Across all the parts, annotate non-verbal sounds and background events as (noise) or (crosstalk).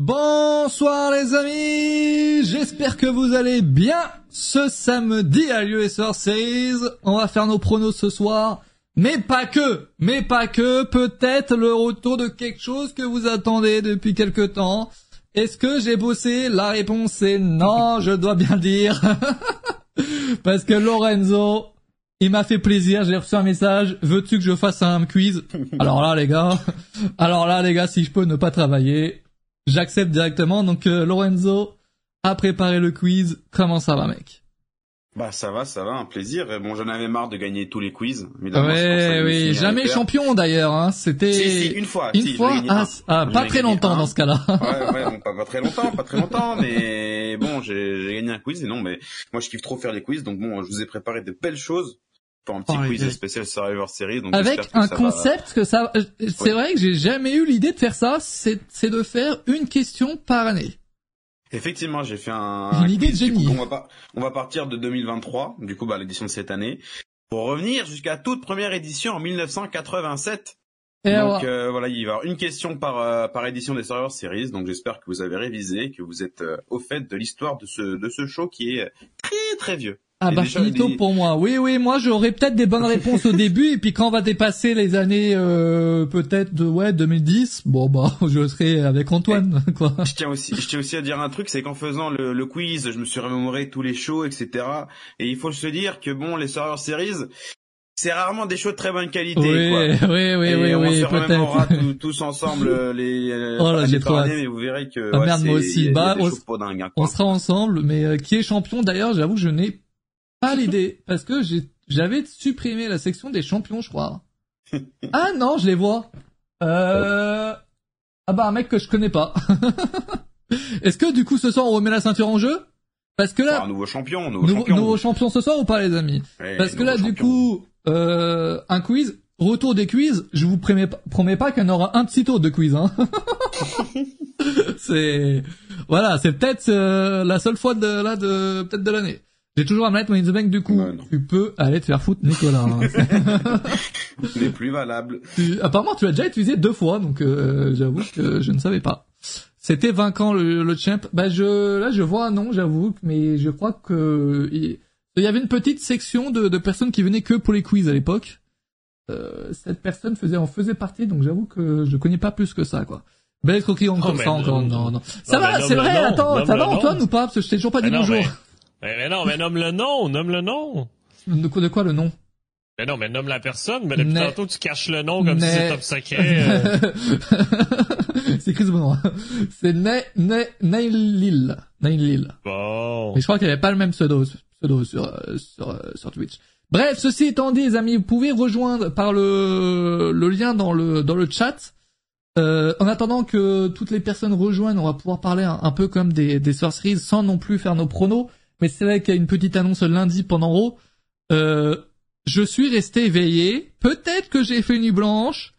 Bonsoir les amis, j'espère que vous allez bien. Ce samedi à l'USR Series, on va faire nos pronos ce soir. Mais pas que, mais pas que, peut-être le retour de quelque chose que vous attendez depuis quelque temps. Est-ce que j'ai bossé La réponse est non, je dois bien dire. (laughs) Parce que Lorenzo, il m'a fait plaisir, j'ai reçu un message, veux-tu que je fasse un quiz (laughs) Alors là les gars, alors là les gars, si je peux ne pas travailler, j'accepte directement. Donc euh, Lorenzo a préparé le quiz. Comment ça va, mec? Bah ça va, ça va, un plaisir. Bon, j'en avais marre de gagner tous les quiz. Ouais, oui, jamais champion d'ailleurs. Hein. C'était si, si, une fois. Une fois, ah, ah pas très longtemps dans ce cas-là. ouais, ouais, bon, pas, pas, très longtemps, pas très longtemps, mais bon, j'ai gagné un quiz. Et non, mais moi je kiffe trop faire les quiz, donc bon, je vous ai préparé de belles choses pour un petit quiz spécial Survivor Series. Donc Avec un concept que ça, euh, c'est vrai que j'ai jamais eu l'idée de faire ça. C'est, c'est de faire une question par année. Effectivement, j'ai fait un. Une idée de génie. on, va on va partir de 2023, du coup, bah, l'édition de cette année, pour revenir jusqu'à toute première édition en 1987. Et donc euh, voilà, il va y avoir une question par euh, par édition des Survivor Series. Donc j'espère que vous avez révisé, que vous êtes au fait de l'histoire de ce de ce show qui est très très vieux. Ah bah finito pour moi. Oui oui, moi j'aurais peut-être des bonnes réponses au début et puis quand on va dépasser les années euh, peut-être de ouais 2010, bon bah (laughs) je serai avec Antoine (laughs) quoi. Je tiens aussi je tiens aussi à dire un truc, c'est qu'en faisant le, le, quiz, je me suis remémoré tous les shows etc. Et il faut se dire que bon les Survivor Series c'est rarement des shows de très bonne qualité. Oui, quoi. oui, oui, et oui, on oui, peut-être. tous ensemble euh, les. (laughs) Euh, oh là, j'ai trop Mais vous verrez que. Ah, merde, moi aussi. Bah, on, hein, on, sera ensemble, mais euh, qui est champion d'ailleurs J'avoue que je n'ai pas l'idée parce que j'avais supprimé la section des champions, je crois. (laughs) ah non, je les vois. Euh... Ah bah un mec que je connais pas. (laughs) Est-ce que du coup ce soir on remet la ceinture en jeu? Parce que là, un nouveau champion, nouveau, champion. nouveau champion ce soir ou pas les amis? Parce que là du coup euh, un quiz, retour des quiz, je vous promets, promets pas qu'il y en aura un petit tour de quiz. Hein. (laughs) c'est voilà, c'est peut-être euh, la seule fois de là de peut-être de l'année. J'ai toujours un manette Money in the Bank du coup. tu peux aller te faire foutre, Nicolas. (laughs) (laughs) Hein. n'est plus valable. Apparemment, tu l'as déjà utilisé deux fois, donc euh, j'avoue que je ne savais pas. C'était vainquant le, le champ. Bah je là je vois un nom, j'avoue, mais je crois que il, y avait une petite section de, de personnes qui venaient que pour les quiz à l'époque. Euh, cette personne faisait en faisait partie, donc j'avoue que je connais pas plus que ça quoi. Belle croquille encore oh, ça encore non non. Ça va, c'est vrai. Attends, ça va Antoine ou pas Parce que je t'ai toujours pas dit bonjour. Mais, non, mais nomme le nom, nomme le nom. De quoi, de quoi le nom? Mais non, mais nomme la personne. Mais depuis tantôt, tu caches le nom comme si c'était top secret. Euh. (laughs) c'est Chris Benoît. C'est Nailil. Nailil. Bon. Mais je crois qu'il n'y avait pas le même pseudo, pseudo sur, euh, sur, euh, sur Twitch. Bref, ceci étant dit, les amis, vous pouvez rejoindre par le, le lien dans le, dans le chat. Euh, en attendant que toutes les personnes rejoignent, on va pouvoir parler un, peu comme des, des sorceries sans non plus faire nos pronos. Mais c'est vrai qu'il y a une petite annonce lundi pendant Raw. Euh, je suis resté éveillé. Peut-être que j'ai fait une nuit blanche.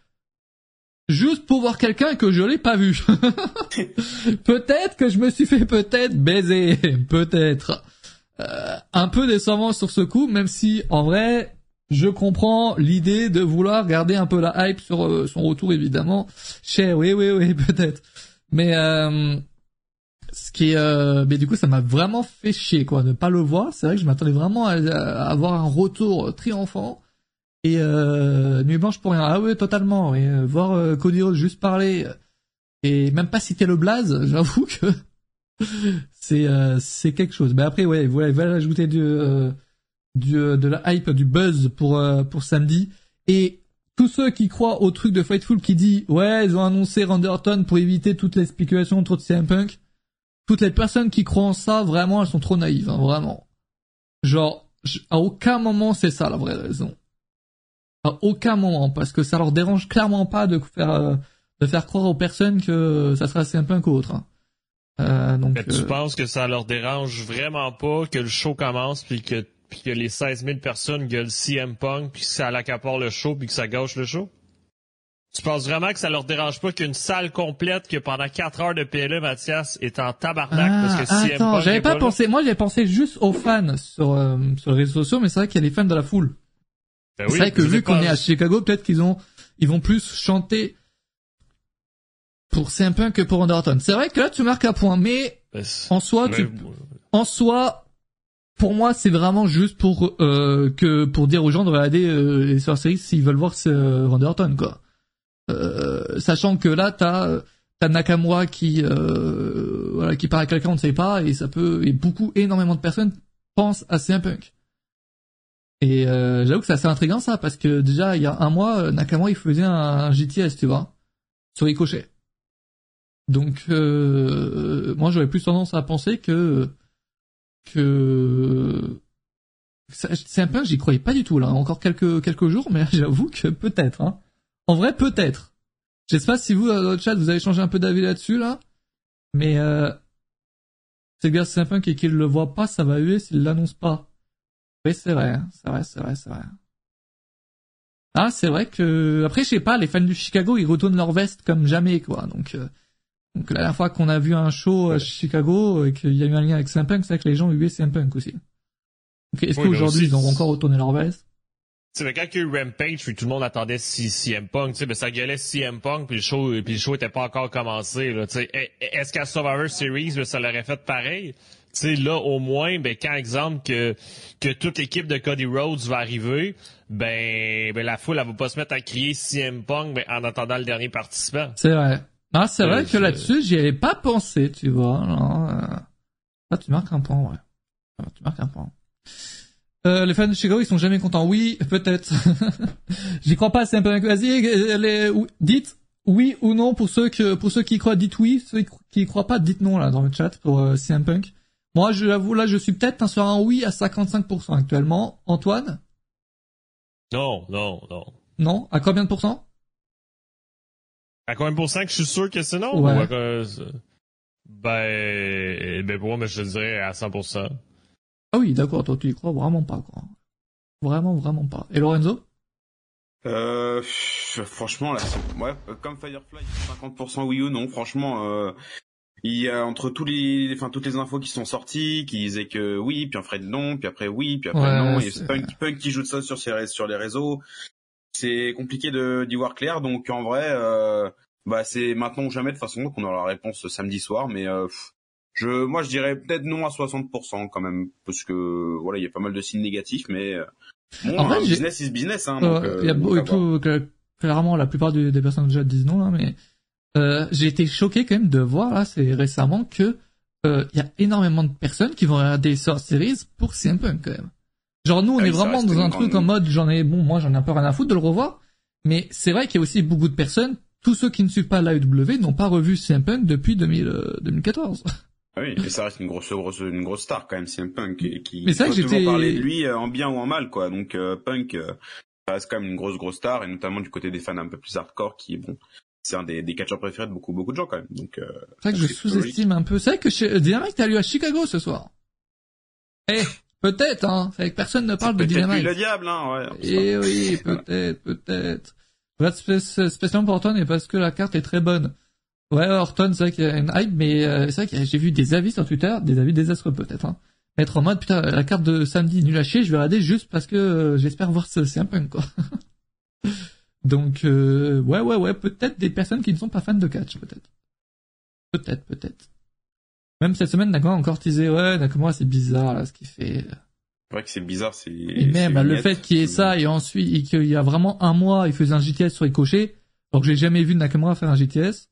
Juste pour voir quelqu'un que je l'ai pas vu. (laughs) peut-être que je me suis fait peut-être baiser. (laughs) peut-être. Euh, un peu décevant sur ce coup, même si en vrai, je comprends l'idée de vouloir garder un peu la hype sur euh, son retour évidemment. Cher, oui, oui, oui, (laughs) peut-être. Mais euh, ce qui est, euh, mais du coup, ça m'a vraiment fait chier, quoi, de pas le voir. C'est vrai que je m'attendais vraiment à, avoir un retour triomphant. Et euh, Nuit Blanche pour rien. Ah ouais, totalement. Et euh, voir euh, Cody Rhodes juste parler et même pas citer le blaze, (laughs) j'avoue que c'est c'est quelque chose. Mais après, ouais, voilà, va ajouter du, du de la hype, du buzz pour pour samedi. Et tous ceux qui croient au truc de Fightful qui dit ouais, ils ont annoncé Randy pour éviter toutes les spéculations autour de CM Punk toutes les personnes qui croient en ça, vraiment, elles sont trop naïves, hein, vraiment. Genre, à aucun moment c'est ça la vraie raison. À aucun moment, parce que ça leur dérange clairement pas de faire euh, de faire croire aux personnes que ça sera un peu qu'autre. Hein. Euh, donc, Mais tu euh, penses que ça leur dérange vraiment pas que le show commence puis que puis que les 16 000 personnes gueulent CM Punk puis que ça l'accapare le show puis que ça gâche le show? Tu penses vraiment que ça leur dérange pas qu'une salle complète que pendant 4 heures de PLE, Mathias, est en tabarnak parce que ah, Attends, j'avais pas, pensé. Moi, j'avais pensé juste aux fans sur, euh, sur les réseaux sociaux, mais c'est vrai qu'il y a des fans de la foule. Ben c'est vrai que vu qu'on est à Chicago, peut-être qu'ils ont, ils vont plus chanter. pour Punk que pour Randy C'est vrai que là tu marques un point, mais bah, en soi, tu, en soi, pour moi, c'est vraiment juste pour euh, que pour dire aux gens de regarder euh, les séries s'ils veulent voir ce Randy quoi. Euh, sachant que là, t'as t'as Nakamura qui euh, qui parle à quelqu'un on ne sait pas et ça peut et beaucoup énormément de personnes pensent à CM Punk. Et euh, j'avoue que c'est assez intriguant ça parce que déjà il y a un mois Nakamura il faisait un, GTS tu vois sur Ricochet. Donc euh, moi j'aurais plus tendance à penser que que un peu j'y croyais pas du tout là encore quelques quelques jours mais (laughs) j'avoue que peut-être hein. En vrai peut-être je sais pas si vous, dans le chat, vous avez changé un peu d'avis là-dessus, là. Mais, euh, c'est gars sympa qui, qui le voit pas, ça va huer s'il l'annonce pas. Oui, c'est vrai, hein. c'est vrai, c'est vrai, c'est vrai. Ah, c'est vrai que, après, je sais pas, les fans du Chicago, ils retournent leur veste comme jamais, quoi. Donc, euh... donc la dernière fois qu'on a vu un show à Chicago et qu'il y a eu un lien avec Simpunk, c'est vrai que les gens huaient Simpunk aussi. Donc, est-ce qu'aujourd'hui, ils ont encore retourné leur veste? Tu sais, quand il y a eu Rampage, puis tout le monde attendait CM Punk, tu sais, ben, ça gueulait CM Punk, puis le show, puis le show était pas encore commencé, là, tu sais. Est-ce qu'à Survivor Series, ben, ça l'aurait fait pareil? Tu sais, là, au moins, ben, quand exemple que, que toute l'équipe de Cody Rhodes va arriver, ben, ben, la foule, elle va pas se mettre à crier CM Punk, ben, en attendant le dernier participant. C'est vrai. Non, c'est vrai que là-dessus, j'y avais pas pensé, tu vois, non, euh... Tu marques un point, ouais. Tu marques un point. Euh, les fans de Chicago, ils sont jamais contents. Oui, peut-être. (laughs) J'y crois pas, c'est un peu Vas-y, les... dites oui ou non pour ceux que pour ceux qui y croient, dites oui. Ceux qui y croient pas, dites non là dans le chat pour euh, CM Punk. Moi, je l'avoue, là, je suis peut-être sur un oui à 55% actuellement. Antoine? Non, non, non. Non? À combien de pourcents? À combien de pourcents que je suis sûr que c'est non? Ouais. Ben, ben pour moi, je dirais à 100%. Ah oui, d'accord, toi tu y crois vraiment pas, quoi. Vraiment, vraiment pas. Et Lorenzo? Euh, franchement, là, ouais, comme Firefly, 50% oui ou non, franchement, euh, il y a entre tous les, enfin, toutes les infos qui sont sorties, qui disaient que oui, puis après non, puis après oui, puis après non, et c'est Punk, Punk qui joue de ça sur, ses, sur les réseaux. C'est compliqué de, d'y voir clair, donc en vrai, euh, bah, c'est maintenant ou jamais de toute façon qu'on aura la réponse samedi soir, mais, euh, je, moi, je dirais peut-être non à 60% quand même, parce que voilà, il y a pas mal de signes négatifs, mais euh, bon, hein, business is business. Hein, donc, il y a beaucoup, clairement, la plupart des, personnes déjà disent non, hein, mais euh, j'ai été choqué quand même de voir là, c'est récemment que euh, il y a énormément de personnes qui vont regarder Source Series pour CM Punk quand même. Genre nous, on ah est vraiment dans un truc en mode, j'en ai, bon, moi j'en ai un peu rien à foutre de le revoir, mais c'est vrai qu'il y a aussi beaucoup de personnes, tous ceux qui ne suivent pas l'AEW n'ont pas revu CM Punk depuis 2000, 2014. Ah oui, et ça reste une grosse, grosse, une grosse star quand même, c'est un Punk qui, qui mais ça que j'étais parler de lui euh, en bien ou en mal quoi. Donc euh, Punk, euh, ça reste quand même une grosse, grosse star et notamment du côté des fans un peu plus hardcore qui bon, c'est un des, des catcheurs préférés de beaucoup, beaucoup de gens quand même. Donc c'est vrai que je sous-estime un peu. C'est vrai que chez... Dynamite t'as lu à Chicago ce soir. Eh, peut-être hein. C'est vrai que personne ne parle de Dynamite. le diable hein. Ouais. Eh oui, (laughs) peut-être, peut-être. Spécialement pour Antoine et parce que la carte est très bonne. Ouais, Horton, c'est vrai qu'il y a une hype, mais euh, c'est vrai que j'ai vu des avis sur Twitter, des avis désastreux peut-être. Hein. Être en mode, putain, la carte de samedi nul à chier, je vais regarder juste parce que euh, j'espère voir ce c'est un punk, quoi. (laughs) Donc, euh, ouais, ouais, ouais, peut-être des personnes qui ne sont pas fans de catch, peut-être. Peut-être, peut-être. Même cette semaine, d'accord, encore teasé, ouais, d'accord, c'est bizarre, là, ce qu'il fait. C'est vrai que c'est bizarre, c'est... Et même, bah, le fait qu'il y ait ça, et ensuite, qu'il y a vraiment un mois, il faisait un JTS sur les cochers, alors que j'ai jamais vu Nakamura faire un JTS.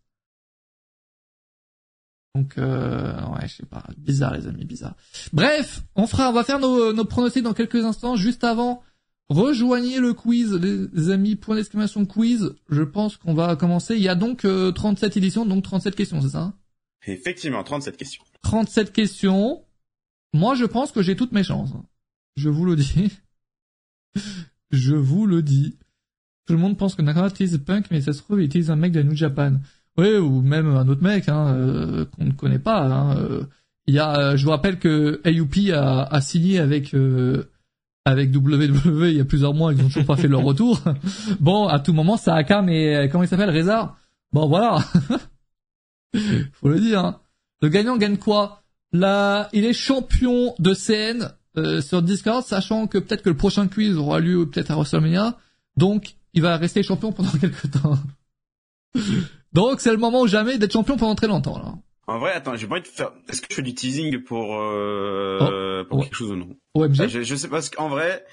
Donc euh, ouais, je sais pas, bizarre les amis, bizarre. Bref, on fera, on va faire nos, nos pronostics dans quelques instants. Juste avant, rejoignez le quiz, les amis. Point d'exclamation quiz. Je pense qu'on va commencer. Il y a donc 37 euh, éditions, donc 37 questions, c'est ça Effectivement, 37 questions. 37 questions. Moi, je pense que j'ai toutes mes chances. Je vous le dis. (laughs) je vous le dis. Tout le monde pense que Nakara utilise Punk, mais ça se trouve, il utilise un mec de New Japan. Oui, ou même un autre mec hein, euh, qu'on ne connaît pas. Hein, euh. Il y a, je vous rappelle que AUP a, a signé avec euh, avec WWE il y a plusieurs mois, ils ont toujours pas fait leur retour. (laughs) Bon, à tout moment, ça a mais comment il s'appelle, Reza? Bon, voilà. (laughs) Faut le dire. Hein. Le gagnant gagne quoi? Là, il est champion de CN sur Discord, sachant que peut-être que le prochain quiz aura lieu peut-être à WrestleMania. Donc, il va rester champion pendant (laughs) quelques temps. Donc c'est le moment ou jamais d'être champion pendant très longtemps là. En vrai, attends, j'ai pas envie de faire. Est-ce que je fais du teasing pour euh... pour quelque chose ou non? OMG. Je, je sais pas parce qu'en vrai,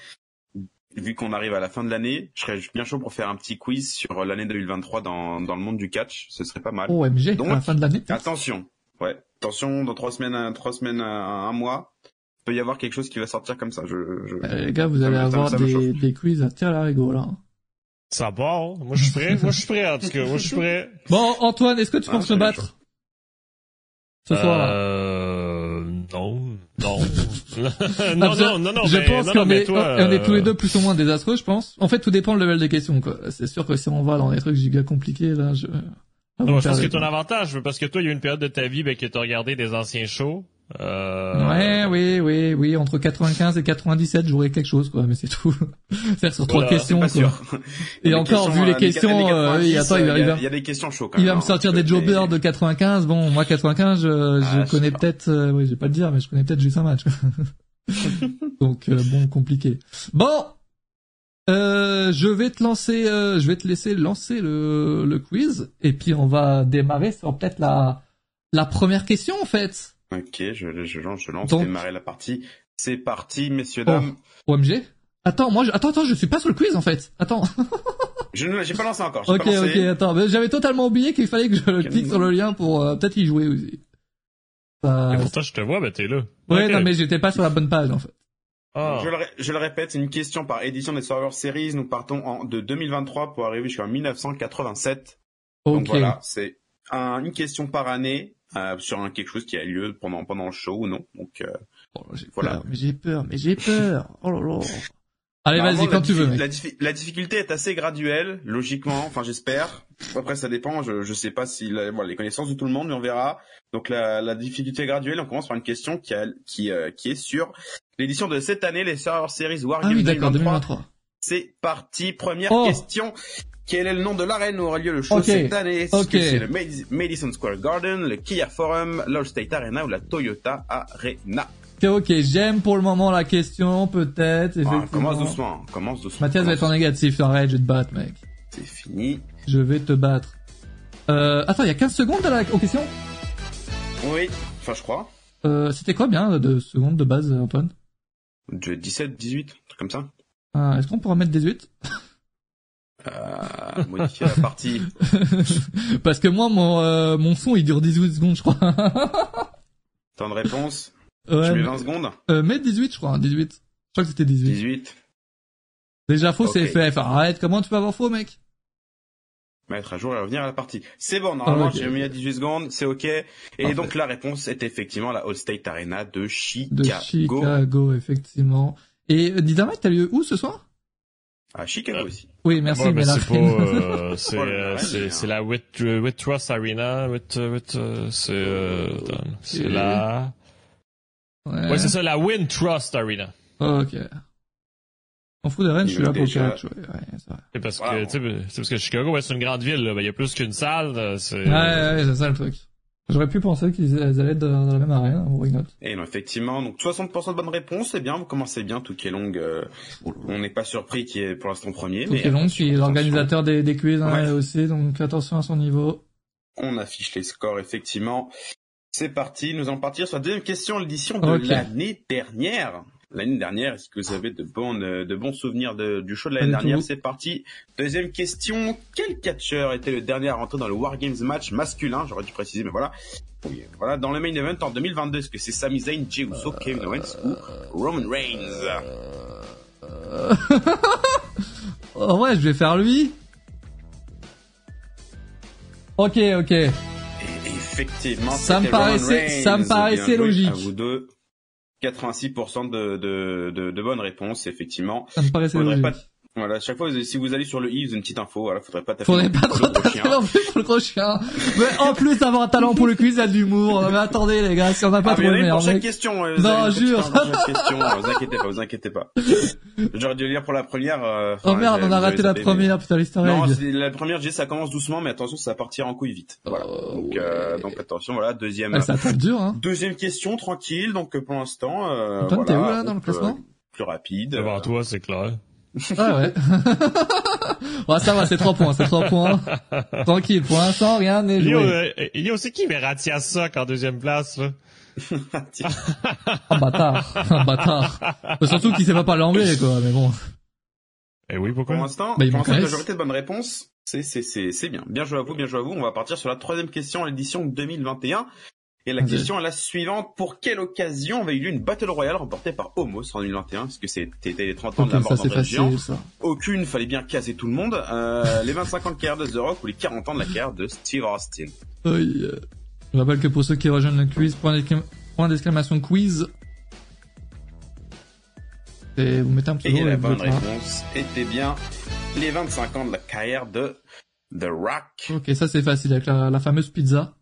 vu qu'on arrive à la fin de l'année, je serais bien chaud pour faire un petit quiz sur l'année 2023 dans dans le monde du catch. Ce serait pas mal. OMG. Donc, à la fin de l'année. Attention. Ouais. Attention, dans trois semaines, trois semaines, un, un mois, peut y avoir quelque chose qui va sortir comme ça. Je, je... Euh, les gars, vous allez avoir des, des quiz à tirer la rigole là. Ça part. Moi, je suis prêt. Moi, je suis prêt, en tout cas. Moi, je suis prêt. Bon, Antoine, est-ce que tu ah, penses me battre? Ce soir? Euh, non. Non. (laughs) non, non, non, non, Je mais, pense qu'on est, toi, on est tous les deux plus ou moins désastreux, je pense. En fait, tout dépend le level des questions, quoi. C'est sûr que si on va dans des trucs giga compliqués, là, je... Non, je pense que ton avantage, parce que toi, il y a eu une période de ta vie, ben, que t'as regardé des anciens shows. Euh... Ouais, oui, oui, oui, entre 95 et 97, j'aurais quelque chose, quoi, mais c'est tout. (laughs) C'est sur trois questions, quoi. Sûr. (laughs) Et encore, vu les euh, questions, euh, il, y a, des questions chaudes, Il va me hein, sortir des jobbers de 95. Bon, moi, 95, je, ah, je connais peut-être, euh, oui, je vais pas le dire, mais je connais peut-être juste un match. (laughs) Donc, euh, bon, compliqué. Bon! Euh, je vais te lancer, je vais te laisser lancer le, le quiz, et puis on va démarrer sur peut-être la, la première question, en fait. Ok, je, je lance, je lance, Donc... démarrer la partie. C'est parti, messieurs, dames. Oh, OMG Attends, moi, je... attends, attends, je suis pas sur le quiz, en fait. Attends. (laughs) je ne, j'ai pas lancé encore. Ok, ok, attends. J'avais totalement oublié qu'il fallait que je clique sur le lien pour euh, peut-être y jouer aussi. Et pourtant, je te vois, bah t'es là. Ouais, non, mais j'étais pas sur la bonne page, en fait. Oh. Je, le, je, le, répète, c'est une question par édition des serveurs Series. Nous partons en, de 2023 pour arriver jusqu'en 1987. Okay. Donc voilà, c'est un, une question par année euh, sur un, quelque chose qui a lieu pendant pendant le show ou non. Donc euh, oh, voilà. Peur, mais j'ai peur, mais j'ai peur. (laughs) Oh là là. Allez, vas-y quand tu veux. La, la, difficulté est assez graduelle, logiquement. Enfin, j'espère. Après, ça dépend. Je je sais pas si la, les connaissances de tout le monde, mais on verra. Donc la, la difficulté graduelle. On commence par une question qui a, qui euh, qui est sur l'édition de cette année, les Star Series Wargames ah oui, 2023. 2023. C'est parti. Première oh. question. Quel est le nom de l'arène où aura lieu le show cette année? Est-ce que c'est le Madison Square Garden, le Kia Forum, l'Allstate Arena ou la Toyota Arena Ok, j'aime pour le moment la question, peut-être. Ah, commence doucement, commence doucement. Mathias va être en négatif, arrête, je vais te battre, mec. C'est fini. Je vais te battre. Euh, attends, il y a 15 secondes à la... aux questions Oui, enfin je crois. Euh, c'était quoi bien de secondes de base, Antoine? De 17, 18, truc comme ça. Ah, est-ce qu'on pourra mettre 18 (laughs) euh, modifier la partie. (laughs) Parce que moi, mon, euh, mon son, il dure 18 secondes, je crois. (laughs) Temps de réponse ouais, Tu mets 20 secondes euh, Mets 18, je crois, 18. Je crois que c'était 18. 18. Déjà faux, okay. c'est FF. Arrête, comment tu peux avoir faux, mec? Mettre à jour et revenir à la partie. C'est bon, normalement, okay. j'ai mis à 18 secondes, c'est ok. Et Parfait. donc, la réponse est effectivement la All-State Arena de Chicago. De Chicago, effectivement. Et euh, Dynamite, t'as lieu où ce soir? À Chicago aussi. Oui, merci. (laughs) C'est pas, euh, c'est, euh, c'est, c'est la With, With Trust Arena, With, With, c'est, euh, c'est la, ouais, ouais c'est ça, la Win Trust Arena. Ok. On fout de Rennes, je suis là pour déjà... catch, ouais, c'est parce que, tu sais, c'est parce que Chicago, ouais, c'est une grande ville, là. Ben, il y a plus qu'une salle, c'est... Ouais, ouais, c'est ça le truc. J'aurais pu penser qu'ils allaient être dans la même arène, hein, why not? Et non, effectivement, donc 60% de bonnes réponses, c'est bien, vous commencez bien, tout qui est long, euh, on n'est pas surpris qu'il est pour l'instant premier. Tout mais est long, puis l'organisateur des, des quiz hein, ouais. aussi, donc attention à son niveau. On affiche les scores, effectivement. C'est parti, nous allons partir sur la deuxième question, l'édition de okay. l'année dernière l'année dernière. Est-ce que vous avez de bons, de bons souvenirs de, du show de l'année dernière C'est parti. Deuxième question. Quel catcheur était le dernier à rentrer dans le War Games match masculin? J'aurais dû préciser, mais voilà. Oui, voilà, dans le main event en 2022, est-ce que c'est Sami Zayn, Jey Uso, Kevin Owens ou Roman Reigns? (laughs) Ouais, je vais faire lui. Ok, ok. Et effectivement, ça me paraissait, ça me paraissait logique. À vous deux. 86% de, de, de, de, bonnes réponses, effectivement. Ça me paraissait logique. Pas, voilà, chaque fois, si vous allez sur le i, vous avez une petite info, voilà, faudrait pas taper. Faudrait pas trop taper non plus pour le gros chien. Mais en plus avoir un talent pour le quiz, il y a de l'humour. Mais attendez, les gars, si on n'a pas ah, trouvé le pour chaque question, euh, Non, jure. Chaque question, euh, vous inquiétez pas, vous inquiétez pas. J'aurais dû lire pour la première, euh, Oh merde, on a raté la première, putain, l'histoire. Non, la première, j'ai ça commence doucement, mais attention, ça va partir en couille vite. Voilà. Oh, donc, euh, donc attention, voilà, deuxième. Ouais, ça dur, hein. Deuxième question, tranquille, donc pour l'instant, euh, Antoine, t'es où, là, dans le classement? Plus rapide. Devant toi, c'est clair. Ah ouais. (laughs) ouais, ça va, c'est trois points, c'est trois points. (laughs) Tranquille, pour l'instant, rien n'est joué. Euh, il y a aussi qui Verratti Sock en deuxième place, là? (laughs) un bâtard, un bâtard. Surtout qu'il sait pas parler anglais, quoi, mais bon. Et eh oui, pourquoi? Pour l'instant, bah, pour l'instant, majorité de bonnes réponses. C'est, c'est, c'est, c'est bien. Bien joué à vous, bien joué à vous. On va partir sur la troisième question à l'édition 2021. Et la question est la suivante. Pour quelle occasion avait eu lieu une Battle Royale remportée par Homos en 2021 Parce que c'était les 30 ans de la mort d'André Géant. Aucune, fallait bien caser tout le monde. Euh, les 25 ans de carrière de The Rock ou les 40 ans de la carrière de Steve Austin. Oui, euh, je rappelle que pour ceux qui rejoignent le quiz, point d'exclamation quiz. Et vous mettez un petit Et la bonne réponse était bien les 25 ans de la carrière de The Rock. Ok, ça c'est facile avec la fameuse pizza.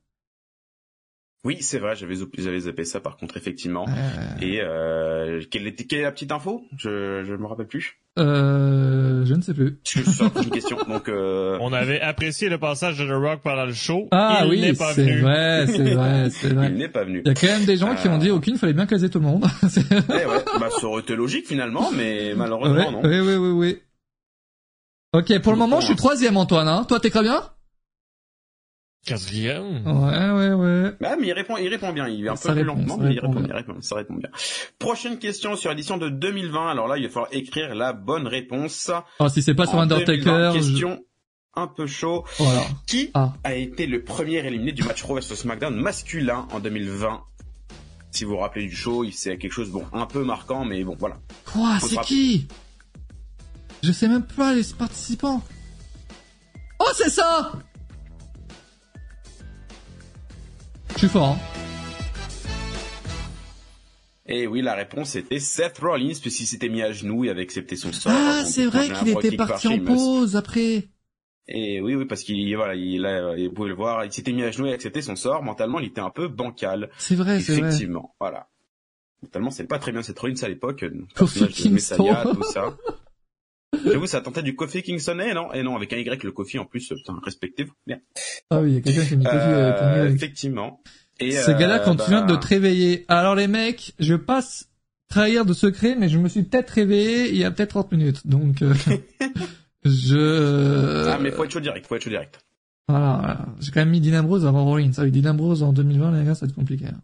Oui, c'est vrai, j'avais j'avais zappé ça par contre effectivement. Euh... Et euh, quelle, était, quelle est la petite info? Je je me rappelle plus. Euh, je ne sais plus. Une question. Donc euh... on avait apprécié le passage de The Rock pendant le show. Ah il oui, n'est pas venu. Vrai, c'est vrai, (laughs) c'est vrai. Il n'est pas venu. Il y a quand même des gens qui ont dit euh. aucune, fallait bien caser tout le monde. (laughs) eh ouais, bah ça aurait été logique finalement, mais malheureusement non. Oui, oui, oui, oui. Ok, pour le moment, je suis troisième, Antoine. Hein. Toi, t'es très bien Quatrième. Ouais, ouais, ouais. Bah, mais il répond, il répond bien. Il est un peu plus lentement, mais il répond, bien. il répond, ça répond bien. Prochaine question sur l'édition de 2020. Alors là, il va falloir écrire la bonne réponse. Oh, si c'est pas sur Undertaker. Question un peu chaud. Voilà. Qui ah. a été le premier éliminé du match Raw vs SmackDown masculin en 2020 Si vous vous rappelez du show, c'est quelque chose, bon, un peu marquant, mais bon, voilà. Quoi, c'est qui? Je sais même pas les participants. Oh, c'est ça Je suis fort. Hein. Et oui, la réponse était Seth Rollins, puisqu'il s'était mis à genoux et avait accepté son sort. Ah, c'est vrai qu'il était parti en pause après. Et oui, oui, parce qu'il voilà, il, a, il pouvait le voir, il s'était mis à genoux et a accepté son sort. Mentalement, il était un peu bancal. C'est vrai, c'est vrai. Effectivement, voilà. Mentalement, c'est pas très bien Seth Rollins à l'époque. Messiah, tout ça. (laughs) J'avoue, ça tentait du Kofi Kingston, et non, et non, avec un Y, le Kofi en plus, putain, respectez-vous. Bien. Ah oui, il y a quelqu'un qui a mis Kofi euh, Effectivement. Et Ce gars-là, quand tu viens de te réveiller. Alors les mecs, je passe trahir de secret, mais je me suis peut-être réveillé il y a peut-être 30 minutes, donc euh, (laughs) je... Ah, mais faut être chaud direct, faut être chaud direct. Voilà, voilà. j'ai quand même mis Dean Ambrose avant Rollins. Avec Dean Ambrose en 2020, les gars, ça va être compliqué. Hein.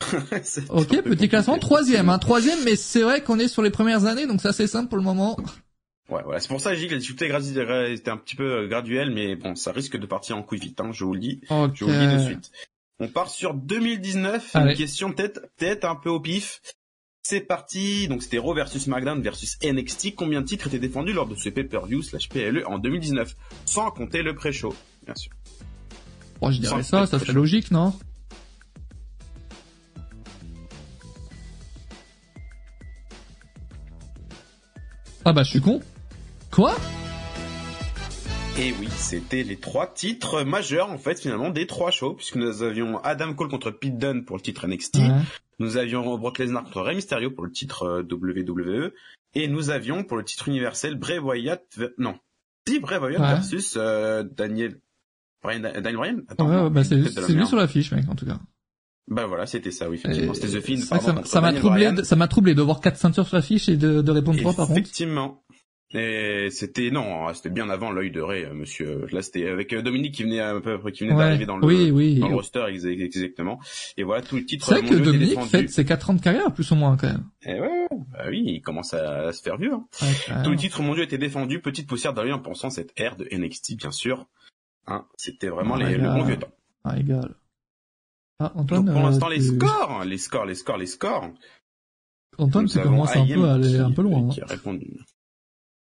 (laughs) ok, petit classement, troisième, hein, troisième, mais c'est vrai qu'on est sur les premières années, donc c'est assez simple pour le moment. Ouais, voilà. C'est pour ça que j'ai dit que la difficulté était un petit peu euh, graduelle, mais bon, ça risque de partir en couille vite, hein, je vous le dis. Je vous le dis de suite. On part sur 2019, une question peut-être peut-être un peu au pif. C'est parti, donc c'était Raw versus SmackDown versus NXT. Combien de titres étaient défendus lors de ce pay-per-view slash PLE en 2019 Sans compter le pré-show, bien sûr. Bon, je dirais ça, ça serait logique, non? Ah bah je suis con. Quoi? Et oui, c'était les trois titres majeurs en fait finalement des trois shows puisque nous avions Adam Cole contre Pete Dunne pour le titre NXT, nous avions Brock Lesnar contre Rey Mysterio pour le titre euh, WWE et nous avions pour le titre universel Bray Wyatt non, si Bray Wyatt versus euh, Daniel Daniel Bryan? Attends, bah c'est lui sur l'affiche mec en tout cas. Bah voilà, c'était ça, oui, effectivement. C'était The Fiend. Ça m'a troublé, ça m'a troublé de voir quatre ceintures sur l'affiche et de, de répondre trois par contre. Effectivement. Et c'était non, c'était bien avant l'œil de Ray, monsieur. Là, c'était avec euh, Dominique qui venait un peu, qui venait d'arriver dans le, oui, oui. dans le roster exactement. Et voilà tout le titre. C'est vrai que Dominique fait ses 4 ans de carrière, plus ou moins quand même. Et eh ouais, bah oui, il commence à, se faire vieux. Hein. tout le titre mondial était défendu, petite poussière derrière en pensant cette ère de NXT, bien sûr. Hein, c'était vraiment les, le bon vieux temps. Ah, égal. Ah, Antoine, Donc pour l'instant, les scores, les scores, les scores, les scores. Antoine, tu commences un peu à aller un peu loin. Qui hein. a répondu.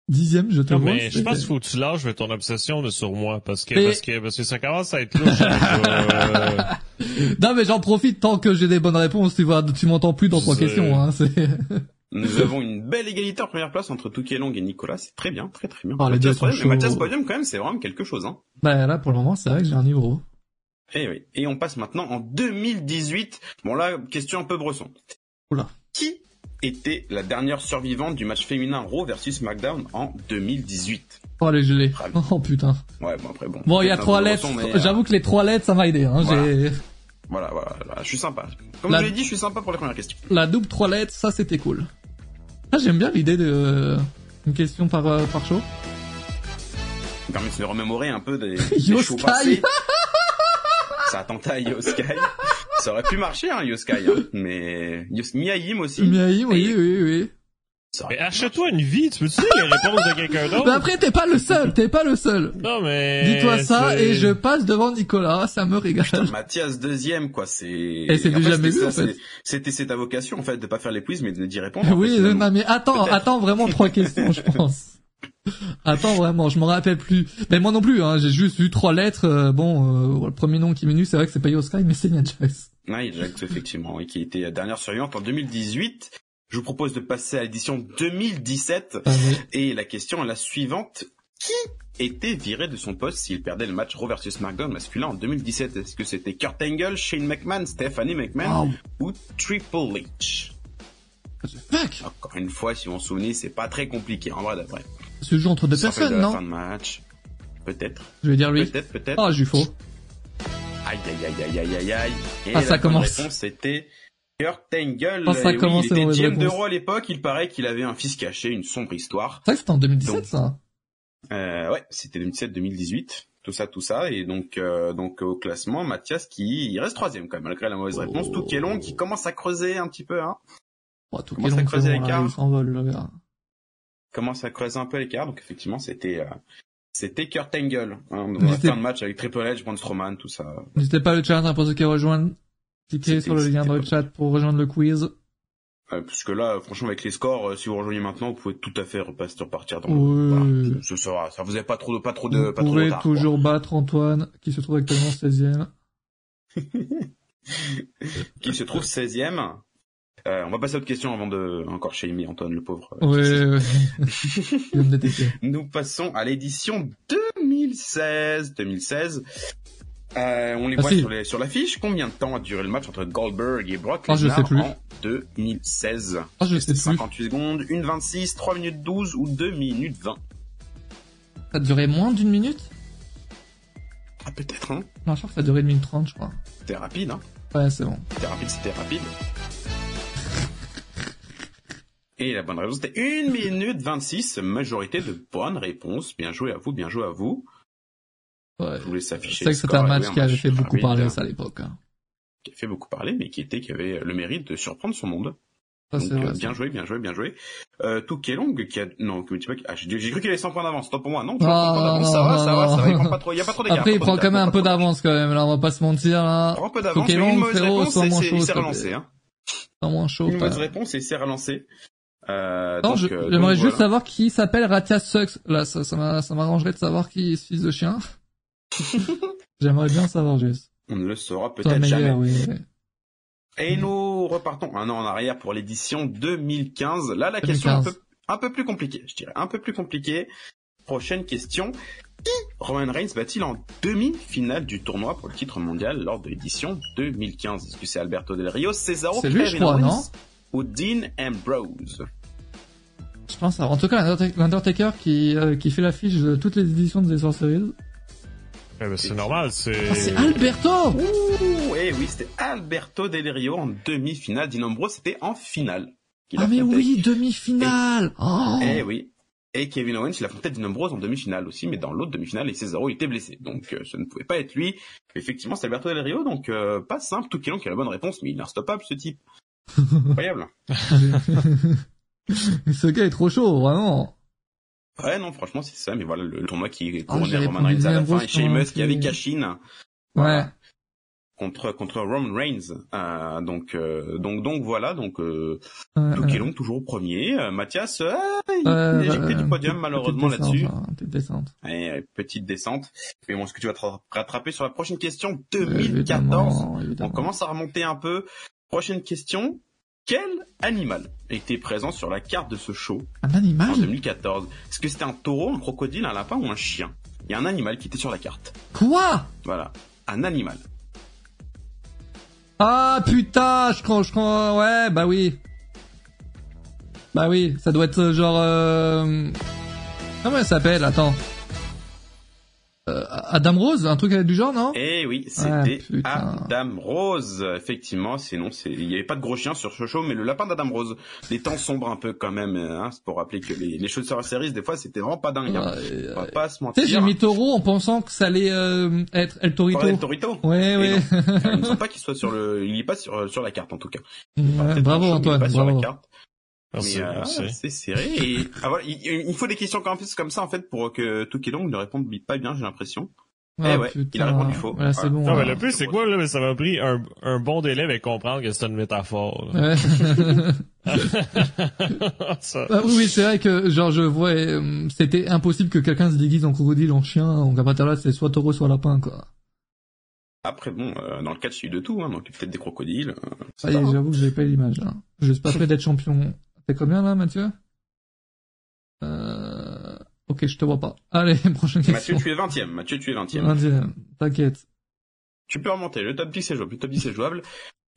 Dixième, je te non, vois. mais je pense qu'il faut que tu lâches ton obsession de sur moi parce que, parce que, parce que ça commence à être louche. euh... (laughs) non, mais j'en profite tant que j'ai des bonnes réponses. Tu vois, tu m'entends plus dans trois questions, hein. (laughs) Nous avons une belle égalité en première place entre Touquet Long et Nicolas. C'est très bien, très très bien. Oh, Mathias, Podium, Mathias Podium, quand même, c'est vraiment quelque chose, hein. Bah, là, pour le moment, c'est vrai que j'ai un niveau. Et eh oui. Et on passe maintenant en 2018. Bon là, question un peu bresson. Oula. Qui était la dernière survivante du match féminin Raw versus SmackDown en 2018 Oh les gelés. (laughs) Oh putain. Ouais, bon après bon. Bon, il y a trois lettres. J'avoue que les trois lettres, ça m'a aidé. Hein. Voilà. Voilà, je suis sympa. Comme je l'ai dit, je suis sympa pour les premières questions. La double trois lettres, ça c'était cool. Ah, j'aime bien l'idée de Une question par, euh, par show Ça permet de se remémorer un peu des, (laughs) des shows passés. (laughs) Ça attentat à Yoskai. Ça aurait pu marcher, hein, Yoskai, hein. mais Yos Miaim aussi. Miaim, oui, oui, oui. Mais achète-toi une vie, tu peux tu les réponses de quelqu'un d'autre? (laughs) Mais après, t'es pas le seul, t'es pas le seul. Non, mais... Dis-toi ça et je passe devant Nicolas, ça me régale. Putain, Mathias deuxième, quoi, c'est... Et c'est déjà jamais vu, en fait. C'était c'est ta vocation, en fait, de pas faire les quiz, mais d'y répondre. Oui, non, mais attends, attends vraiment trois questions, je pense. Attends vraiment, je m'en rappelle plus. Mais moi non plus, hein, j'ai juste vu trois lettres. Euh, bon, euh, le premier nom qui m'est venu, c'est vrai que c'est pas Yoskai, mais c'est Nia Jax. Effectivement, et qui était dernière surveillante en 2018. Je vous propose de passer à l'édition 2017. Ah et la question est la suivante. Qui était viré de son poste s'il perdait le match Raw vs SmackDown masculin en 2017 Est-ce que c'était Kurt Angle, Shane McMahon, Stephanie McMahon ou Triple H? Fuck? Encore une fois, si on se souvient, c'est pas très compliqué en vrai d'après. Le jeu entre deux personnes, non fin de match. Peut-être. Je vais dire lui. Peut-être, peut-être. Ah, j'ai faux. Aïe, aïe, aïe, aïe, aïe, aïe, aïe. Et ah, ça commence. réponse, c'était Kurt Angle. Ah, ça oui, commence, il était GM de Raw à l'époque. Il paraît qu'il avait un fils caché, une sombre histoire. Que c'était en 2017, donc, ça. Euh, ouais, c'était 2017-2018 tout ça, tout ça, et donc euh, donc au classement, Mathias qui il reste troisième quand même malgré la mauvaise réponse. Oh. Tout qui est long, qui commence à creuser un petit peu, hein. Oh, tout commence à creuser l'écart. S'envole, le gars commence à creuser un peu l'écart. Donc effectivement, c'était euh, c'était Kurt Angle. Hein, dans la fin de match avec Triple H, Braun Strowman, tout ça. N'hésitez pas le chat hein, pour ceux qui rejoignent. Cliquez sur le lien dans le chat pour rejoindre le quiz. Euh, puisque là, franchement, avec les scores, euh, si vous rejoignez maintenant, vous pouvez tout à fait repasser, repartir dans oui. le... Ce sera, ça vous avez pas trop de, pas trop de, vous pas trop de retard. Pouvez toujours battre Antoine, qui se trouve actuellement 16ème. (laughs) qui se trouve 16ème. Euh, on va passer à autre question avant de encore chez Amy Antoine, le pauvre. Euh, ouais, (laughs) Nous passons à l'édition 2016. 2016. Euh, on les ah, voit sur, les, sur l'affiche. Combien de temps a duré le match entre Goldberg et Brock ah, Lesnar en 2016 ah, je sais plus. 58 secondes, 1,26, 3 minutes 12 ou 2 minutes 20 Ça a duré moins d'une minute? Ah peut-être, hein Non, je crois que ça a duré une minute 30, je crois. C'était rapide, hein Ouais, c'est bon. C'était rapide, c'était rapide. Et la bonne réponse était 1 minute 26, majorité de bonnes réponses. Bien joué à vous, bien joué à vous. Ouais. Je voulais s'afficher. C'est que c'était un match qui avait fait beaucoup parler à l'époque. Hein. Qui a fait beaucoup parler, mais qui était, qui avait le mérite de surprendre son monde. Ça, Donc, vrai, euh, bien joué, bien joué, bien joué. Euh, Long qui a, non, ah, j'ai cru qu'il avait 100 points d'avance. Stop pour moi. Non, tu ah, non, ça va, ça va, ça va, il prend pas trop, il y a pas trop d'écart. Après, il prend quand même un peu d'avance quand même, là, on va pas se mentir, là. Un peu d'avance, mais une mauvaise réponse, il s'est relancé, hein. moins chaud. Une mauvaise réponse et il s'est relancé. Euh, non, euh, j'aimerais juste savoir qui s'appelle Ratia Sucks. Là, ça, ça m'arrangerait de savoir qui est ce fils de chien. (laughs) j'aimerais bien savoir juste. On ne le saura peut-être jamais. Oui, Et nous repartons un an en arrière pour l'édition 2015. Là, la question est un peu, un peu plus compliquée, je dirais. Un peu plus compliquée. Prochaine question. Qui Roman Reigns bat-il en demi-finale du tournoi pour le titre mondial lors de l'édition 2015 Est-ce que c'est Alberto Del Rio, Cesaro, crois, non? ou Dean Ambrose? Je pense, en tout cas, l'Undertaker qui, euh, qui fait l'affiche de toutes les éditions des Series. Eh ben, c'est normal, c'est... Ah, c'est Alberto Ouh, eh oui, c'était Alberto Del Rio en demi-finale. Dean Ambrose, c'était en finale. Ah mais oui, demi-finale oh. Eh oui. Et Kevin Owens, il affrontait Dean Ambrose en demi-finale aussi, mais dans l'autre demi-finale, et Cesaro était blessé. Donc, euh, ce ne pouvait pas être lui. Effectivement, c'est Alberto Del Rio, donc euh, pas simple. Tout qui a la bonne réponse, mais il est instoppable, ce type. (laughs) Incroyable. (laughs) (laughs) ce gars est trop chaud, vraiment. Ouais, non, franchement, c'est ça. Mais voilà, le tournoi qui est couronné ah, Roman Reigns à la fin et Sheamus qui avait Cashin. Ouais. Contre contre Roman Reigns. Euh, donc euh, donc donc voilà. Donc euh, ouais, Long toujours premier. Euh, Mathias, il est éjecté du podium malheureusement là-dessus. Hein, petite descente. Ouais, petite descente. Mais bon, est-ce que tu vas te rattraper sur la prochaine question 2014 On commence à remonter un peu. Prochaine question. Quel animal était présent sur la carte de ce show Un animal En 2014. Est-ce que c'était un taureau, un crocodile, un lapin ou un chien? Il y a un animal qui était sur la carte. Quoi? Voilà. Un animal. Ah putain, je crois, je crois, ouais, bah oui. Bah oui, ça doit être euh, genre... Euh... Comment elle s'appelle? Attends. Euh, Adam Rose, un truc du genre, non? Eh oui, c'était Adam Rose, effectivement. Sinon, c'est il n'y avait pas de gros chien sur ce show, mais le lapin d'Adam Rose. Les temps sombres un peu quand même, hein, c'est pour rappeler que les, les shows de Survivor Series, des fois, c'était vraiment pas dingue. Hein. On va pas se mentir. Tu sais, j'ai mis Toro en pensant que ça allait euh, être El Torito. El Torito? Ouais, ouais. (laughs) il ne semble pas qu'il soit sur le, il est pas sur sur la carte en tout cas. bravo Antoine, bravo. Sur la carte. Mais euh, c'est serré. Et ah, voilà, il, faut des questions comme, comme ça en fait pour que Tokelong ne réponde pas bien, j'ai l'impression. Ah, eh ouais, il a répondu faux. Voilà, c'est bon. Non, mais le plus, c'est quoi, là? Mais ça m'a pris un, un bon délai avec comprendre que c'est une métaphore. Ouais. (laughs) ça. Ah, oui, c'est vrai que, genre, je vois, euh, c'était impossible que quelqu'un se déguise en crocodile, en chien, en là, c'est soit taureau, soit lapin, quoi. Après, bon, euh, dans le cas, a eu de tout, hein, donc peut-être des crocodiles. Euh, ah, j'avoue que j'ai pas l'image, hein. Je suis pas (laughs) prêt d'être champion T'es combien là, Mathieu? Euh... Ok, je te vois pas. Allez, (laughs) prochaine question. Mathieu, tu es 20ème. Mathieu, tu es 20ème. 20ème, t'inquiète. Tu peux remonter. Le top 10 est jouable. Le top 10 est jouable.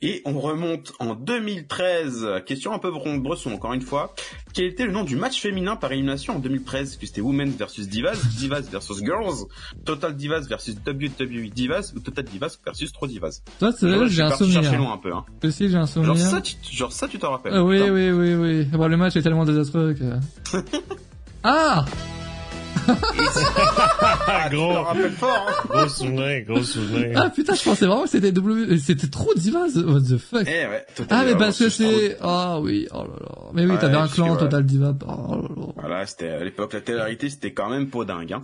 Et on remonte en 2013. Question un peu bresson, encore une fois. Quel était le nom du match féminin par élimination en 2013 Que c'était Women versus Divas, Divas versus Girls, Total Divas versus WWE Divas ou Total Divas versus 3 Divas? Ça, c'est là, j'ai un souvenir. chercher loin un peu, hein. Aussi, j'ai un souvenir. Genre ça, tu, genre ça, tu t'en rappelles. Ah, oui, oui, oui, oui. Bon, le match est tellement désastreux que... (laughs) ah gros. fort, hein. Gros souvenir, gros souvenir. Ah putain, je pensais vraiment que c'était W, c'était trop Divas, what the fuck. Eh ouais, Ah mais parce que c'est, ah oui, oh là là. Mais oui, t'avais un clan Total Diva, oh là là. Voilà, c'était à l'époque la télé c'était quand même pas dingue, hein.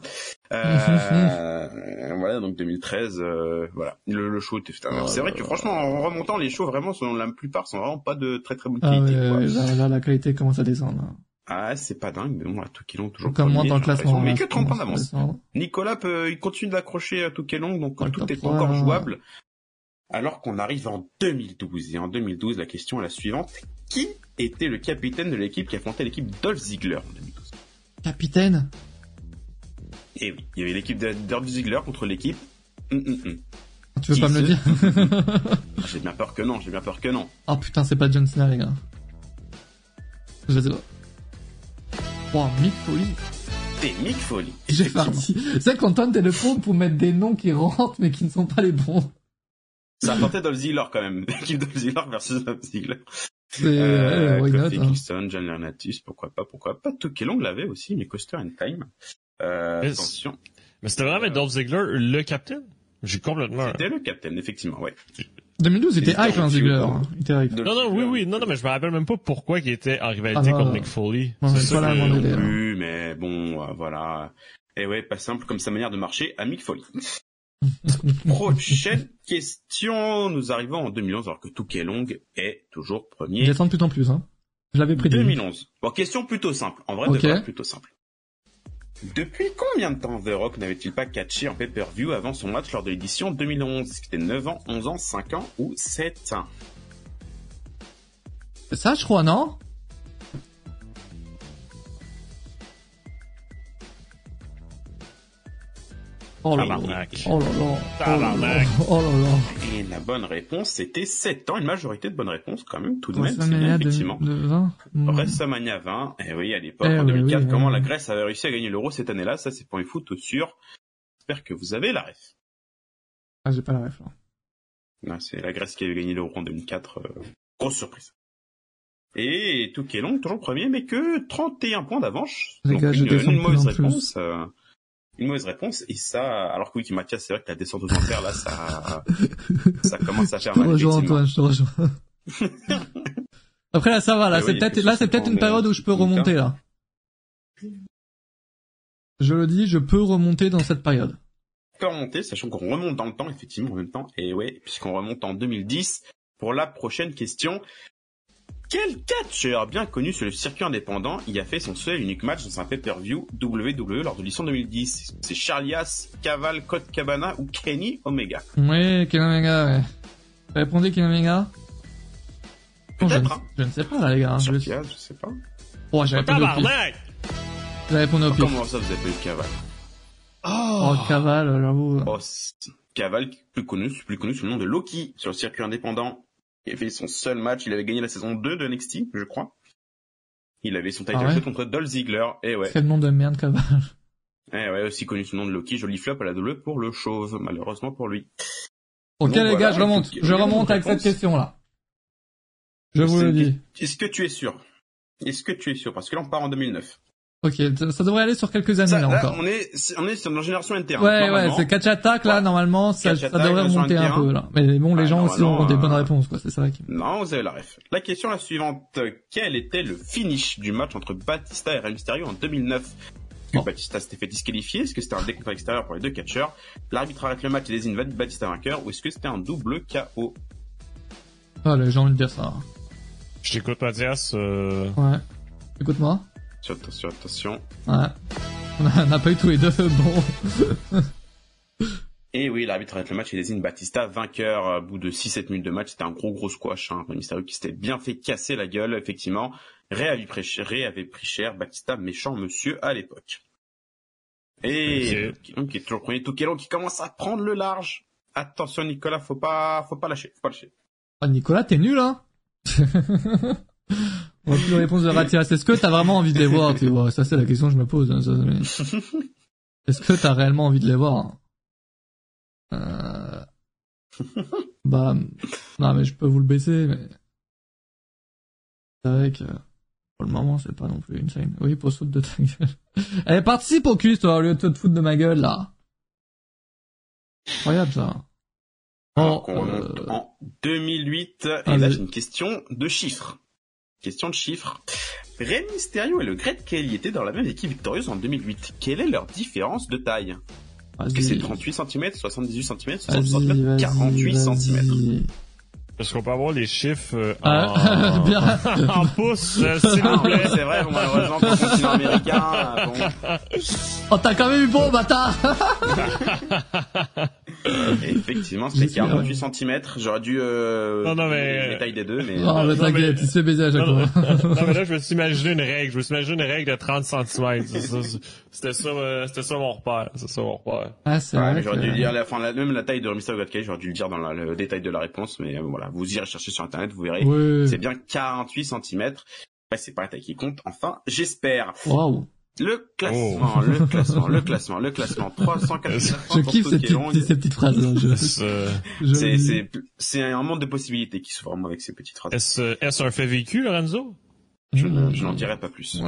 Euh, (laughs) voilà, donc 2013, euh, voilà, le, le show était. Oh c'est vrai que franchement, en remontant les shows, vraiment, selon la plupart, sont vraiment pas de très très bonne qualité. Ah, ouais, là, là, la qualité commence à descendre. Là. Ah, c'est pas dingue, mais bon, à Touquelong toujours Comme moi dans le classement. Mais que 30 points d'avance. Nicolas peut, il continue d'accrocher à Touquelong, donc tout est encore jouable. Alors qu'on arrive en 2012. Et en 2012, la question est la suivante. Qui était le capitaine de l'équipe qui affrontait l'équipe Dolph Ziggler en 2012 Capitaine? Eh oui, il y avait l'équipe de Dolph Ziggler contre l'équipe... Hum, hum, hum. Tu veux pas me le dire? (laughs) J'ai bien peur que non, j'ai bien peur que non. Oh putain, c'est pas John Cena, les gars. Je sais pas. Oh, Mick Foley. C'est Mick Foley. J'ai parti. C'est qu'Antoine, t'es le fond pour mettre des noms qui rentrent mais qui ne sont pas les bons. Ça portait Dolph Ziggler quand même. (laughs) L'équipe Dolph Ziggler versus Dolph Ziggler. C'est, euh, Kofi hein. Kingston, John Larnatus, pourquoi pas, pourquoi pas. Long l'avait aussi, mais Coaster and Time. Euh, attention. Mais c'était vraiment Dolph Ziggler le capitaine? J'ai complètement... C'était le capitaine, effectivement, ouais. 2012, il était hype, hein, Ziggler. Il était hype. Non, non, oui, oui, non, non, mais je me rappelle même pas pourquoi il était en rivalité ah, contre Mick Foley. c'est pas là, mon délire. Oui, mais bon, euh, voilà. Et ouais, pas simple comme sa manière de marcher à Mick Foley. (laughs) Prochaine question. Nous arrivons en 2011 alors que Touquet Long est toujours premier. Il descend de plus en plus, hein. Je l'avais pris 2011. Bon, question plutôt simple. En vrai, okay. plutôt simple. Depuis combien de temps The Rock n'avait-il pas catché en pay-per-view avant son match lors de l'édition 2011 C'était 9 ans, 11 ans, 5 ans ou 7 ans? Ça, je crois, non? Oh là là. Oh là là. Oh là là. Et la bonne réponse, c'était 7 ans. Une majorité de bonnes réponses, quand même, tout de même. C'est bien, effectivement. De, 20. WrestleMania 20. Et oui, à l'époque, eh en 2004, comment la Grèce avait réussi à gagner l'euro cette année-là? Ça, c'est pour les foot sûr. J'espère que vous avez la ref. Ah, j'ai pas la ref, là. Non, c'est la Grèce qui avait gagné l'euro en 2004. Euh, grosse surprise. Et Touquet toujours premier, mais que 31 points d'avance. Je une, une mauvaise réponse. Une mauvaise réponse. Et ça alors que oui Mathias c'est vrai que la descente aux enfers là ça (laughs) ça commence à faire mal je te rejoins Antoine je te rejoins. Après là ça va là c'est peut-être là c'est peut-être une période où je peux remonter là. Je le dis je peux remonter dans cette période. Peut remonter sachant qu'on remonte dans le temps effectivement en même temps. Et ouais puisqu'on remonte en 2010 pour la prochaine question quel catcheur bien connu sur le circuit indépendant y a fait son seul et unique match dans un pay-per-view WWE lors de l'édition 2010 C'est Charlias, Caval, Code Cabana ou Kenny Omega? Oui, Kenny Omega, ouais. Répondez Kenny Omega je, ne, je, ne sais pas là les gars. Je... je sais pas. Oh, j'ai répondu au pif. J'ai répondu au pif. Comment ça vous avez pas Caval Oh, oh Caval, j'avoue. Oh, Caval, plus connu, plus connu sous le nom de Loki sur le circuit indépendant. Il avait fait son seul match, il avait gagné la saison 2 de NXT, je crois. Il avait son title ah contre Dolph Ziggler, et ouais. Quel nom de merde, Caval. (laughs) Eh ouais, aussi connu sous le nom de Loki, joli flop à la double pour le chauve, malheureusement pour lui. Ok les gars, je remonte, je remonte avec cette question là. Je vous le dis. Est-ce que tu es sûr? Est-ce que tu es sûr? Parce que là on part en 2009. Ok, ça, devrait aller sur quelques années là, encore. On est, on est sur la génération NT1. Ouais, ouais, c'est catch attack là, normalement, ça, ça devrait remonter un peu là. Mais bon, les gens aussi ont des bonnes euh, réponses, quoi, c'est ça qui... Non, vous avez la ref. La question la suivante. Quel était le finish du match entre Batista et Rey Mysterio en 2009 que Batista s'était fait disqualifier? Est-ce que c'était un décompte extérieur pour les deux catcheurs? L'arbitre arrête le match et désigne Batista vainqueur Ou est-ce que c'était un double KO Ah, j'ai envie de dire ça. Je t'écoute, Mathias. Euh... Ouais. Écoute-moi. Attention, attention, Ouais. On n'a pas eu tous les deux, (laughs) bon. Et oui, l'arbitre arrête le match et désigne Batista vainqueur au bout de 6-7 minutes de match. C'était un gros gros squash. Hein. Mysterio qui s'était bien fait casser la gueule, effectivement. Ray avait pris cher, avait pris cher. Batista méchant monsieur à l'époque. Et okay. qui est toujours premier. Toukélon qui commence à prendre le large. Attention Nicolas, faut pas, faut pas lâcher, faut pas lâcher. Ah Nicolas, t'es nul hein (laughs) On va plus de réponse de Ratias. Est-ce que t'as vraiment envie de les voir, tu vois? Ça, c'est la question que je me pose. Hein, Est-ce que t'as réellement envie de les voir? Euh... Bah, non, mais je peux vous le baisser, mais... C'est vrai que... Pour le moment, c'est pas non plus une scène. Oui, pour saute de ta gueule. Allez, participe au cul, toi, au lieu de te foutre de ma gueule, là. Incroyable, ça. Oh, euh... en 2008, et là, j'ai une question de chiffres. Question de chiffres. Rey Mysterio et le Great Kelly étaient dans la même équipe victorieuse en 2008. Quelle est leur différence de taille? Est-ce que c'est 38 cm, 78 cm, 60 cm, 48 cm est-ce qu'on peut avoir les chiffres euh, ah, en, (laughs) bien. (laughs) en pouces, euh, (laughs) s'il vous plaît? C'est vrai, malheureusement, pour le continent américain, euh, bon. Oh, t'as quand même eu bon, bâtard! Effectivement, c'était 48 cm. J'aurais dû euh, non, non, mais... les tailles des deux, mais... Non, mais t'inquiète, il se fait baiser à chaque fois. non, mais là, je me suis imaginé une règle. Je me suis imaginé une règle de 30 cm. C'était ça, c'était ça mon repère. C'est ça mon repère. Ah, c'est ouais, J'aurais dû dire, la, fin, même la taille de Mr. Godkey, j'aurais dû le dire dans la, le détail de la réponse, mais voilà, vous irez chercher sur internet, vous verrez. Oui. C'est bien 48 cm. Ouais, c'est pas la taille qui compte. Enfin, j'espère. Waouh. Le classement, oh. le classement, le classement, le (laughs) classement. 389 Je kiffe ces petites, ces petites phrases. C'est, c'est, un monde de possibilités qui s'ouvre vraiment avec ces petites phrases. Est-ce, est-ce un fait vécu, Lorenzo? Je, je n'en dirai pas plus.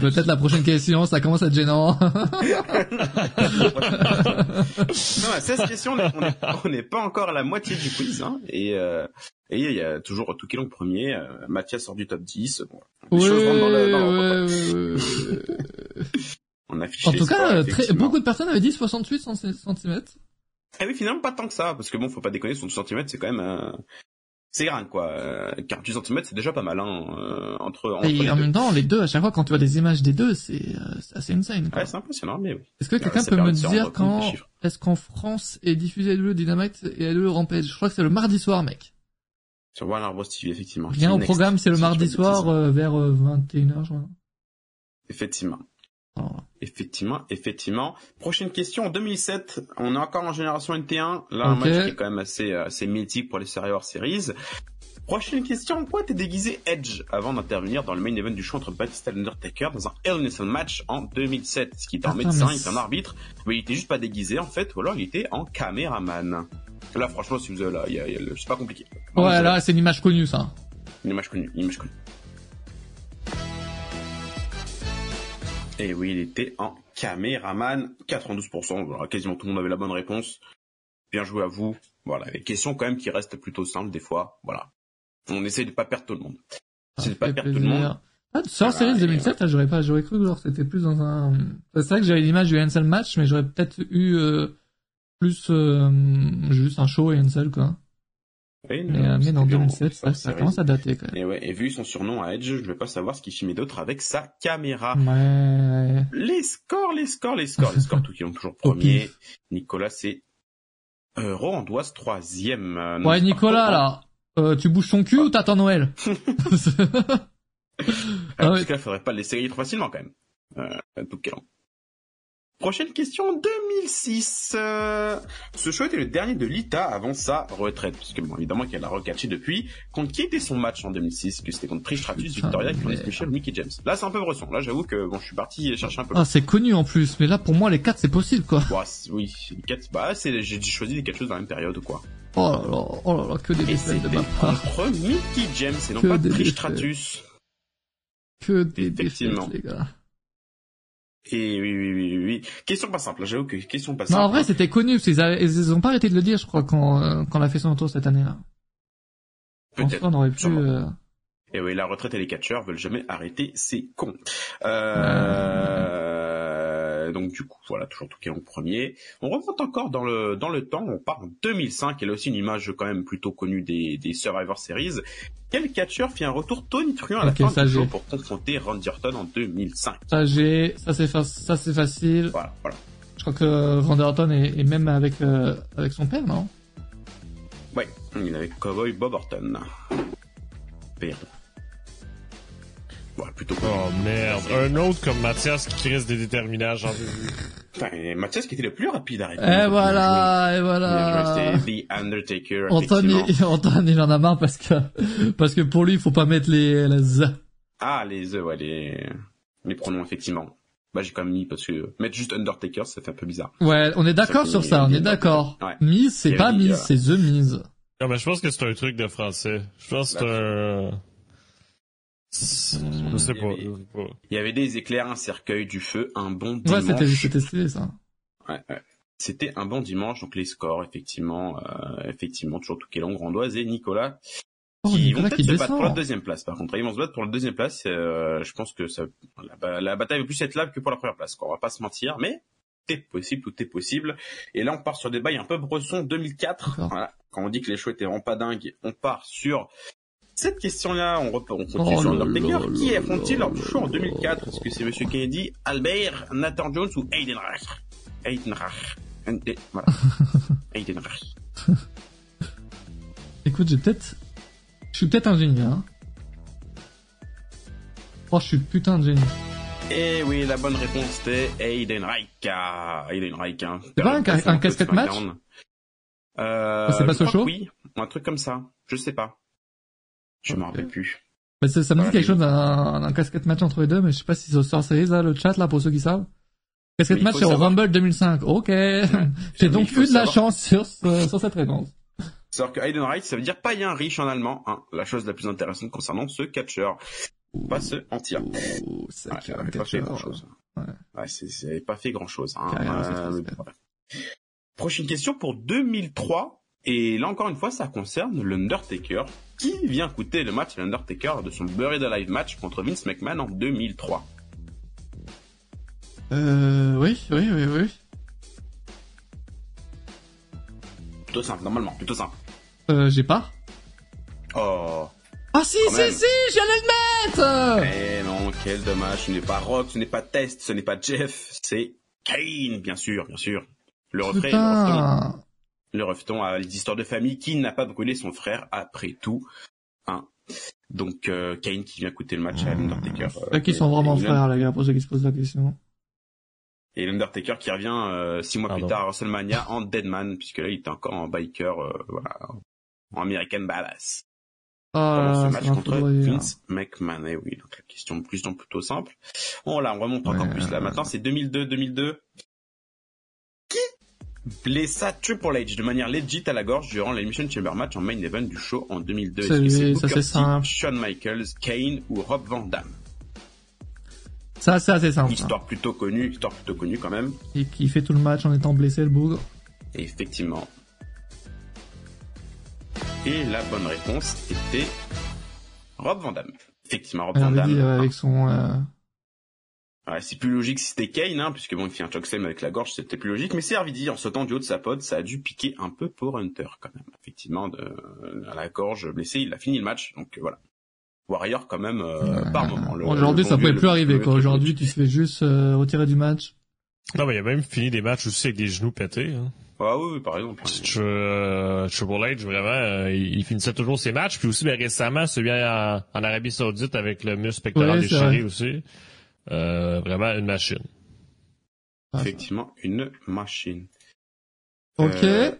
Peut-être la prochaine question, ça commence à être gênant. (laughs) non, 16 questions, on n'est pas encore à la moitié du quiz, hein, et, euh, et il y a toujours Toukelong premier, euh, Mathias sort du top 10, bon, des choses dans le, dans (laughs) On affiche En tout cas, très, beaucoup de personnes avaient dit 68 cm. Ah oui, finalement pas tant que ça, parce que bon, faut pas déconner, 60 cm c'est quand même, euh, c'est grand quoi. 48 euh, cm c'est déjà pas mal hein, euh, entre, entre Et en même temps les deux à chaque fois quand tu vois des images des deux c'est euh, assez insane. Quoi. Ouais c'est impressionnant mais oui. Est-ce que quelqu'un peut me dire quand est-ce qu'en France est diffusé le Dynamite et le Rampage Je crois que c'est le mardi soir mec. Sur Warner Bros TV effectivement. Rien au programme c'est le mardi soir vers 21h je crois. Effectivement. Effectivement, effectivement. Prochaine question, en 2007, on est encore en génération NT1, là un match qui est quand même assez, euh, assez mythique pour les Survivor Series. Prochaine question, pourquoi t'es déguisé Edge avant d'intervenir dans le main event du show entre Batista et Undertaker dans un Hell in match en 2007 Ce qui était un médecin, il était un arbitre, mais il était juste pas déguisé en fait, ou alors il était en caméraman. Là franchement, si vous avez là, c'est pas compliqué. Ouais, là c'est une image connue ça. Une image connue, une image connue. Et oui, il était en caméraman, 92%. Voilà, quasiment tout le monde avait la bonne réponse. Bien joué à vous. Voilà, les questions quand même qui restent plutôt simples des fois. Voilà. On essaie de pas perdre tout le monde. On essaie de pas perdre tout le monde. Ah, sur Series 2007, j'aurais pas, j'aurais cru que c'était plus dans un. C'est vrai que j'avais l'image du Hansel match, mais j'aurais peut-être eu euh, plus euh, juste un show et Hansel quoi. Mais, euh, mais dans 2007, ça, ça commence à dater quand même. Et, ouais, et vu son surnom à Edge, je vais pas savoir ce qu'il filmait d'autre avec sa caméra. Ouais. Les scores, les scores, les scores, les scores, tout qui ont toujours (laughs) premier. Nicolas, c'est euh, Roandoise troisième. Euh, ouais, Nicolas, là, euh, tu bouges ton cul ou t'attends Noël? (laughs) Ah, (laughs) Parce qu'il faudrait pas le laisser gagner trop facilement quand même. Euh, tout Prochaine question, 2006. Euh, ce show était le dernier de Lita avant sa retraite, puisque bon, évidemment qu'elle a recatché depuis. Contre qui était son match en 2006 Que c'était contre Trish Stratus, Victoria, Chris Michel, Mickey James. Là, c'est un peu bresson. Là, j'avoue que bon, je suis parti chercher un peu. Ah, c'est connu en plus, mais là, pour moi, les quatre, c'est possible, quoi. Bah, oui, les quatre, bah, c'est, j'ai choisi des quatre choses dans la même période, ou quoi. Oh là là, oh là là, que des défaites de ma part. Contre Mickey James et non pas Trish Stratus. Que des défaites, les gars. Et oui, oui, oui, oui. Question pas simple, j'avoue que question pas simple. Non, en vrai, c'était connu, parce ils, ont pas arrêté de le dire, je crois, quand, euh, quand on a fait son tour cette année-là. Peut-être. On aurait pu, euh... Et oui, la retraite et les catcheurs veulent jamais arrêter, c'est con. Euh... Donc du coup, voilà, toujours Touquet en premier. On remonte encore dans le dans le temps, on part en 2005, elle a aussi une image quand même plutôt connue des, des Survivor Series. Quel catcheur fit un retour tonitruant à la fin du show pour confronter Randy Orton en 2005 Ça j'ai, ça c'est ça c'est facile. Voilà, voilà. Je crois que Randy Orton est, même avec euh, avec son père, non? Ouais, il est avec Cowboy Bob Orton. Père plutôt. Oh merde, un autre comme Mathias qui reste des déterminants, j'en ai Mathias qui était le plus rapide à répondre. Et voilà, et voilà. The Undertaker. Antoine, Antoine, il en a marre parce que, parce que pour lui, il faut pas mettre les, les Z. Ah, les Z, ouais, les, les pronoms, effectivement. Bah, j'ai quand même mis parce que mettre juste Undertaker, ça fait un peu bizarre. Ouais, on est d'accord sur ça, on est d'accord. Ouais. Mise, c'est pas mise, c'est The Mise. Non, mais je pense que c'est un truc de français. Je pense que c'est un... Je sais pas, Il y avait des éclairs, un cercueil, du feu, un bon dimanche. Ouais, c'était stylé ça. Ouais, ouais. C'était un bon dimanche, donc les scores, effectivement, euh, effectivement, toujours Touquelon, Grandoise et Nicolas. Oh, qui vont peut-être se battre pour la deuxième place, par contre. Ils vont se battre pour la deuxième place. Euh, je pense que ça, la, bataille va plus être là que pour la première place. Quoi. On va pas se mentir, mais tout est possible, tout est possible. Et là, on part sur des bails un peu bressons 2004. Voilà. Quand on dit que les choix étaient vraiment pas dingues, on part sur cette question-là, on, on continue oh sur Undertaker. Qui affronte-t-il lors du show en 2004 Est-ce que c'est Monsieur Kennedy, Albert, Nathan Jones ou Aiden Rach Aiden Rach. Voilà. (laughs) Aiden Rach. Écoute, j'ai peut-être... Je suis peut-être un génie, hein. Oh, je suis putain de génie. Eh oui, la bonne réponse c'était Aiden Reich. Aiden Reich, hein. C'est pas un, un casquette match euh, C'est pas ce show Oui, un truc comme ça. Je sais pas. Je m'en rappelle plus. Mais ça, ça me dit quelque chose d'un casquette match entre les deux, mais je sais pas si c'est sur série, là, le chat, là, pour ceux qui savent. Casquette match, c'est au Rumble 2005. Ok. (laughs) J'ai donc eu de la chance sur, sur cette réponse. C'est-à-dire que Hayden Wright, ça veut dire païen riche en allemand, hein. La chose la plus intéressante concernant ce catcheur. Pas se mentir. Ouh, ça ouais, avait pas fait grand chose. Ouais. ouais c'est, pas fait grand chose, hein. Euh, Prochaine question pour 2003. Et là encore une fois, ça concerne l'Undertaker, qui vient coûter le match l'Undertaker de son Buried Alive match contre Vince McMahon en 2003. Euh, oui, oui, oui, oui. Plutôt simple, normalement, plutôt simple. Euh, j'ai pas. Oh. Ah si, si, si, j'allais le mettre Eh non, quel dommage, ce n'est pas Rock, ce n'est pas Test, ce n'est pas Jeff, c'est Kane, bien sûr, bien sûr. Le refrain, le refton à l'histoire de famille qui n'a pas brûlé son frère après tout. Hein. Donc euh, Kane qui vient coûter le match à l'Undertaker. Euh, qui sont vraiment frères, les gars, pour ceux qui se posent la question. Et l'Undertaker qui revient euh, six mois plus tard à WrestleMania en Deadman, puisque là il était encore en biker, euh, voilà, en American Badass. Ah, ce match contre Vince McMahon. Et eh oui, donc la question plus donc plutôt simple. Bon là, on remonte encore plus là. Maintenant c'est 2002-2002 blessa Triple H de manière legit à la gorge durant l'Elimination Chamber match en main event du show en 2002. C'est ça c'est simple. Shawn Michaels, Kane ou Rob Van Damme? Ça c'est assez simple. Histoire plutôt connue, histoire plutôt connue quand même. Et qui fait tout le match en étant blessé le bougre. effectivement. Et la bonne réponse était Rob Van Damme. Effectivement, Rob Van Damme. avec son euh, Ouais, c'est plus logique si c'était Kane, hein, puisque bon, il fait un chokeslam avec la gorge, c'était plus logique. Mais c'est en sautant du haut de sa pod, ça a dû piquer un peu pour Hunter, quand même. Effectivement, de, à la gorge blessée, il a fini le match, donc euh, voilà. Warrior, quand même, euh, par moment. Aujourd'hui, ça pouvait plus arriver, quoi. Aujourd'hui, tu te fais juste euh, retirer du match. Non, mais il a même fini des matchs aussi avec des genoux pétés. Hein. Ah oui, oui, par exemple. Euh, Triple H, vraiment, il, finissait toujours ses matchs. Puis aussi, ben, récemment, celui en, en Arabie Saoudite avec le muscle pectoral déchiré aussi. Euh, vraiment une machine. Effectivement, une machine. Ok. Euh,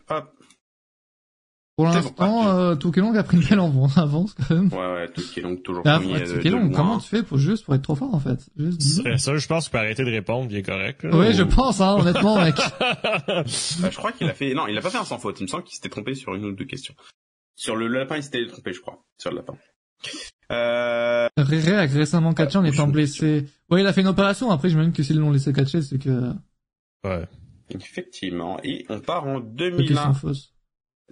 Pour l'instant, euh, Toukelong a pris une belle avance (laughs) quand même. Ouais, ouais, Toukelong toujours ah, premier Toukelong, comment tu fais pour juste pour être trop fort en fait? Juste Ça, je pense que tu peux arrêter de répondre, il est correct. oui, je pense, hein, honnêtement, mec. (laughs) bah, je crois qu'il a fait, non, il a pas fait un sans faute. Il me semble qu'il s'était trompé sur une ou deux questions. Sur le lapin, il s'était trompé, je crois. Sur le lapin. Euh... Réré a récemment catché en étant blessé. Ouais, il a fait une opération. Après, j'imagine que s'ils l'ont laissé catcher, c'est que... Ouais. Effectivement. Et on part en 2001.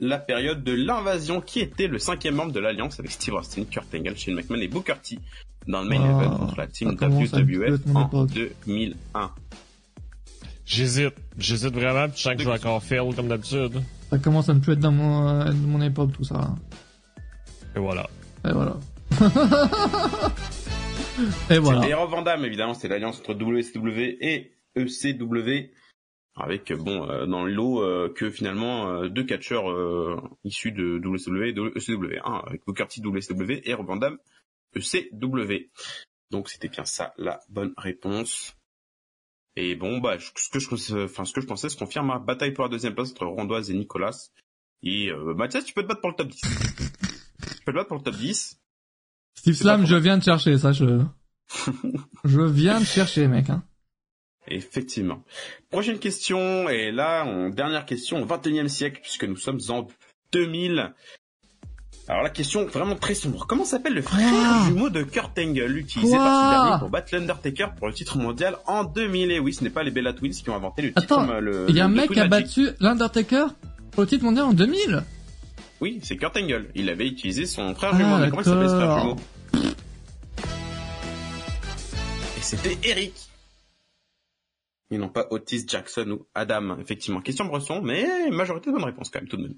La période de l'invasion qui était le cinquième membre de l'Alliance avec Steve Austin, Kurt Angle, Shane McMahon et Booker T dans le main ah, event contre la team WWF en 2001. J'hésite. J'hésite vraiment, je sens que je vais encore fail comme d'habitude. Ça commence à ne plus être dans mon, euh, mon époque, tout ça. Et voilà. Et voilà. (laughs) et voilà. Et Rob Van Damme, évidemment, c'est l'alliance entre WCW et ECW. Avec, bon, euh, dans le lot, euh, que finalement, deux catcheurs issus de WCW et de ECW. Hein, avec Booker T WCW et Rob Van Damme ECW. Donc c'était bien ça la bonne réponse. Et bon, bah, ce que je, enfin, ce que je pensais se confirme. ma Bataille pour la deuxième place entre Rondoise et Nicolas. Et euh, Mathias, tu peux te battre pour le top 10. Peux te battre pour le top 10. Steve Slam, je viens de chercher, ça, je... (laughs) je viens de chercher, mec, hein. Effectivement. Prochaine question, et là, en dernière question, au 21e siècle, puisque nous sommes en 2000. Alors la question vraiment très sombre. Comment s'appelle le frère jumeau de Kurt Angle utilisé par ce dernier pour battre l'Undertaker pour le titre mondial en 2000 Et oui, ce n'est pas les Bella Twins qui ont inventé le titre. Attends, il y a un mec qui a battu l'Undertaker pour le titre mondial en 2000 Oui, c'est Kurt Angle. Il avait utilisé son frère jumeau. Ah, Mais comment il s'appelle ce frère jumeau? Et c'était Eric. Et non pas Otis Jackson ou Adam, effectivement. Question Bresson, mais majorité de bonnes réponses quand même tout de même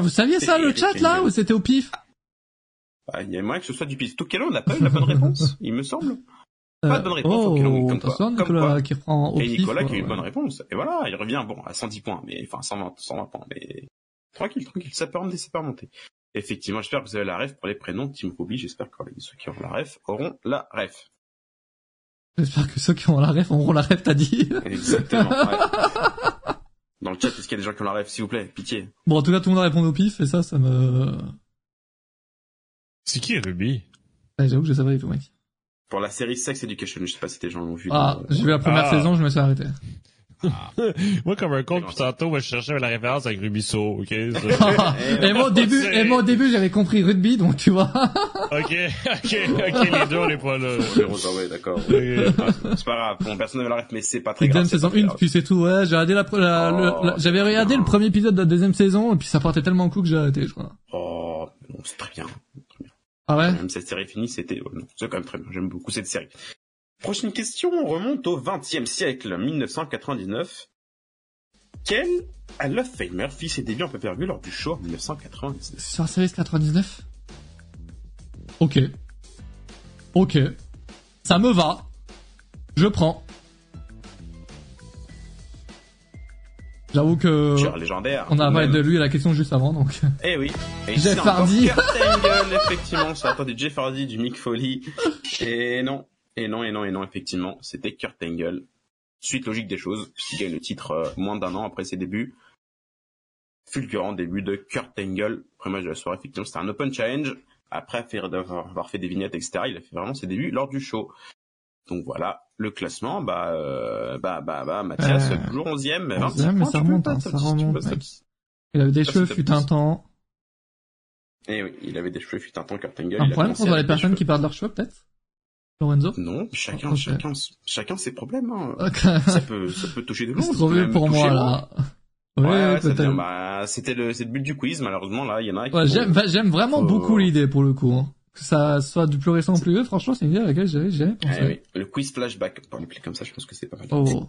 vous saviez ça, le chat, là, ou c'était au pif? Bah, Il y a moyen que ce soit du pif. Tokelon n'a pas eu la bonne réponse, il me semble. Pas de bonne réponse, oh, comme quoi. Nicolas qui prend au Et Nicolas qui a eu une bonne réponse. Et voilà, il revient, bon, à 110 points, mais, enfin, 120, 120 points, mais, tranquille, tranquille, ça peut remonter, ça peut remonter. Effectivement, j'espère que vous avez la ref pour les prénoms de Team Kobe, j'espère que ceux qui ont la ref auront la ref. J'espère que ceux qui ont la ref auront la ref, t'as dit. Exactement, (laughs) ouais. Dans le chat, est-ce qu'il y a des gens qui ont la rêve, s'il vous plaît? Pitié. Bon, en tout cas, tout le monde a répondu au pif, et ça, ça me... C'est qui Ruby? J'avoue que je savais tout, mec. Pour la série Sex Education, je sais pas si les gens l'ont vu. Ah, j'ai vu la première ah. saison, je me suis arrêté. (laughs) moi, comme un con, puis tantôt, moi, je cherchais la référence avec Ruby So, ok? (laughs) et moi, au début, et moi, au début, j'avais compris rugby, donc tu vois. (laughs) ok, ok, ok, les deux, on est pas là. ouais, d'accord. c'est pas grave, bon, personne ne la ref, mais c'est pas très grave. saison 1, puis c'est tout, ouais, j'ai regardé la, la, oh, j'avais regardé le premier épisode de la deuxième saison, et puis ça partait tellement cool que j'ai arrêté, je crois. Oh, c'est très bien. Ah ouais? Même cette série finie, c'était, c'est quand même très bien. J'aime beaucoup cette série. Prochaine question, on remonte au XXe siècle, 1999. Quel Hall of Famer fit ses débuts en pay lors du show en 1999 Sur Series 99 Ok. Ok. Ça me va. Je prends. J'avoue que. légendaire. On a parlé de lui à la question juste avant, donc. Eh oui. Et Jeff Hardy. effectivement. Ça a du Jeff Hardy, du Mick Foley. Et non. Et non, et non, et non, effectivement, c'était Kurt Angle. Suite logique des choses, qui gagne le titre euh, moins d'un an après ses débuts. Fulgurant début de Kurt Angle, premier match de la soirée, effectivement, c'était un Open Challenge. Après avoir fait des vignettes, etc., il a fait vraiment ses débuts lors du show. Donc voilà, le classement, bah, euh, bah, bah, bah, Mathias, euh, toujours 11ème, mais 25 mais ça remonte, hein, ça remonte. Il avait des cheveux, fut un temps. Eh oui, il avait des cheveux, fut un temps, Kurt Angle. Un problème pour les personnes qui perdent leurs cheveux, peut-être? Lorenzo Non, chacun, chacun, chacun ses problèmes. Hein. Ça peut, ça peut toucher de loin. (laughs) C'est trop vieux pour moi là. (laughs) Ouais, ouais peut-être. Bah, c'était le, c'est le but du quiz. Malheureusement là, il y en a. Qui ouais, j'aime, bah, j'aime vraiment beaucoup l'idée pour le coup. Hein. Que ça soit du plus récent au plus vieux, franchement, c'est une idée à laquelle j'avais jamais pensé. Eh oui. Le quiz flashback, pour l'appeler comme ça, je pense que c'est pas mal. Oh.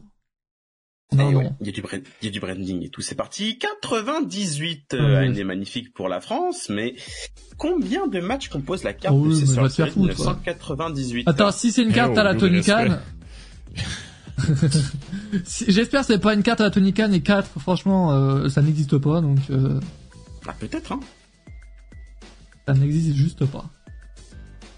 Non, non. Il, y a du brand, il y a du branding et tout. C'est parti. 98 euh, année magnifique pour la France, mais combien de matchs compose la carte oh, de ces sorties 1998 Attends, si c'est une carte eh, à la Tony Khan... (laughs) J'espère que c'est pas une carte à la Tony Khan et 4, franchement, euh, ça n'existe pas, donc... Euh... Ah, peut-être, hein Ça n'existe juste pas.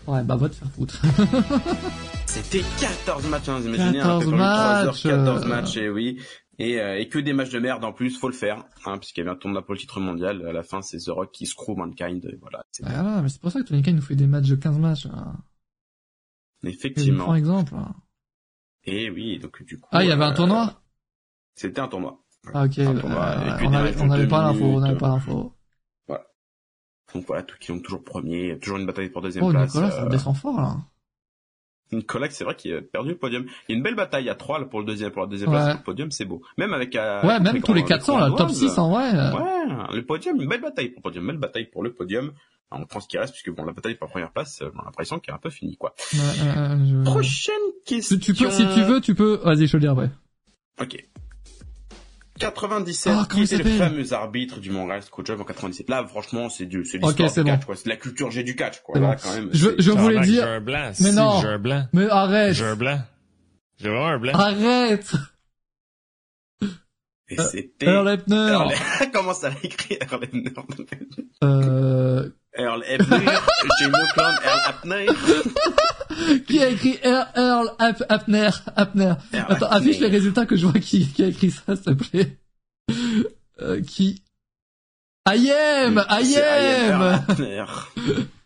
Ouais, bah va te faire foutre. (laughs) c'était 14 matchs, hein, vous imaginez, 14 matchs, 14 matchs, et oui. Et, euh, et, que des matchs de merde en plus, faut le faire, hein, puisqu'il y avait un tournoi pour le titre mondial. À la fin, c'est The Rock qui screw Mankind, et voilà. Ah, mais c'est pour ça que Tony Khan nous fait des matchs de 15 matchs. Hein. Effectivement. Par exemple. Hein. Et oui, donc du coup. Ah, il y avait un tournoi? Euh, c'était un tournoi. Ah ok. Euh, on n'avait pas l'info, on n'avait pas l'info. Voilà. Donc voilà, tout qui sont toujours premiers, toujours une bataille pour deuxième oh, place. Nicolas, ça descend fort là. Nicolas, c'est vrai qu'il a perdu le podium. Il y a une belle bataille à 3 là, pour le deuxième, pour la deuxième place. Le podium, c'est beau. Même avec. Euh, ouais, même tous les 400 là, top 6 en vrai. Ouais, le podium, une belle bataille pour le podium, belle bataille pour le podium. On prend ce qui reste puisque bon, la bataille pour la première place, euh, on a l'impression qu'elle est un peu finie quoi. je... Prochaine question. Tu, peux, si tu veux, tu peux. Vas-y, je te le dis après. Ok. 97, ah, qui était le fameux arbitre du Montréal Job en 97. Là, franchement, c'est du, c'est okay, du bon. catch, quoi. C'est de la culture G du catch, quoi. Là, quand même. Je, je voulais dire. J'ai un blanc. Mais non. J'ai un blanc. Mais arrête. J'ai un blanc. J'ai vraiment un blanc. Arrête. Et c'était... Earl Epner. Earl... (laughs) Comment ça l'a écrit, Earl Epner? euh... Earl Epner, Jim Oakland, Earl Epner. qui a écrit Earl, Earl Apner, Apner. Attends, affiche les résultats que je vois qui, qui a écrit ça, s'il te plaît. Euh, qui? I am, I am,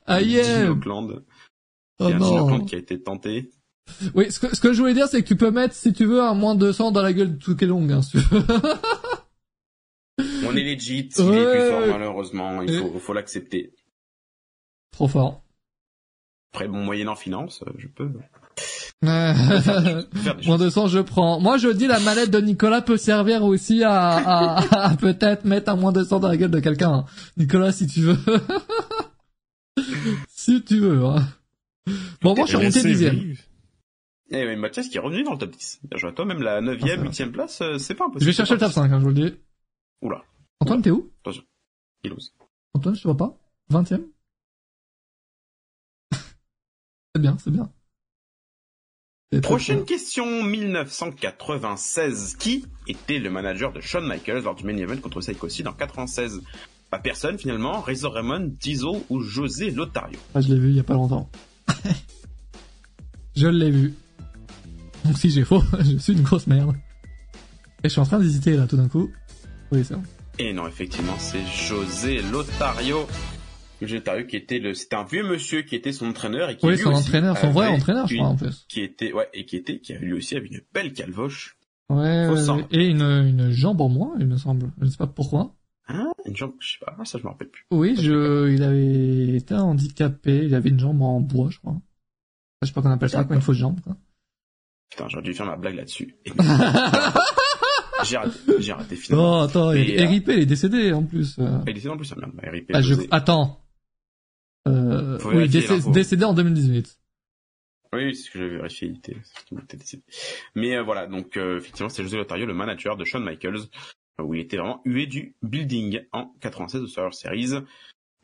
I am. Oakland. Oh non. Oakland qui a été tenté. Oui, ce que, ce que je voulais dire, c'est que tu peux mettre, si tu veux, un moins de 200 dans la gueule de Toukelong, hein, si tu veux. On est legit, il ouais. est plus fort, malheureusement, il faut, faut l'accepter. Trop fort. Après, bon, moyen en finance, je peux. (laughs) Moins de 200, je prends. Moi, je dis la manette de Nicolas peut servir aussi à, à, à (laughs) peut-être mettre un moins de 200 dans la gueule de quelqu'un. Hein. Nicolas, si tu veux. (laughs) si tu veux. Hein. Bon, moi, je suis monté dixième. Eh oui, Mathias qui est revenu dans le top 10. Bien joué à toi, même la 9ème, 8ème place, c'est pas impossible. Je vais chercher le top 5, hein, je vous le dis. Oula. Antoine, t'es où? Attention. Il ose. Antoine, je te vois pas 20ème C'est bien, c'est bien. Prochaine question, 1996. Qui était le manager de Shawn Michaels lors du main event contre Psycho Sid en 96 Pas personne finalement, Razor Ramon, Diesel ou José Lotario? Ah, je l'ai vu il y a pas longtemps. (laughs) je l'ai vu. Donc si j'ai faux, (laughs) je suis une grosse merde. Et je suis en train d'hésiter là tout d'un coup. Oui, c'est bon. Et non, effectivement, c'est José Lotario. Lotario qui était le, c'était un vieux monsieur qui était son entraîneur et qui oui, son entraîneur, son vrai entraîneur, je crois en plus. Qui était, ouais, et qui était, qui a lui aussi avait une belle calvoche. Ouais, et une, une jambe en moins, il me semble. Je ne sais pas pourquoi. Hein Une jambe, je sais pas, ça je me rappelle plus. Oui, je, il avait été handicapé, il avait une jambe en bois, je crois. Je sais pas qu'on appelle ça, quoi, une fausse jambe, quoi. Putain, j'aurais dû faire ma blague là-dessus. (laughs) j'ai raté, j'ai raté finalement. Oh, attends, Mais, RIP, il est décédé, en plus. Il est décédé en plus, merde, RIP. Ah, je... Attends. Euh, oui, décédé, décédé en 2018. Oui, c'est ce que j'avais vérifié, il était, décédé. Mais euh, voilà, donc euh, effectivement, c'est José Lotario, le manager de Shawn Michaels, où il était vraiment hué du building en 96 de Survivor Series.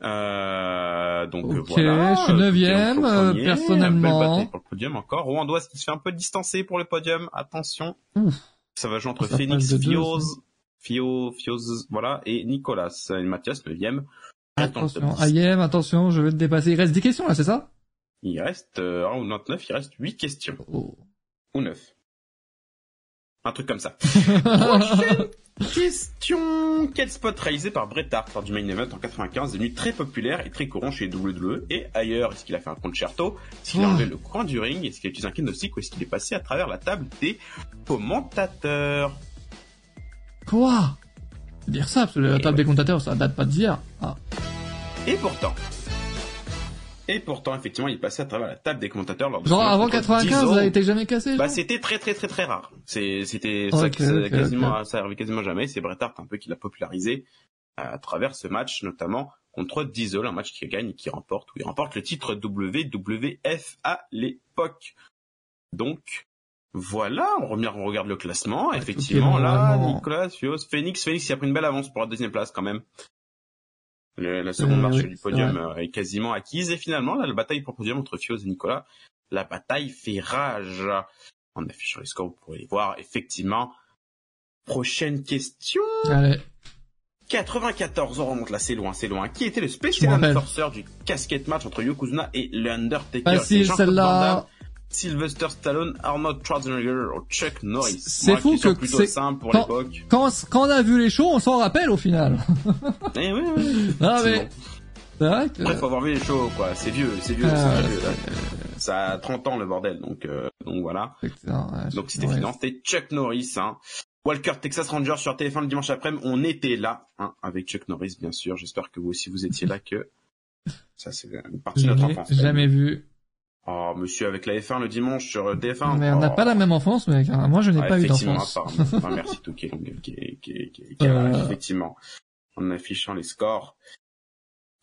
Euh, donc okay, voilà. je suis neuvième, euh, personnellement. Belle pour le podium encore. Rouen qui se fait un peu distancer pour le podium? Attention. Ouf. Ça va jouer entre Phoenix, Fioz, Fio, Fioz, voilà, et Nicolas. Et Mathias, neuvième. Attention, Ayem, attention, je vais te dépasser. Il reste 10 questions là, c'est ça? Il reste, euh, ou 99, il reste 8 questions. Oh. Ou 9. Un truc comme ça. (laughs) Prochaine question. Quel spot réalisé par Bret Hart lors du main event en 95 devenu très populaire et très courant chez WWE et ailleurs? Est-ce qu'il a fait un concerto Est-ce qu'il a enlevé le coin du ring? Est-ce qu'il a utilisé un kendo-stick ou est-ce qu'il est passé à travers la table des commentateurs? Quoi? Dire ça, parce que la table des commentateurs, ça date pas d'hier. Ah. Et pourtant. Et pourtant, effectivement, il passait à travers la table des commentateurs lors de Genre, avant 95, ça a été jamais cassé, Bah, c'était très, très, très, très rare. C'est, c'était, ça, okay, quasiment, okay. ça arrivait quasiment jamais. C'est Bret Hart un peu qui l'a popularisé à travers ce match, notamment contre Diesel, un match qui gagne et qui remporte, où il remporte le titre WWF à l'époque. Donc, voilà, on, regarde le classement. Effectivement, là, vraiment... Nicolas, Fios, Phoenix, Phoenix, il a pris une belle avance pour la deuxième place quand même. Le, la seconde euh, marche oui, du podium est, est, quasiment acquise. Et finalement, là, la bataille pour le podium entre Fios et Nicolas, la bataille fait rage. En affichant les scores, vous pourrez les voir. Effectivement. Prochaine question. Allez. 94 on remonte là, c'est loin, c'est loin. Qui était le spécial enforcer du casquette match entre Yokozuna et l'Undertaker? Facile, celle-là. Sylvester Stallone, Arnold Schwarzenegger ou Chuck Norris. C'est fou que c'est simple pour l'époque. Quand, quand on a vu les shows, on s'en rappelle au final. eh oui, oui. Ah (laughs) mais vrai que... faut avoir vu les shows, quoi. C'est vieux, c'est vieux, ah, vieux Ça a 30 ans, le bordel. Donc, euh, donc voilà. donc c'était ouais. c'était Chuck Norris, hein. Walker Texas Ranger sur TF1 le dimanche après-midi. On était là, hein, avec Chuck Norris, bien sûr. J'espère que vous aussi vous étiez là, que ça c'est une partie de notre enfance. Jamais vu. Oh, monsieur, avec la F1 le dimanche sur TF1. Mais on n'a pas la même enfance, mec. Hein. Moi, je n'ai pas eu d'enfance. (laughs) Enfin, merci, Touquet, qui, qui, qui, euh... effectivement, en affichant les scores.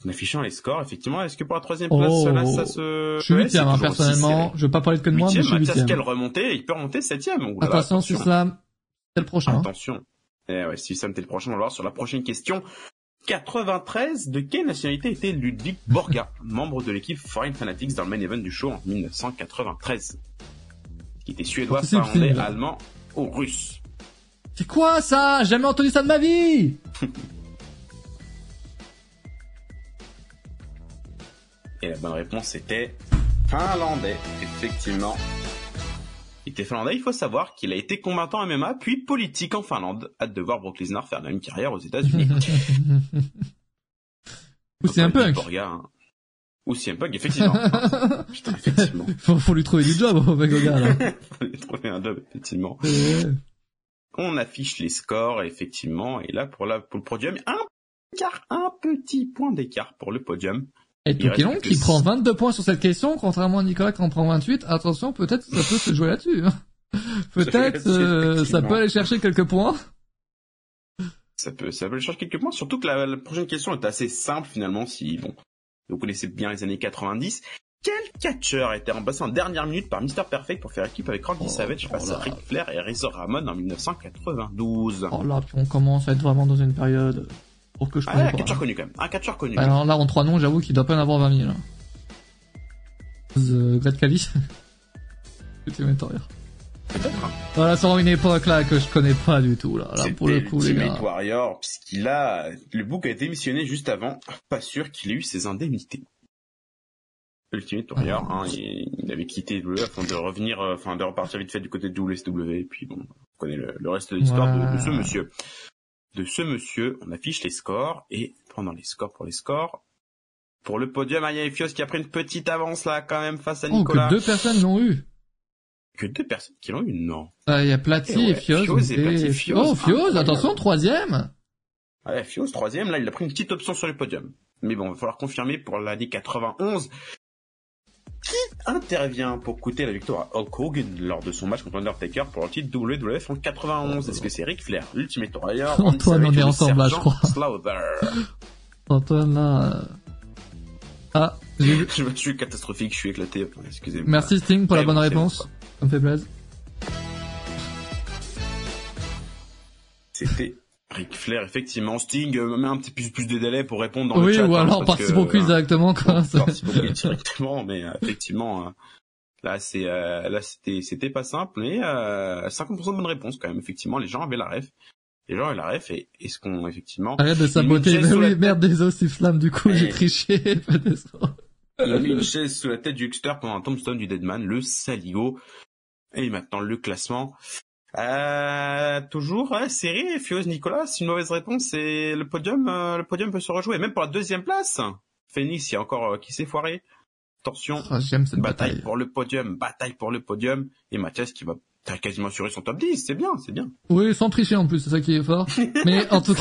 En affichant les scores, effectivement, est-ce que pour la troisième place, oh, là, ça se... Je suis huitième, hein, personnellement. Je veux pas parler que de moi, mais je suis huitième. qu'elle remontait, il peut remonter septième. Attention, Slam, c'est le prochain. Attention. Eh ouais, si Sam, t'es le prochain, on va voir sur la prochaine question. 93, de quelle nationalité était Ludwig Borga, membre de l'équipe Foreign Fanatics dans le main event du show en 1993 Qui était suédois, finlandais, allemand ou russe? C'est quoi ça? Jamais entendu ça de ma vie! (laughs) Et la bonne réponse était finlandais, effectivement. Était finlandais, il faut savoir qu'il a été combattant MMA, puis politique en Finlande. Hâte de voir Brock Lesnar faire la même carrière aux États-Unis. (laughs) Ou c'est un punk. Hein. Ou c'est un punk, effectivement. (laughs) Putain, effectivement. (laughs) faut, lui trouver du job au mec là. faut lui trouver un job, effectivement. On affiche les scores, effectivement, et là, pour, la, pour le podium, un écart, un petit point d'écart pour le podium. Et Touquelon qui prend 22 points sur cette question, contrairement à Nicolas qui en prend 28. Attention, peut-être ça peut se jouer là-dessus. Hein. (laughs) Peut-être euh, ça peut aller chercher quelques points. Ça peut, ça peut aller chercher quelques points. Surtout que la, prochaine question est assez simple finalement. Si bon, vous connaissez bien les années 90. Quel catcheur a été remplacé en dernière minute par Mr. Perfect pour faire équipe avec Randy oh, Savage face à Ric Flair et Razor Ramon en 1992 Oh là, puis on commence à être vraiment dans une période pour que je ah, un catcheur connu quand même. Un catcheur connu. Alors là, en trois noms, j'avoue qu'il doit pas en avoir 20 000. The Great Cali. Ultimate Warrior. Peut-être. Hein. Voilà, c'est une époque là que je connais pas du tout là. là pour le coup, les gars. Warrior, puisqu'il a, le book a été missionné juste avant. Pas sûr qu'il ait eu ses indemnités. Ultimate Warrior, hein, il, avait quitté le afin de revenir, euh, enfin de repartir vite fait du côté de WSW, et puis bon, on connaît le, reste de l'histoire de, de, ce monsieur de ce monsieur, on affiche les scores et pendant les scores pour les scores, pour le podium, il y a Fios qui a pris une petite avance là quand même face à oh, Nicolas. que deux personnes l'ont eu. Que deux personnes qui l'ont eu, non. Ah, il y a Platy et, Fios. et Oh, Fios, attention, troisième. Ouais, Fios, troisième, là il a pris une petite option sur le podium. Mais bon, il va falloir confirmer pour l'année 91 qui intervient pour coûter la victoire à Hulk Hogan lors de son match contre Undertaker pour le titre WWF en 91 Est-ce que c'est Ric Flair, l'Ultimate Warrior (laughs) Antoine, on est ensemble là, je crois. Antoine, là... Euh, ah, (laughs) je suis catastrophique, je suis éclaté. Excusez-moi. Merci Sting pour la bonne réponse. Ça me fait plaisir. C'était Ric Flair, effectivement. Sting euh, met un petit peu plus de délai pour répondre dans le chat. Oui, ou hein, alors participe au quiz euh, directement, quoi. Participe au quiz directement, mais euh, effectivement, là, c'est, là, c'était, c'était pas simple, mais 50% de bonnes réponses quand même. Effectivement, les gens avaient la ref. Les gens avaient la ref et est-ce qu'on, effectivement... Arrête de saboter, mais oui, (laughs) merde, des os, flamme, du coup, j'ai triché, (laughs) Il a mis une chaise sous la tête du Huckster pendant un tombstone du Deadman, le Saligo. Et maintenant, le classement. Euh, toujours, ouais, série, Fios Nicolas, une mauvaise réponse et le podium, euh, le podium peut se rejouer, même pour la deuxième place. Phoenix, il y a encore euh, qui s'est foiré. Attention, oh, bataille, bataille pour le podium, bataille pour le podium, et Mathias qui va T'as quasiment assuré son top 10, c'est bien, c'est bien. Oui, sans tricher en plus, c'est ça qui est fort. (laughs) Mais en tout,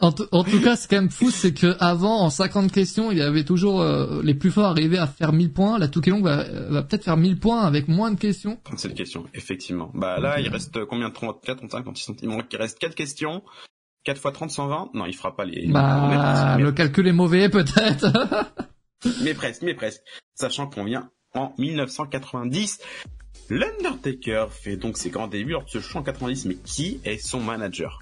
en, en, tout cas, ce qui est fou, c'est que avant, en 50 questions, il y avait toujours euh, les plus forts arrivaient à faire 1000 points. La Touquelon va, va peut-être faire 1000 points avec moins de questions. 37 questions, effectivement. Bah là, il reste combien de 34, 35, 36 Il reste 4 questions. 4 fois 30, 120 Non, il fera pas les... Bah, le calcul est mauvais, peut-être. (laughs) mais presque, mais presque. Sachant qu'on vient en 1990. L'Undertaker fait donc ses grands débuts lors de ce show en 90, mais qui est son manager?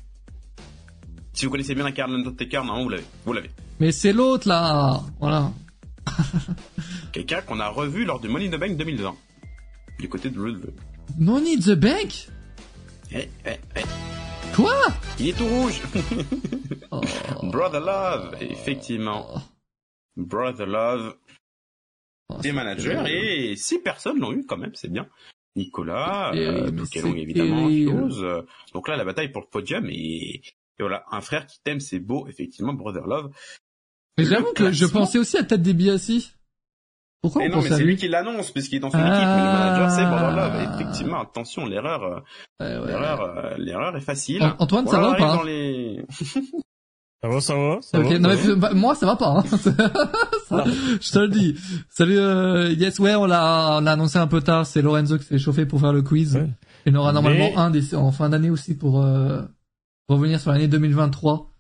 Si vous connaissez bien la carte de l'Undertaker, normalement vous l'avez. Vous l'avez. Mais c'est l'autre là Voilà. (laughs) Quelqu'un qu'on a revu lors de Money in the Bank 2020. Du côté de Ludwig. Money in the Bank? Eh, eh, eh. Quoi? Il est tout rouge oh. (laughs) Brother Love, effectivement. Brother Love. Oh, des managers et six personnes l'ont eu quand même, c'est bien. Nicolas, euh, évidemment, Donc là, la bataille pour le podium et, voilà, un frère qui t'aime, c'est beau, effectivement, Brother Love. Mais j'avoue que je pensais aussi à Tête des Biassi. Pourquoi mais non, mais c'est lui qui l'annonce, puisqu'il est dans son équipe, mais le manager c'est Brother Love. Et effectivement, attention, l'erreur, euh, l'erreur, euh, l'erreur est facile. Antoine, ça va ou pas? (laughs) Ça va, ça va, ça va, non, mais, bah, moi, ça va pas. Hein. (laughs) je te le dis. Salut, euh, yes, ouais, on l'a, on l'a annoncé un peu tard. C'est Lorenzo qui s'est chauffé pour faire le quiz. Il y en aura normalement un en fin d'année aussi pour euh, revenir sur l'année 2023.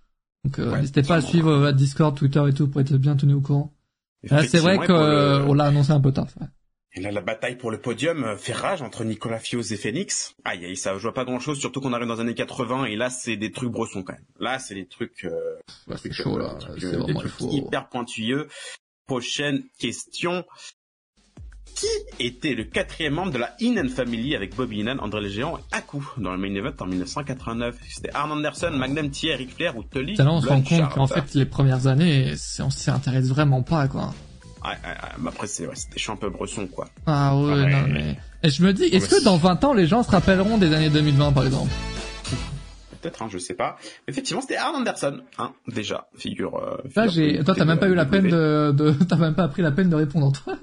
Donc, euh, n'hésitez pas à suivre euh, Discord, Twitter et tout pour être bien tenu au courant. c'est vrai qu'on l'a annoncé un peu tard. Et là, la bataille pour le podium euh, fait rage entre Nicolas Fios et Phoenix. Aïe, aïe, ça joue pas grand chose, surtout qu'on arrive dans les années 80, et là, c'est des trucs brossons quand même. Là, c'est des trucs, euh, c'est chaud, là. C'est euh, vraiment hyper pointilleux. Prochaine question. Qui était le quatrième membre de la Inan Family avec Bobby Inan, André le Géant et Aku dans le main event en 1989 C'était Arn Anderson, Magnum Thier, Ric Flair ou Tully Là, on se rend compte qu'en fait, les premières années, on s'y intéresse vraiment pas, quoi. Ah, mais après, c'est ouais, des chants un peu bressons, quoi. Ah ouais, non, mais... Et je me dis, est-ce que dans 20 ans, les gens se rappelleront des années 2020, par exemple? Peut-être, hein, je sais pas. Effectivement, c'était Arn Anderson, hein, déjà, figure... Euh, Là, j'ai... Toi, t'as même pas eu la peine de... de... (laughs) T'as même pas pris la peine de répondre, Antoine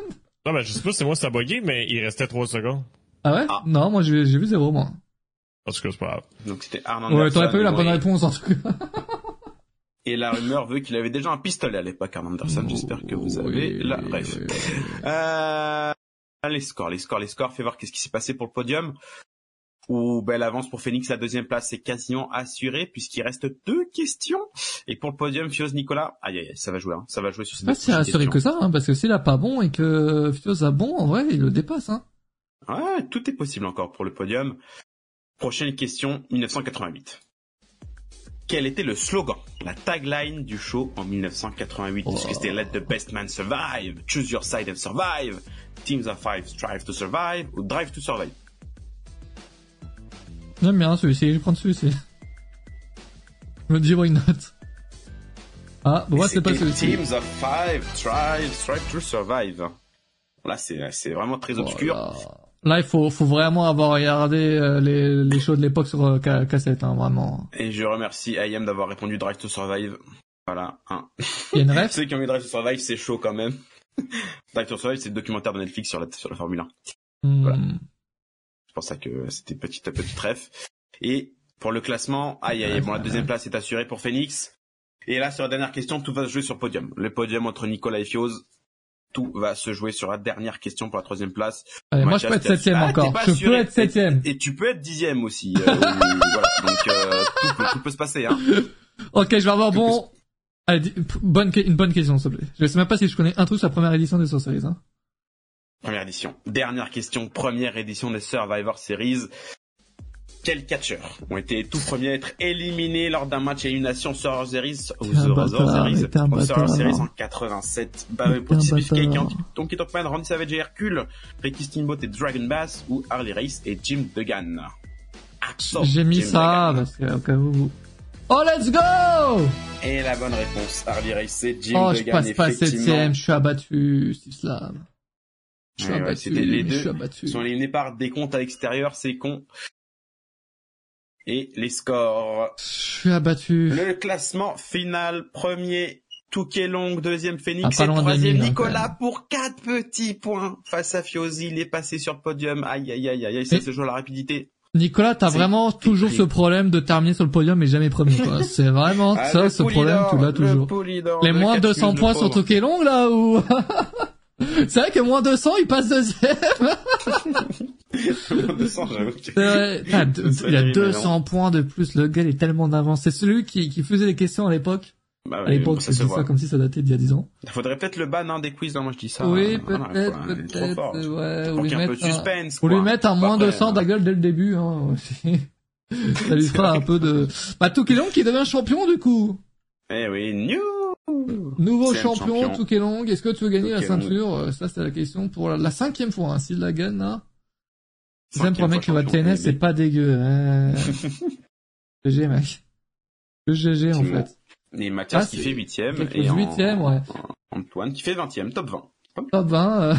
Non, mais je sais pas si c'est moi qui bugué, mais il restait 3 secondes. Ah ouais? Ah. Non, moi, j'ai vu zéro, moi. En tout cas, c'est pas grave. Donc, c'était Arn Anderson. Ouais, t'aurais pas eu la bonne réponse, en tout cas. (laughs) Et la rumeur veut qu'il avait déjà un pistolet à l'époque, Arn Anderson. J'espère que vous avez la bref. Euh, les scores, les scores, les scores. Fais voir qu'est-ce qui s'est passé pour le podium. Ou belle avance pour Phoenix, la deuxième place est quasiment assurée puisqu'il reste deux questions. Et pour le podium, Fios Nicolas, aïe aïe, ça va jouer, hein. ça va jouer sur ces Pas si assuré que ça, hein, parce que s'il a pas bon et que Fios a bon, en vrai, il le dépasse. Hein. Ouais, tout est possible encore pour le podium. Prochaine question, 1988 quel était le slogan, la tagline du show en 1988 Est-ce que c'était Let the best man survive, Choose your side and survive, Teams of five strive to survive ou Drive to survive J'aime bien celui-ci, je vais prendre celui-ci. Je me dis why not? Ah, bon, moi c'est pas celui-ci. Teams of five strive, strive to survive. Là, c'est vraiment très obscur. Là, il faut, faut vraiment avoir regardé euh, les, les shows de l'époque sur euh, cassette, hein, vraiment. Et je remercie IM d'avoir répondu Drive to Survive. Voilà. Hein. Il y a une ref (laughs) Ceux qui ont mis Drive to Survive, c'est chaud quand même. (laughs) Drive to Survive, c'est le documentaire de Netflix sur la, sur la Formule 1. Hmm. Voilà. C'est pour ça que c'était petite petite ref. Et pour le classement, aïe aïe, bon la deuxième place est assurée pour Phoenix. Et là, sur la dernière question, tout va se jouer sur podium. Le podium entre Nicolas et Fioz, tout va se jouer sur la dernière question pour la troisième place. moi, je peux être septième encore. Je peux être septième. Et, tu peux être dixième aussi. Euh, (laughs) voilà. Donc euh, tout, peut, tout, peut, se passer. Hein. (laughs) Ok, je vais avoir bon. Allez, bonne, une bonne question, s'il te plaît. Je sais même pas si je connais un truc sur la première édition des Sorceries. Hein. Première édition. Dernière question. Première édition des Survivor Series quels catcheurs ont été tout premiers à être éliminés lors d'un match à élimination sur Series ou Series, Series en 87 bah, pour spécifier Donkey Talkman, Randy Savage et Hercule, Ricky Steamboat et Dragon Bass ou Harley Race et Jim Duggan. J'ai mis ça parce que au cas où. Oh let's go Et la bonne réponse, Harley Race et Jim oh, Duggan. Oh je passe pas septième, je suis abattu, Steve Slam. Je suis abattu, les deux sont éliminés par des comptes à l'extérieur, c'est con. Et les scores. Je suis abattu. Le classement final, premier Touquet Long, deuxième Phoenix ah, et troisième Nicolas pour quatre petits points face à Fiozi. Il est passé sur le podium. Aïe, aïe, aïe, aïe, ça se joue à la rapidité. Nicolas, t'as vraiment toujours ce problème de terminer sur le podium mais jamais premier, (laughs) C'est vraiment ah, ça, ce problème, tu l'as toujours. Les moins 200 points sur Touquet Long, là, ou? (laughs) C'est vrai que moins 200, il passe deuxième. (laughs) (laughs) moins 200, j'avoue. (laughs) il a 200 points de plus. Le gars, est tellement d'avance. C'est celui qui, qui faisait les questions à l'époque. Bah à l'époque, c'est ça comme si ça datait d'il y a 10 ans. Il faudrait peut-être le ban hein, des quiz, non, moi je dis ça. Oui, peut-être, peut-être, ouais. Ou lui, mettre un, suspense, ou lui mettre un moins 200 de la gueule dès le début, hein, (laughs) ça lui fera un peu de... Bah, Toukelon qui devient champion, du coup. Eh oui, new Nouveau champion, champion. Long. Est-ce que tu veux gagner la ceinture? Euh, Ça, c'est la question pour la, cinquième fois. Hein, S'il la gagne, là. Sixième pour un mec qui va TNS, c'est pas dégueu. Hein. (laughs) GG, mec. Le GG, en fait. Et Mathias ah, qui fait huitième. Et huitième, ouais. Antoine qui fait vingtième, top 20. Top Top 20.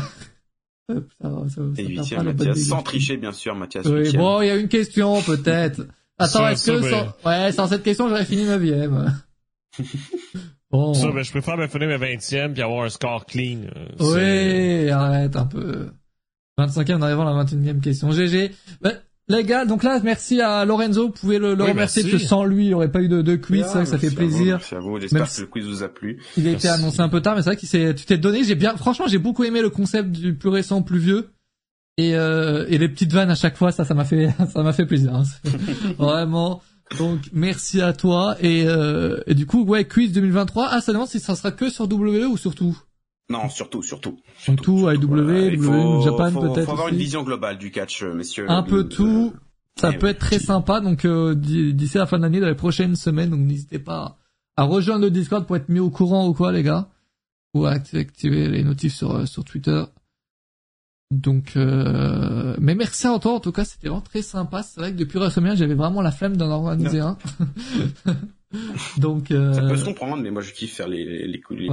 (laughs) et huitième, Mathias, sans tricher, bien sûr, Mathias. Oui, bon, il y a une question, peut-être. (laughs) Attends, est-ce que sans... ouais, sans cette question, j'aurais fini 9ème. bon. Ça, ben, je préfère me finir ma 20ème puis avoir un score clean. Euh, oui, arrête un peu. 25ème en arrivant à la 21ème question. GG. Ben, les gars, donc là, merci à Lorenzo. Vous pouvez le, remercier que sans lui, il n'y aurait pas eu de, de quiz. c'est vrai que ça fait plaisir. merci à vous. J'espère que le quiz vous a plu. Il a été annoncé un peu tard, mais c'est vrai qu'il s'est, tu t'es donné. J'ai bien, franchement, j'ai beaucoup aimé le concept du plus récent plus vieux. Et, euh, et les petites vannes à chaque fois, ça, ça m'a fait, (laughs) ça m'a fait plaisir. Hein. (laughs) Vraiment. Donc, merci à toi. Et, euh, et du coup, ouais, quiz 2023. Ah, ça demande si ça sera que sur W ou surtout. Non, surtout, surtout. Surtout, AEW, W, Japan peut-être. Faut avoir une vision globale du catch, euh, messieurs. Un peu tout. Ça eh peut être très sympa. Donc, euh, d'ici la fin de l'année, dans les prochaines semaines, donc n'hésitez pas à rejoindre le Discord pour être mis au courant ou quoi, les gars. Ou à activer les notifs sur, euh, sur Twitter. Donc, euh... mais merci à toi en tout cas, c'était vraiment très sympa. C'est vrai que depuis WrestleMania, j'avais vraiment la flemme d'en organiser un. (laughs) Donc, euh... ça peut se comprendre, mais moi je kiffe faire les les, les, quiz.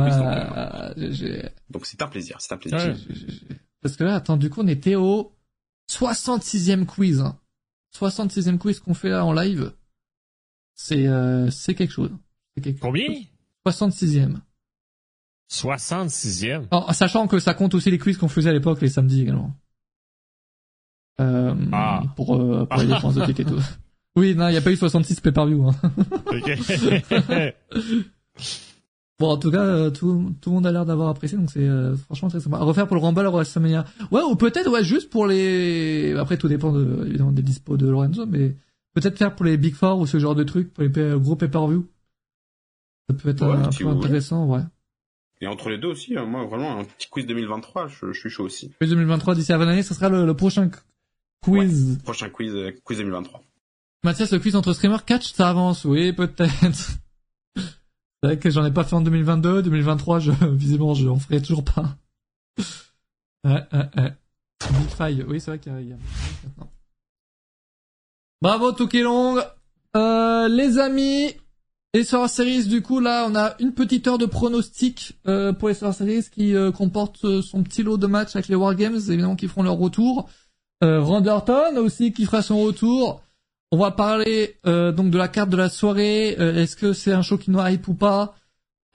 Donc c'est un plaisir, c'est un plaisir. Parce que là, attends, du coup, on était au 66e quiz. Hein. 66e quiz qu'on fait là en live. C'est euh, c'est quelque chose. Quelque Combien 66e. 66e. sachant que ça compte aussi les quiz qu'on faisait à l'époque les samedis également. Euh, ah. Pour, euh, pour les défenses de (laughs) kick et tout. Oui, non, il n'y a pas eu 66 pay-per-view. Hein. (laughs) bon, en tout cas, euh, tout, tout le monde a l'air d'avoir apprécié, donc c'est euh, franchement très sympa. À refaire pour le Rumble à WrestleMania. Ouais, ou peut-être, ouais, juste pour les... Après, tout dépend de, évidemment des dispos de Lorenzo, mais peut-être faire pour les Big Four ou ce genre de trucs, pour les gros pay-per-view. Ça peut être un, peu intéressant, ouais. Et entre les deux aussi, hein, moi vraiment un petit quiz 2023, je, je suis chaud aussi. Quiz 2023 d'ici à la année, ce sera le, prochain quiz. prochain quiz, euh, quiz 2023. Mathias, le quiz entre streamers catch, ça avance, oui, peut-être. C'est vrai que j'en ai pas fait en 2022, 2023, je, visiblement, je en ferai toujours pas. Ouais, ouais, ouais. Oui, c'est vrai qu'il y a. Bravo, Long. Euh, les amis, sur la Series, du coup, là, on a une petite heure de pronostic euh, pour les Survivor Series qui euh, comporte euh, son petit lot de matchs avec les Wargames, évidemment, qui feront leur retour. Euh, Randerton aussi qui fera son retour. On va parler donc de la carte de la soirée. est-ce que c'est un show qui nous hype ou pas?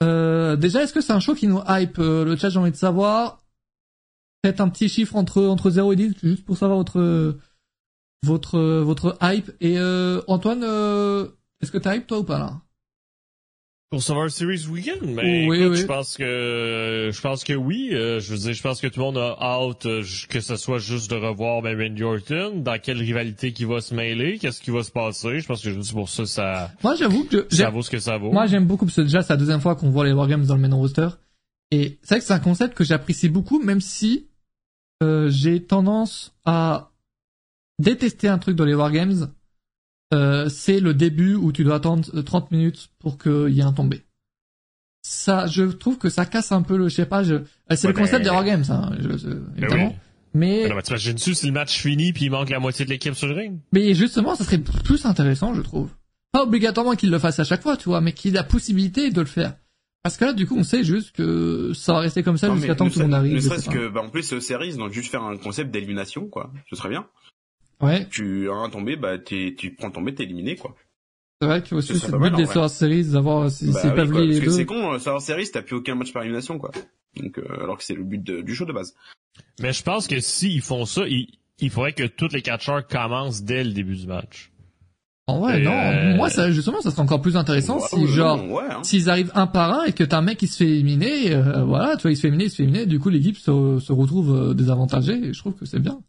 Déjà, est-ce que c'est un show qui nous hype? Le chat, j'ai envie de savoir. Faites un petit chiffre entre entre 0 et 10, juste pour savoir votre votre votre hype. Et Antoine, est-ce que t'as hype toi ou pas là? Pour Summer Series Weekend, mais oui, oui. je pense que je pense que oui. Euh, je veux dire, je pense que tout le monde a hâte euh, que ce soit juste de revoir ben, Randy Orton, dans quelle rivalité qui va se mêler, qu'est-ce qui va se passer. Je pense que juste pour ça, ça. Moi, j'avoue que ça vaut ce que ça vaut. Moi, j'aime beaucoup parce que déjà, c'est la deuxième fois qu'on voit les Wargames dans le main roster, et c'est vrai que c'est un concept que j'apprécie beaucoup, même si euh, j'ai tendance à détester un truc dans les Wargames euh, c'est le début où tu dois attendre 30 minutes pour qu'il y ait un tombé. Ça, je trouve que ça casse un peu le, je sais pas, je, euh, c'est le concept des Games, hein, évidemment. Mais, mais... t'imagines-tu si le match finit puis il manque la moitié de l'équipe sur le ring? Mais justement, ça serait plus intéressant, je trouve. Pas obligatoirement qu'il le fasse à chaque fois, tu vois, mais qu'il ait la possibilité de le faire. Parce que là, du coup, on sait juste que ça va rester comme ça jusqu'à temps que tout le monde arrive. Ne serait-ce que, bah, en plus, c'est series, donc juste faire un concept d'élimination, quoi. Ce serait bien. Ouais. Tu as un tombé, bah tu prends tombé, t'es éliminé quoi. C'est vrai que aussi c'est le but des Survivor Series d'avoir si bah, c'est pas les deux. C'est con, euh, Survivor Series t'as plus aucun match par élimination quoi. Donc euh, alors que c'est le but du show de base. Mais je pense que s'ils font ça, il, il faudrait que tous les catcheurs commencent dès le début du match. Oh ouais, non, euh, moi ça justement ça serait encore plus intéressant si genre hein. s'ils arrivent un par un et que t'as un mec qui se fait éliminer, voilà, tu vois, il se fait éliminer, il se fait éliminer, du coup l'équipe se, se retrouve désavantagée et je trouve que c'est bien.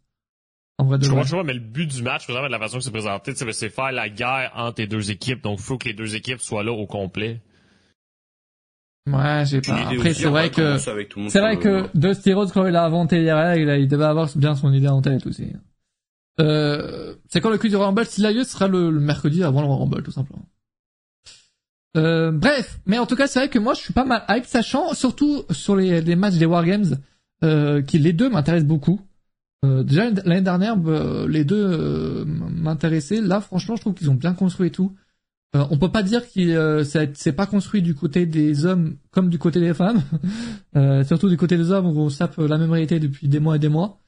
En vrai je vois, mais le but du match, de la façon que c'est présenté, c'est faire la guerre entre les deux équipes. Donc, il faut que les deux équipes soient là au complet. Ouais, j'ai pas. Après, c'est vrai que, c'est vrai que Dusty Rhodes, quand il a inventé les règles, il devait avoir bien son idée en tête aussi. Euh, c'est quand le cul du Rumble, s'il a lieu, ce sera le, mercredi avant le Rumble, tout simplement. Euh, bref, mais en tout cas, c'est vrai que moi, je suis pas mal hype, sachant, surtout sur les, les matchs des Wargames, euh, qui les deux m'intéressent beaucoup. Euh, déjà l'année dernière, bah, les deux euh, m'intéressaient. Là, franchement, je trouve qu'ils ont bien construit tout. Euh, on peut pas dire qu'il euh, c'est pas construit du côté des hommes comme du côté des femmes, (laughs) euh, surtout du côté des hommes où on sape la même réalité depuis des mois et des mois.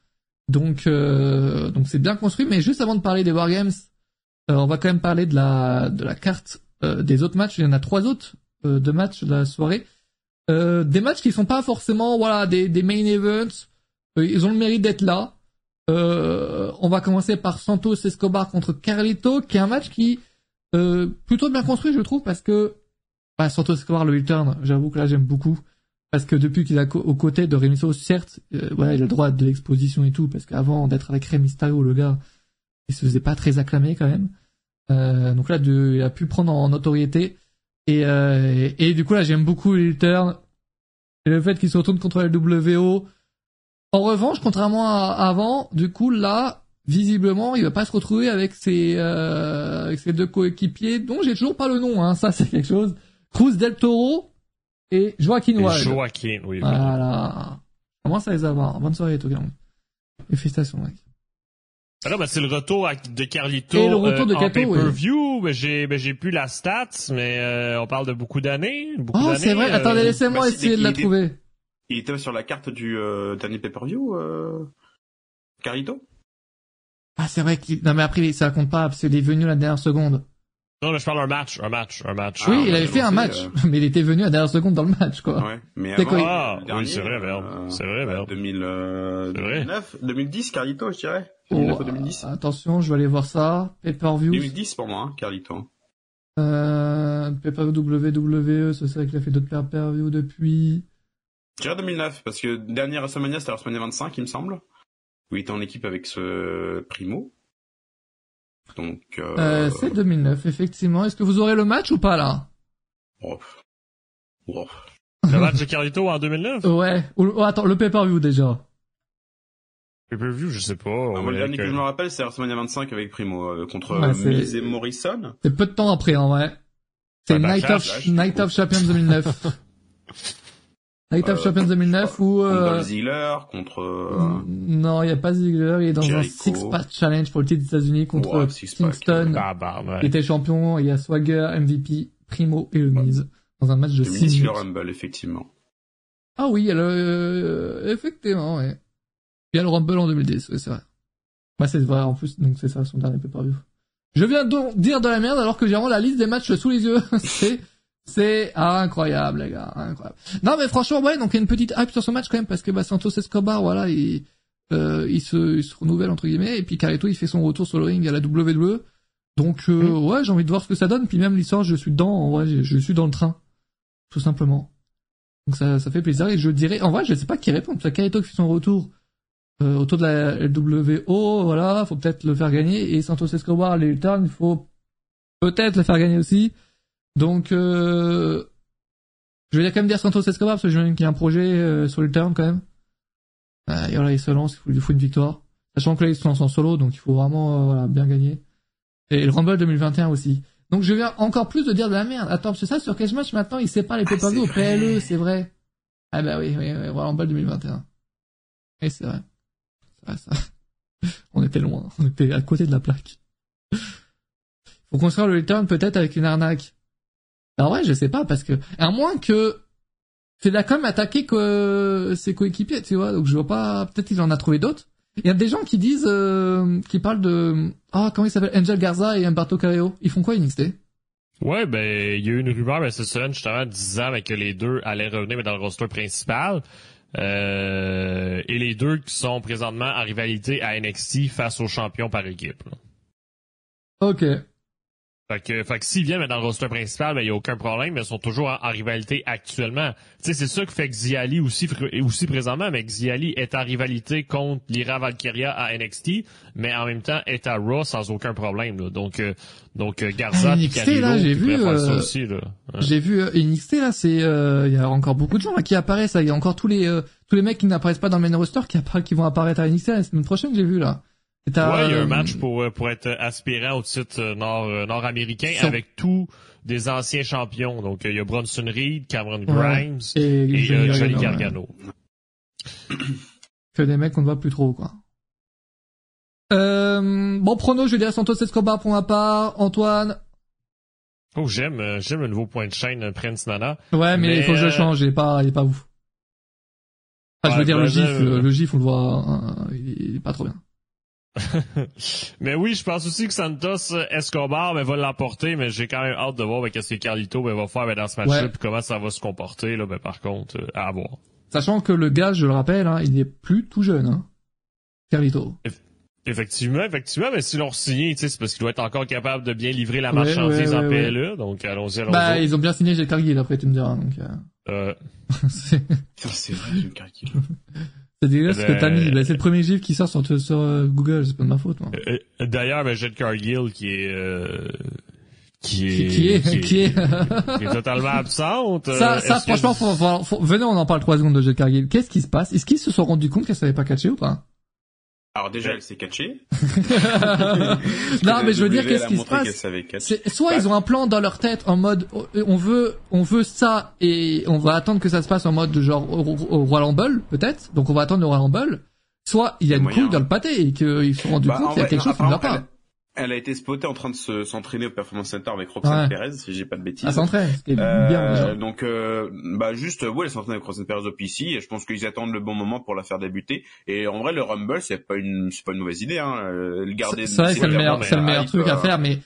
Donc euh, donc c'est bien construit, mais juste avant de parler des wargames, on va quand même parler de la de la carte des autres matchs. Il y en a trois autres de matchs de la soirée, des matchs qui sont pas forcément voilà des des main events. ils ont le mérite d'être là. On va commencer par Santos Escobar contre Carlito, qui est un match qui euh, plutôt bien construit, je trouve, parce que bah, Santos Escobar, le turn, j'avoue que là j'aime beaucoup. Parce que depuis qu'il est aux côtés de Remiso, certes, euh, voilà, il a le droit de l'exposition et tout, parce qu'avant d'être avec Rey Mysterio, le gars, il se faisait pas très acclamé quand même. Euh, donc là, de, il a pu prendre en notoriété. Et, euh, et, du coup là, j'aime beaucoup le turn. Et le fait qu'il se retourne contre la WO. En revanche, contrairement à avant, du coup là, visiblement, il va pas se retrouver avec ses, euh, avec ses deux coéquipiers, dont j'ai toujours pas le nom, hein, ça (laughs) c'est quelque chose. Cruz del Toro et Joaquin Wild. Joaquin, oui. Voilà. Comment ça les avoir? Bonne soirée, Togang. Et félicitations, mec. Alors, bah, c'est le retour de Carlito et le retour de euh, en pay-per-view. Oui. J'ai, ben, j'ai plus la stats, mais euh, on parle de beaucoup d'années. Beaucoup oh, c'est vrai. Attendez, laissez-moi essayer de la trouver. Il était sur la carte du euh, dernier pay-per-view, euh... Carlito? Ah, c'est vrai qu'il... Non, mais après, ça compte pas, parce qu'il est venu à la dernière seconde. Non, mais je parle d'un match, un match, un match. Oui, il avait fait un match, euh. (laughs) mais il était venu à la dernière seconde dans le match, quoi. Ouais, mais avant, quoi, ah, oui, c'est vrai, merde. Euh, c'est vrai, merde. 2000, euh, 2009, 2010, Carlito, je dirais. 2009 oh, 2010. Attention, je vais aller voir ça. Pay-per-view. 2010 pour moi, hein, Carlito. Euh, Pay-per-view WWE, c'est vrai qu'il a fait d'autres pay-per-view depuis. Je dirais 2009, parce que dernière WrestleMania, c'était WrestleMania 25, il me semble où il était en équipe avec ce Primo. Donc. Euh... Euh, c'est 2009, effectivement. Est-ce que vous aurez le match ou pas là? Oh. Oh. Le match de Carlito en 2009 Ouais. oh, attends, le pay-per-view déjà. Pay-per-view, je sais pas. Ah, moi, le dernier que... je me rappelle, c'est WrestleMania 25 avec Primo euh, contre ouais, Miz et Morrison. C'est peu de temps après, en vrai. C'est Night, of, Night of Champions 2009. (laughs) Night of Champions 2009 ou euh... Ziggler contre euh... non il y a pas Ziggler il est dans un six pack challenge pour le titre des États-Unis contre ouais, Kingston ah, bah, ouais. qui était champion il y a Swagger MVP Primo et le Miz dans un match de 6 minutes. le Rumble effectivement. Ah oui il y a le euh, effectivement ouais. Il y a le Rumble en 2010 ouais, c'est vrai. Bah c'est vrai en plus donc c'est ça son dernier pay-per-view. Je viens donc dire de la merde alors que j'ai vraiment la liste des matchs sous les yeux. (laughs) C'est c'est incroyable, les gars, incroyable. Non, mais franchement, ouais, donc il y a une petite hype sur ce match quand même parce que bah, Santos Escobar, voilà, il, euh, il se, il se renouvelle entre guillemets, et puis Carito, il fait son retour sur le ring à la WWE. Donc euh, mm. ouais, j'ai envie de voir ce que ça donne. Puis même l'histoire, je suis dedans. En vrai, je, je, suis dans le train, tout simplement. Donc ça, ça fait plaisir. Et je dirais, en vrai, je sais pas qui répond. Parce que Carito qui fait son retour euh, autour de la LWO, voilà, faut peut-être le faire gagner. Et Santos Escobar, les turns, il faut peut-être le faire gagner aussi. Donc, euh, je vais quand même dire Santos Escobar parce que je qu'il y a un projet euh, sur le terme quand même. Euh, et voilà, il se lance, il faut, une victoire. Sachant que là, il se lance en solo, donc il faut vraiment voilà, bien gagner. Et le Rumble 2021 aussi. Donc je viens encore plus de dire de la merde. Attends, c'est ça sur Cage Match maintenant, il sépare les ah, pay au PLE, c'est vrai. Ah bah oui, oui, oui, voilà, Rumble 2021. Et c'est vrai. C'est vrai ça. (laughs) On était loin, on était à côté de la plaque. (laughs) Faut construire le return peut-être avec une arnaque. Alors ouais, je sais pas parce que à moins que c'est a quand même attaqué que ses coéquipiers, tu vois. Donc je vois pas. Peut-être qu'il en a trouvé d'autres. Il y a des gens qui disent, euh, qui parlent de, ah comment il s'appelle, Angel Garza et Humberto Carreo. Ils font quoi NXT Ouais, ben il y a eu une rumeur, mais c'est ça, justement disant que les deux allaient revenir dans le roster principal. Euh, et les deux qui sont présentement en rivalité à NXT face aux champions par équipe. Ok. Fait que, fait que s'ils viennent dans le roster principal, ben, il n'y a aucun problème, mais ils sont toujours en, rivalité actuellement. Tu sais, c'est ça que fait que Ziali aussi, aussi présentement, mais Ziali est en rivalité contre Lyra Valkyria à NXT, mais en même temps est à Raw sans aucun problème, là. Donc, euh, donc, euh, Garza, NXT, là, j'ai vu, euh, aussi, là. Hein. J'ai vu, euh, NXT, là, c'est, il y a encore beaucoup de gens, là, qui apparaissent, Il y a encore tous les, tous les mecs qui n'apparaissent pas dans le main roster qui, qui vont apparaître à NXT la semaine prochaine, j'ai vu, là. Ouais, il y a un match pour, euh, pour être aspirant au titre euh, nord, euh, nord-américain avec tous des anciens champions. Donc, il y a Bronson Reed, Cameron Grimes et, et Johnny Gargano. Que des mecs qu'on ne voit plus trop, quoi. Euh, bon, prono, je vais dire Santos Escobar pour ma part. Antoine Oh, j'aime, euh, j'aime le nouveau point de chaîne euh, Prince Nana. Ouais, mais, il faut que je le change, il est pas, il est pas ouf. Enfin, je veux dire, le gif, le, gif, on le voit, il est pas trop bien. (laughs) mais oui, je pense aussi que Santos Escobar ben, va l'emporter, mais j'ai quand même hâte de voir ben, qu'est-ce que Carlito ben, va faire ben, dans ce match-là, puis comment ça va se comporter. Là, ben, par contre, à voir. Sachant que le gars, je le rappelle, hein, il n'est plus tout jeune, hein. Carlito. Effectivement, effectivement, mais s'ils l'ont signé, c'est parce qu'il doit être encore capable de bien livrer la marchandise en PLE, donc allons-y, allons-y. Bah, ils ont bien signé Jake Cargill, après tu me diras, donc... Euh... euh... (laughs) c'est vrai, Jake Cargill. (laughs) C'est dégueulasse ce que t'as mis. Bah, c'est le premier gif qui sort sur, sur euh, Google, c'est pas de ma faute. Moi. Euh, d'ailleurs, ben, Jet Cargill qui est... Euh, qui est qui est qui est, qui est, totalement absente. Ça, ça franchement, faut, faut, venez, on en parle trois secondes de Jet Cargill. Qu'est-ce qui se passe? Est-ce qu'ils se sont rendus compte qu'elle savait pas catcher ou pas? Alors déjà, elle s'est catchée. (laughs) non, mais je veux dire, qu'est-ce qui se passe Soit ils ont un plan dans leur tête en mode, on veut, on veut ça et on va attendre que ça se passe en mode genre au, Royal Rumble, peut-être. Donc on va attendre le Royal Rumble. Soit il y a une couille dans le pâté et qu'ils se sont rendus bah, compte qu'il y a quelque chose qui ne va pas. Elle a été spotée en train de s'entraîner au Performance Center avec Roxanne Perez, si j'ai pas de bêtises. Elle s'entraîne, ce qui est euh, bien Donc, euh, bah juste, ouais, elle s'entraîne avec Roxanne Perez au PC, et je pense qu'ils attendent le bon moment pour la faire débuter. Et en vrai, le Rumble, c'est pas une, c'est pas une mauvaise idée, hein. Euh, le garder. C'est vrai, c'est le meilleur, c'est le meilleur truc à faire, mais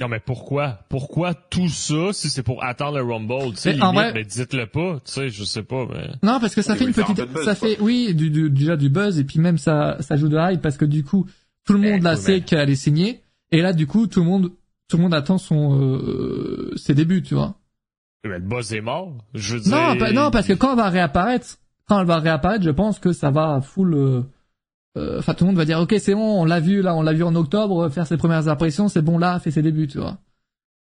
non mais pourquoi Pourquoi tout ça si c'est pour attendre le Rumble Tu sais, limite, vrai... mais dites-le pas. Tu sais, je sais pas. Mais... Non parce que ça fait une petite, ça fait oui du, du, déjà du buzz et puis même ça ça joue de hype parce que du coup tout le monde là sait qu'elle est signée et là, du coup, tout le monde, tout le monde attend son euh, ses débuts, tu vois. Mais le boss est mort. Je veux non, non, parce que quand elle va réapparaître, quand elle va réapparaître, je pense que ça va full. Euh, euh, enfin, tout le monde va dire, ok, c'est bon, on l'a vu là, on l'a vu en octobre faire ses premières impressions, c'est bon là, fait ses débuts, tu vois.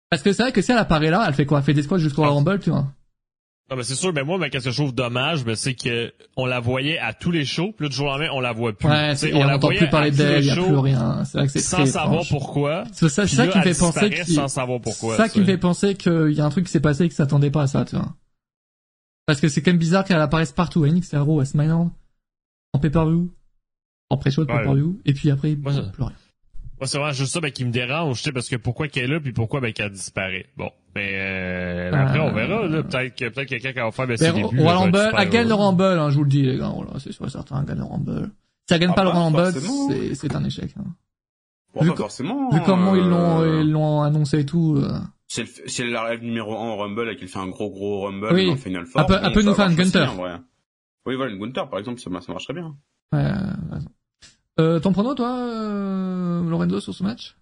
Parce que c'est vrai que si elle apparaît là, elle fait quoi? Elle fait des squats jusqu'au Rumble, tu vois. Non, mais c'est sûr, mais moi, mais qu'est-ce que je trouve dommage, ben, c'est que on la voyait à tous les shows, puis le jour lendemain, on la voit plus. Ouais, on, on la voyait plus parler d'elle, il y a plus rien. C'est vrai que c'est Sans savoir pourquoi. C'est ça, ça qui me fait penser que sans savoir pourquoi. Ça qui me fait penser qu'il y a un truc qui s'est passé et que s'attendait pas à ça, tu vois. Parce que c'est quand même bizarre qu'elle apparaisse partout, à NXT, à Raw, à SmackDown, en pay-per-view, en pré-show de pay-per-view, et puis après, plus rien. Moi, c'est vraiment juste ça ben, qui me dérange, tu sais, parce que pourquoi qu'elle est là, puis pourquoi ben, qu'elle disparaît. Bon, mais euh, après, on verra. Là, peut-être que peut-être quelqu'un qui va faire ben, ses débuts. Au Rumble, elle gagne le Rumble, hein, je vous le dis, les gars. Voilà, c'est sûr certain, elle gagne le Rumble. Si elle gagne ah, pas le Rumble, c'est, c'est un échec. Hein. Bon, vu, forcément, vu comment ils l'ont euh, ils l'ont annoncé et tout. Euh... Si, elle, si elle arrive numéro 1 au Rumble et qu'elle fait un gros gros Rumble oui. en Final Four, elle peut, elle peut nous faire une Gunter. Oui, voilà, une Gunter par exemple, ça, ça marcherait bien. Ouais, euh, ton prono, toi, euh, Lorenzo, sur ce match?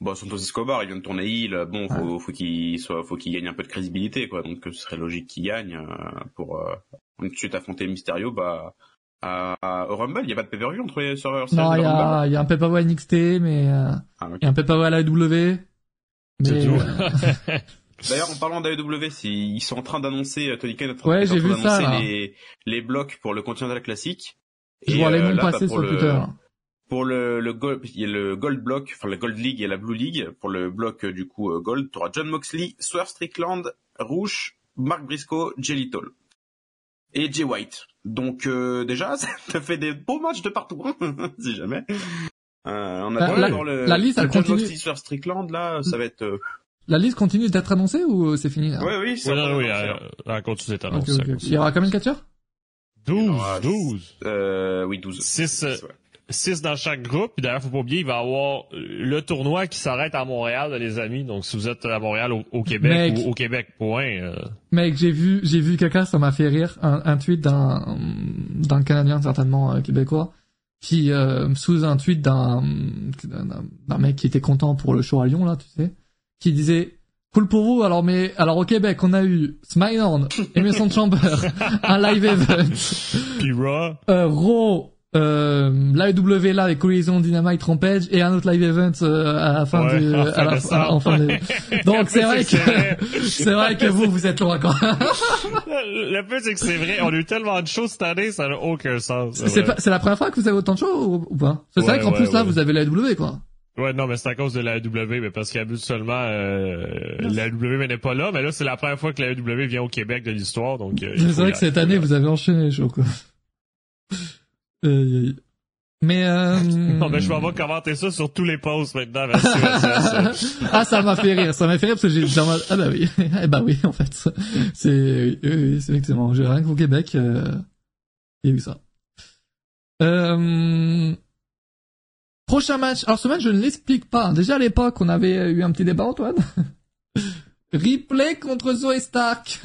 Bon, Santos Escobar, il vient de tourner il. Bon, faut, faut qu'il soit, faut qu'il gagne un peu de crédibilité, quoi. Donc, ce serait logique qu'il gagne euh, pour euh, ensuite affronter Mysterio. Bah, à, à, au Rumble, il y a pas de pay-per-view entre les serveurs. Non, il y a, il y a un pay-per-view à NXT, mais euh, ah, il y a un pay-per-view à la W. Mais... (laughs) (laughs) D'ailleurs, en parlant d'AEW, ils sont en train d'annoncer, euh, Tony Khan ouais, j'ai vu ça, les, les blocs pour le Continental Classique. Je vois les noms passer sur Twitter. Pour le, le gold, il y a le Gold Block, enfin la Gold League et la Blue League. Pour le bloc euh, du coup euh, Gold, tu auras John Moxley, Swerve Strickland, Rouge, Mark Briscoe, Jelly Toll et Jay White. Donc euh, déjà, (laughs) ça fait des beaux matchs de partout, hein, (laughs) si jamais. Euh, on a la, le, la liste, elle John continue. Moxley, Swerve Strickland, là, ça va être. Euh... La liste continue d'être annoncée ou c'est fini là Oui, oui, c'est oui, oui, elle, elle continue d'être annoncée. Okay, okay. Il y aura combien de catcheurs? 12, 12. Euh, oui, 12. 6, 6 dans chaque groupe. Puis d'ailleurs, faut pas oublier, il va y avoir le tournoi qui s'arrête à Montréal, les amis. Donc, si vous êtes à Montréal, au, Québec ou au Québec, point. Euh... Mec, j'ai vu, j'ai vu quelqu'un, ça m'a fait rire, un, un tweet d'un, d'un Canadien certainement euh, québécois, qui euh, sous un tweet d'un, d'un mec qui était content pour le show à Lyon là, tu sais, qui disait Cool pour vous, alors mais alors au Québec on a eu Smileon, Emerson Chamber, (laughs) un live event, puis Raw, euh, Raw, euh, l'AEW là avec Collision Dynamite Rampage et un autre live event euh, à la fin du (laughs) à la fin, en fin de... (laughs) donc c'est vrai que (laughs) c'est vrai que vous vous êtes loin quand le plus c'est que c'est vrai. On a eu tellement de choses cette année ça n'a aucun sens. C'est c'est la première fois que vous avez autant de shows ou, pas? C'est vrai qu'en plus là vous avez l'AEW quoi. Ouais, non, mais c'est à cause de la AEW, mais parce qu'habituellement, euh, la AEW n'est pas là, mais là, c'est la première fois que la AEW vient au Québec de l'histoire, donc... Euh, c'est vrai que cette année, vous avez enchaîné les shows, quoi. Euh, Mais euh... non, mais je vais pas commenter ça sur tous les posts maintenant. (laughs) ah, ça m'a fait rire, ça m'a fait rire parce que j'ai ah bah oui, (laughs) eh bah oui en fait, c'est oui, c'est effectivement, j'ai rien qu'au Québec, euh... il y a eu ça. Euh... Prochain match. Alors ce match, je ne l'explique pas. Déjà à l'époque, on avait eu un petit débat, Antoine. (laughs) Replay contre Zoé Stark.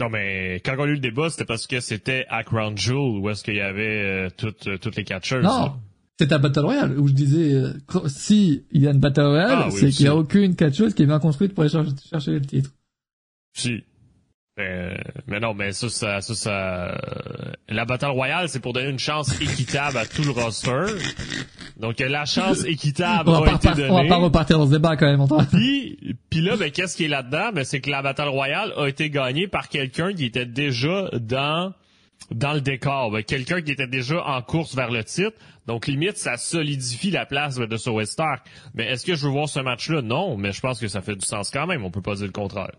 Non, mais quand on a eu le débat, c'était parce que c'était à Crown Jewel où est-ce qu'il y avait euh, toutes, euh, toutes les catchers. Non, c'était à Battle Royale où je disais, euh, si il y a une Battle Royale, ah c'est qu'il n'y a aucune catcheuse qui est bien construite pour aller chercher le titre. Si. Mais, mais, non, mais ça, ça, ça, ça la Battle Royale, c'est pour donner une chance équitable à tout le roster. Donc la chance équitable on a été donnée. On va pas repartir dans ce débat quand même, Antoine. Puis, puis là, ben qu'est-ce qui est là-dedans? Ben c'est que la Battle Royale a été gagnée par quelqu'un qui était déjà dans dans le décor, ben, quelqu'un qui était déjà en course vers le titre. Donc limite, ça solidifie la place de Zoe Stark. Mais est-ce que je veux voir ce match-là? Non, mais je pense que ça fait du sens quand même. On peut pas dire le contraire.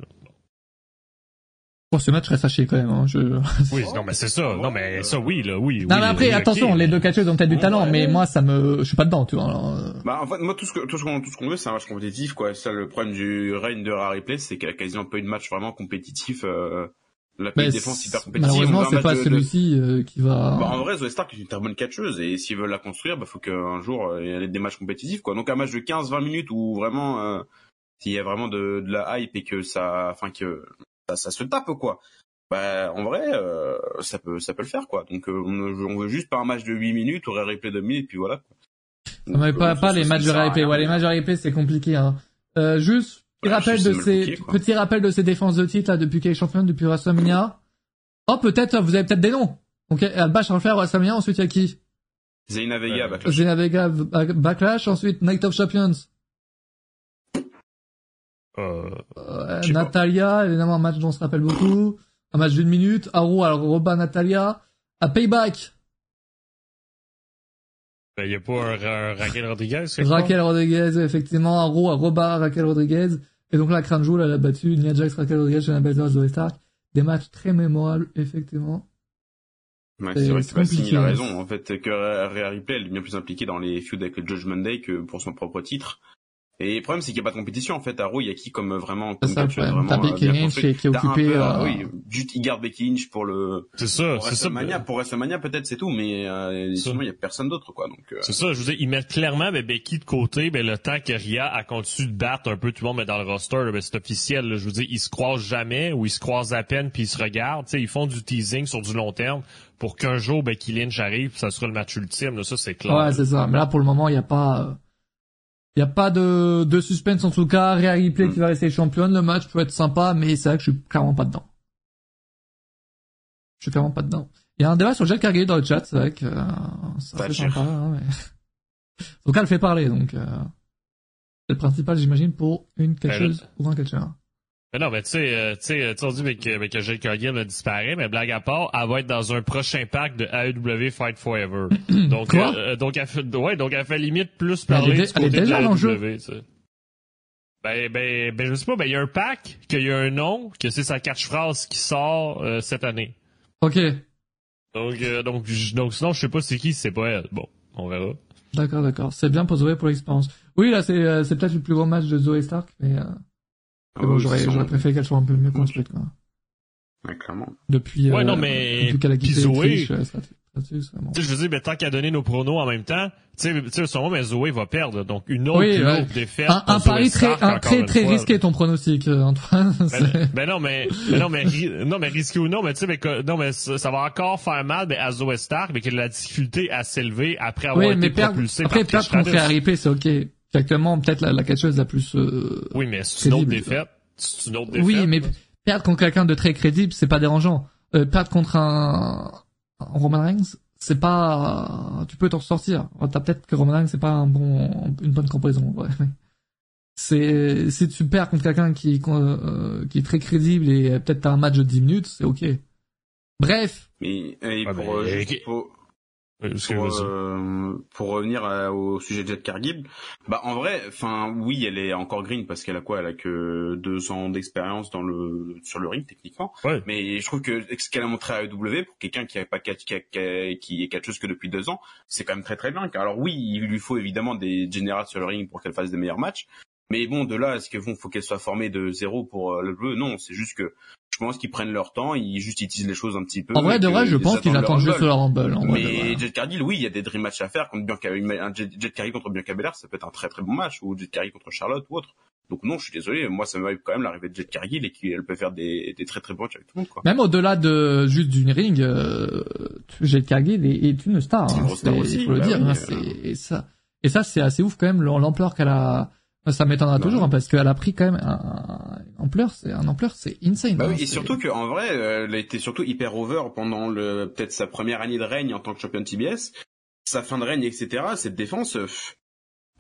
Pour ce match reste à quand même. Hein. Je... (laughs) Oui, non, mais c'est ça. Non, mais ça, oui, là, oui. Non, mais après, attention, les deux catcheurs ont peut-être du talent, mais moi, ça me, je suis pas dedans, tu vois. Euh. Bah, en fait, moi, tout ce que, tout ce qu'on, tout ce qu'on veut, c'est un match compétitif, quoi. Ça, le problème du règne de Replay, c'est qu'il y a quasiment pas eu de match vraiment compétitif. Euh... La mais défense hyper compétitive. Malheureusement, c'est pas celui-ci euh, qui va. Bah, en vrai, Zoé Stark est une très bonne catcheuse et s'ils veulent la construire, bah faut qu'un jour euh, il y ait des matchs compétitifs, quoi. Donc un match de 15-20 minutes où vraiment euh, s'il y a vraiment de, de la hype et que ça, enfin que ça, ça se tape, quoi. Bah en vrai euh, ça peut ça peut le faire quoi. Donc euh, on, veut juste pas un match de 8 minutes aurait replay de 1000 et puis voilà donc, mais pas, euh, pas les matchs de replay. ouais les matchs de replay c'est compliqué hein. Euh, juste petit rappel de ces petit rappel de ces défenses de titre là depuis qu'elle est championne depuis WrestleMania. Oh peut-être vous avez peut-être des noms. Donc en faire WrestleMania ensuite il y a qui? Zayna Vega Backlash. Zayna Vega Backlash ensuite Night of Champions euh, Natalia évidemment un match dont on se rappelle beaucoup un match d'une minute. Haru, alors Roba Natalia. À Payback. Il ben, n'y a pas un, Raquel Rodriguez, Raquel Rodriguez, effectivement. Haru, à Roba, Raquel Rodriguez. Et donc là, Cranjoul, elle a battu Nia Jax, Raquel Rodriguez, Shayna Baszler, Zoe Stark. Des matchs très mémorables, effectivement. Ouais, c'est vrai que il a raison. En fait, que Rhea Ripley, elle est bien plus impliquée dans les feuds avec le Judgment Day que pour son propre titre. Et le problème, c'est qu'il n'y a pas de compétition, en fait. À Raw, il y a qui comme vraiment, comme ça, vraiment, T'as Becky euh, Lynch qui, est occupé, euh... oui, juste, il garde Becky Lynch pour le, c'est ça, c'est ça. Pour WrestleMania, peut-être, c'est tout, mais, euh, sinon, il y a personne d'autre, quoi, donc, euh... C'est ça, je veux dire, ils mettent clairement, ben, Becky de côté, ben, le temps que Ria a continué de battre un peu tout le monde, mais dans le roster, ben, c'est officiel, là, je veux dire, ils se croisent jamais, ou ils se croisent à peine, puis ils se regardent, tu sais, ils font du teasing sur du long terme, pour qu'un jour, Becky Lynch arrive, ça sera le match ultime, là, ça, c'est clair. Ouais, c'est ça. Mais là, pour le moment, il n'y a pas, il y a pas de, de suspense en tout cas. Rhea Ripley qui va rester championne. Le match peut être sympa, mais c'est vrai que je suis clairement pas dedans. Je suis clairement pas dedans. Il y a un débat sur Jack Cargill dans le chat, c'est vrai que euh, ça sympa. Hein, mais... (laughs) donc elle le fait parler, donc euh, c'est le principal, j'imagine, pour une catcheuse ou un catcheur. Mais non, mais tu sais, euh, tu sais, euh, mais que, mais que Jake Cargill a disparu, mais blague à part, elle va être dans un prochain pack de AEW Fight Forever. (clears throat) donc, Quoi? Euh, donc elle fait, ouais, donc elle fait limite plus parler du côté de AEW, tu Ben, ben, ben, je sais pas, ben, il y a un pack, qu'il y a un nom, que c'est sa catchphrase qui sort euh, cette année. Ok. Donc, euh, donc, donc, sinon, je sais pas c'est qui, c'est pas elle. Bon, on verra. D'accord, d'accord. C'est bien pour Zoé pour l'expérience. Oui, là, c'est, c'est peut-être le plus gros match de Zoé Stark, mais ah j'aurais, j'aurais préféré qu'elle soit un peu mieux construite, quoi. Ouais, clairement. Depuis, ouais, euh, non, mais, depuis qu'elle a quitté Zoé, Trish, tu sais, je veux dire, mais tant qu'à donner nos pronos en même temps, tu sais, son mais Zoé va perdre. Donc, une autre, oui, une ouais. autre défaite. Un, un pari très, un très, très risqué, ton pronostic, euh, Antoine. (laughs) Ben, ben, non, mais, ben non, mais, non, mais risqué ou non, mais tu sais, mais, non, mais ça, va encore faire mal, ben, à Zoé Stark, mais qu'elle a la difficulté à s'élever après avoir oui, été mais propulsé après, par perdre contre Harry c'est ok. Actuellement, peut-être la, la catcheuse la plus, euh, Oui, mais c'est une autre défaite. C'est une autre défaite. Oui, mais perdre contre quelqu'un de très crédible, c'est pas dérangeant. Euh, perdre contre un, un Roman Reigns, c'est pas, tu peux t'en sortir. T'as peut-être que Roman Reigns c'est pas un bon, une bonne comparaison. Ouais. (laughs) C'est, si tu perds contre quelqu'un qui, euh, qui est très crédible et peut-être t'as un match de 10 minutes, c'est ok. Bref. Mais, et pour, ouais, juste, pour, pour, euh, pour revenir au sujet de Jet Cargill, bah en vrai, enfin oui, elle est encore green parce qu'elle a quoi? Elle a que deux ans d'expérience dans le sur le ring techniquement. Mais je trouve que ce qu'elle a montré à AEW pour quelqu'un qui a pas qui, qui, qui est catcheuse que depuis deux ans, c'est quand même très très bien. Alors oui, il lui faut évidemment des générales sur le ring pour qu'elle fasse des meilleurs matchs. Mais bon, de là, est-ce qu'il faut qu'elle soit formée de zéro pour euh, le bleu Non, c'est juste que je pense qu'ils prennent leur temps, ils juste utilisent les choses un petit peu. En vrai, de vrai, je pense qu'ils attendent juste leur Rumble. mais Jet Cargill, oui, il y a des dream matchs à faire contre Bianca, un Jet, Jet contre Bianca Belair, ça peut être un très très bon match, ou Jet Cargill contre Charlotte ou autre. Donc non, je suis désolé, moi ça m'arrive quand même l'arrivée de Jet Cargill et qu'elle peut faire des, des très très bons matchs avec tout le monde. Quoi. Même au-delà de juste d'une ring, euh, Jet Cargill est, une star. Hein, une star aussi, faut le bah dire. Hein, euh. et ça, et ça c'est assez ouf quand même l'ampleur qu'elle a ça m'étonnera toujours hein, parce qu'elle a pris quand même un, ampleur, c'est un ampleur, c'est insane. Bah oui, hein, et surtout qu'en vrai, euh, elle a été surtout hyper over pendant le peut-être sa première année de règne en tant que championne TBS, sa fin de règne, etc. Cette défense, euh,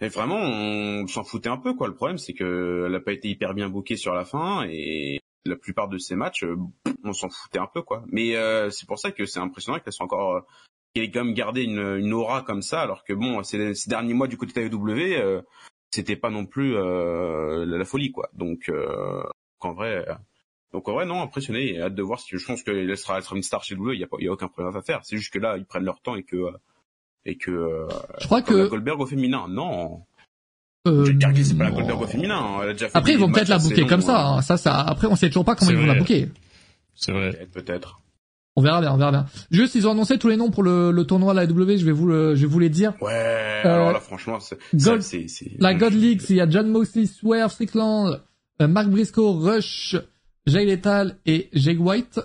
et vraiment, on s'en foutait un peu quoi. Le problème, c'est que elle a pas été hyper bien bookée sur la fin et la plupart de ses matchs, euh, on s'en foutait un peu quoi. Mais c'est pour ça que c'est impressionnant qu'elle soit encore qu'elle ait quand même gardé une, une, aura comme ça, alors que bon, ces, ces derniers mois du côté de l'AEW, c'était pas non plus euh, la, folie quoi. Donc euh, en vrai donc en vrai non impressionné et hâte de voir si je pense qu'elle sera, elle sera une star chez WWE, il y a pas y a aucun problème à faire. C'est juste que là ils prennent leur temps et que et que je crois que Goldberg au féminin non. Euh, c'est pas la Goldberg au féminin. Hein. Elle a déjà fait après, ils vont peut-être la bouquer comme ça. Hein. Ça, ça. Après, on sait toujours pas comment ils vont la bouquer. C'est vrai. Peut-être. On verra bien, on verra bien. Juste, ils ont annoncé tous les noms pour le, le tournoi de la W. Je vais vous le, je vais vous les dire. Ouais. Euh, alors là, franchement, c'est, c'est, la God League, il y a John Moxley, Swerve, Strickland, euh, Mark Briscoe, Rush, Jay Lethal et Jake White.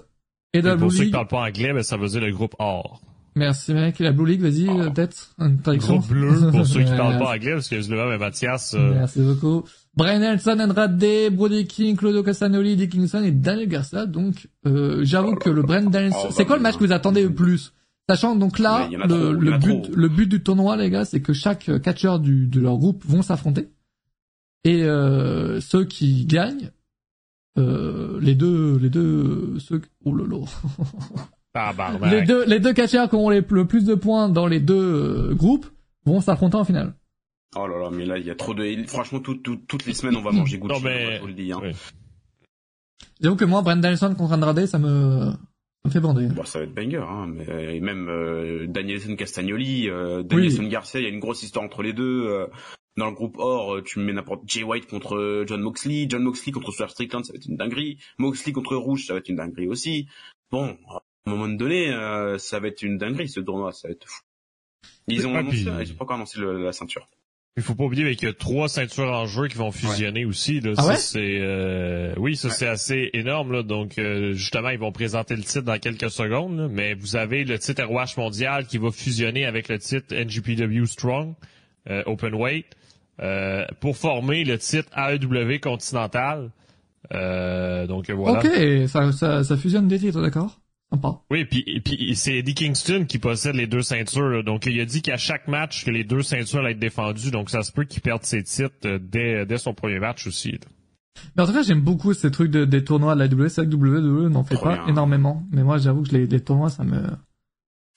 Et, et pour ceux qui parlent pas anglais, ben, ça veut dire le groupe or. Merci mec. Et la Blue League, vas-y, oh. peut-être. Groupe bleu pour (laughs) ceux qui parlent pas anglais, parce que je le vois, mais Mathias. Euh... Merci beaucoup. Brian Nelson, Andrade, Brody King, Claudio Castagnoli, Dickinson et Daniel Garcia. Donc, euh, j'avoue que le Brian Nelson, c'est quoi le match que vous attendez le plus? Sachant donc là, le, le but, le but du tournoi, les gars, c'est que chaque catcheur du, de leur groupe vont s'affronter. Et euh, ceux qui gagnent, euh, les deux, les deux, ceux, oh lolo. (laughs) les deux, les deux catcheurs qui ont les, le plus de points dans les deux euh, groupes vont s'affronter en finale. Oh là là, mais là, il y a trop de... Franchement, toutes les semaines, on va manger Gucci, non, mais... je vous le dis. Hein. J'avoue que moi, Brent Danielson contre Andrade, ça me, ça me fait bander. Bon, ça va être banger, hein. Mais, et même euh, Danielson Castagnoli, euh, Danielson Garcia, il y a une grosse histoire entre les deux. Euh, dans le groupe Or, euh, tu mets n'importe Jay White contre euh, John Moxley, John Moxley contre Swerve Strickland, ça va être une dinguerie. Moxley contre Rouge, ça va être une dinguerie aussi. Bon, à un moment donné, ça va être une dinguerie ce tournoi, ça va être fou. Ils ont annoncé, ils ont pas encore annoncé la ceinture. Il faut pas oublier qu'il y a trois ceintures en jeu qui vont fusionner aussi. Là. Ah c'est euh... oui, ça c'est assez énorme. Là. Donc euh, justement, ils vont présenter le titre dans quelques secondes. Mais vous avez le titre ROH mondial qui va fusionner avec le titre NGPW Strong euh, Open Weight euh, pour former le titre AEW Continental. donc voilà. Ok, ça, ça, ça fusionne des titres, d'accord? Oui, puis, puis c'est Eddie Kingston qui possède les deux ceintures. Donc, il a dit qu'à chaque match, que les deux ceintures allaient être défendues. Donc, ça se peut qu'il perde ses titres euh, dès, dès son premier match aussi. Mais en tout cas, j'aime beaucoup ces trucs de, des tournois de la WWE. C'est vrai que WWE n'en fait pas énormément. Mais moi, j'avoue que les, les tournois, ça me...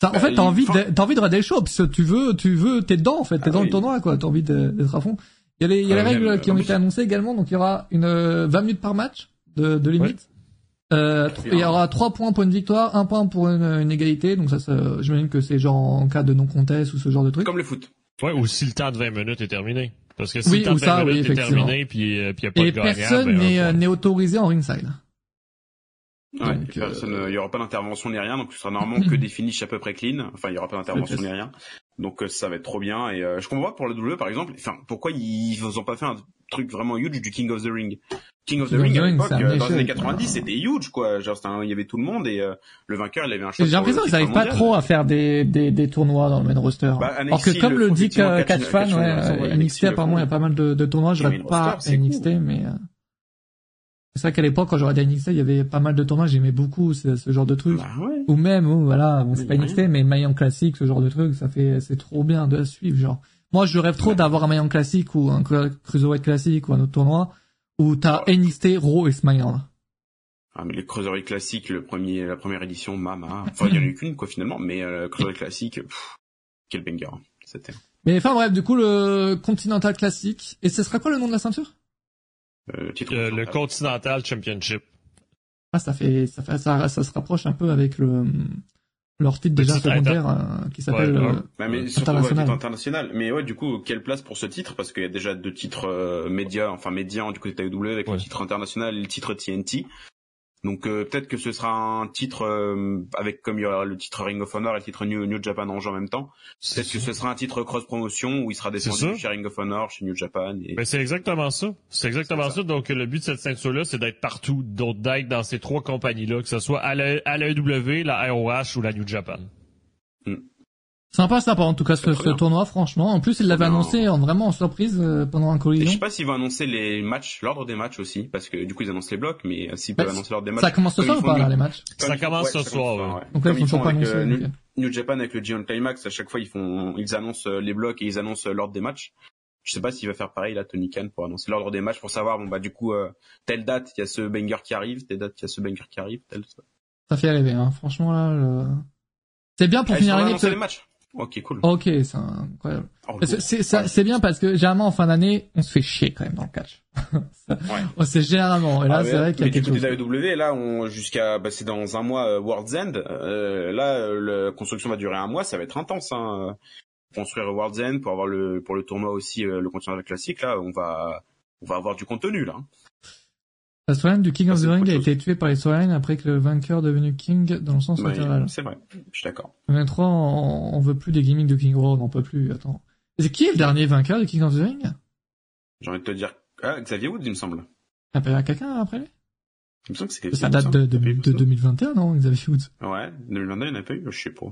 Ça, en bah, fait, t'as envie, de, t'as envie de regarder le show, parce que tu veux, tu veux, t'es dedans, en fait, t'es ah dans le tournoi, quoi. T'as envie d'être à fond. Il y a les, il y a les ah règles qui ont été annoncées également, donc il y aura une 20 euh, minutes par match de, de limite. Euh, il y aura trois points pour une victoire, un point pour une, égalité. Donc ça, ça j'imagine que c'est genre en cas de non contest ou ce genre de truc. Comme le foot. Ouais, ou si le temps de 20 minutes est terminé. Parce que si le temps de 20 minutes est terminé, puis euh, il y a pas Et de personne ben, n'est autorisé en ringside. Ouais, personne, euh, il y aura pas d'intervention ni rien, donc ce sera normalement que (clears throat) des finishes à peu près clean. Enfin, il y aura pas d'intervention ni rien. Donc ça va être trop bien. Et je comprends pas pour le W par exemple. Enfin, pourquoi ils ont pas fait un truc vraiment huge du King of the Ring? King of the Ring, à l'époque, euh, dans les années 90, c'était huge, quoi. Genre, il y avait tout le monde et euh, le vainqueur, il avait un J'ai l'impression qu'ils n'arrivent pas trop à faire des, des, des tournois dans le main roster. Bah, Alors que comme le, dit Catch Fan, ouais, NXT, apparemment, il y a pas mal de, de tournois. Je regarde pas NXT, mais... Euh, c'est vrai qu'à l'époque, quand j'aurais dit NXT, il y avait pas mal de tournois, j'aimais beaucoup ce, ce, genre de trucs. Bah, ouais. Ou même, ou, voilà, bon, c'est pas NXT, mais Mayan Classic, ce genre de truc, ça fait, c'est trop bien de suivre, genre. Moi, je rêve trop d'avoir un Mayan classique ou un Cruiserweight classique ou un autre tournoi où t'as NXT, Raw et SmackDown. Ah, mais les Cruiserweight classiques, le premier, la première édition, mama. Enfin, il y en a eu qu'une, quoi, finalement, mais, euh, Cruiserweight classique, quel banger hein, c'était. Mais enfin bref, du coup le Continental Classic. Et ce sera quoi le nom de la ceinture? Euh, Le Continental Championship. Ah ça fait ça fait ça, ça se rapproche un peu avec le leur titre déjà secondaire euh, qui s'appelle ouais, euh, mais surtout international. international. Mais ouais, du coup, quelle place pour ce titre? Parce qu'il y a déjà deux titres euh, médias, enfin médias du côté de avec le titre international et le titre TNT. Donc euh, peut-être que ce sera un titre euh, avec comme il y aura le titre Ring of Honor et le titre New, New Japan en jeu en même temps. Peut-être que ce sera un titre cross promotion où il sera descendu chez Ring of Honor, chez New Japan. Et... Ben, c'est exactement ça. C'est exactement ça. Donc le but de cette ceinture là, c'est d'être partout, d'être dans ces trois compagnies là, que ce soit à la, à la e la ROH ou la New Japan. Sympa, sympa en tout cas ce, ce tournoi, franchement. En plus, il l'avait annoncé en vraiment en surprise euh, pendant un collision. je sais pas s'ils vont annoncer les matchs, l'ordre des matchs aussi, parce que du coup ils annoncent les blocs, mais euh, s'ils peuvent annoncer l'ordre des matchs. Ça commence ce soir ou pas là, les matchs Ça commence ce soir. Ouais. Donc là, ils font pas annoncés. Euh, New, Japan avec le G1 Climax, à chaque fois ils font, ils annoncent les blocs et ils annoncent l'ordre des matchs. Je sais pas s'il va faire pareil là, Tony Khan, pour annoncer l'ordre des matchs, pour savoir bon bah du coup telle date il y a ce banger qui arrive, telle date il y a ce banger qui arrive, telle. Ça fait rêver, hein. Franchement là. C'est bien pour ah, finir l'année. les matchs. Ok, cool. Ok, c'est incroyable. Oh, c'est bien parce que généralement en fin d'année, on se fait chier quand même dans le catch. (laughs) ouais. C'est généralement. Et là, ah, c'est vrai qu'il y a quelque chose. WWE, là, on jusqu'à, bah, c'est dans un mois euh, World's End. Euh, là, la construction va durer un mois, ça va être intense. Hein. Construire World's End pour avoir le pour le tournoi aussi euh, le continental classique. Là, on va on va avoir du contenu là. La storyline du King of the Ring a été tuée par les storylines après que le vainqueur devenu King dans le sens latéral. C'est vrai, je suis d'accord. 23, on, on veut plus des gimmicks de King Road, on peut plus, attends. C'est qui est le dernier vainqueur du King of the Ring? J'ai envie de te dire, ah, Xavier Woods, il me semble. Ah, il y a quelqu'un après lui? Il me semble que c'était Ça date de, de, de, 2021, non, Xavier Woods? Ouais, 2021, il n'y en a pas eu, je sais pas.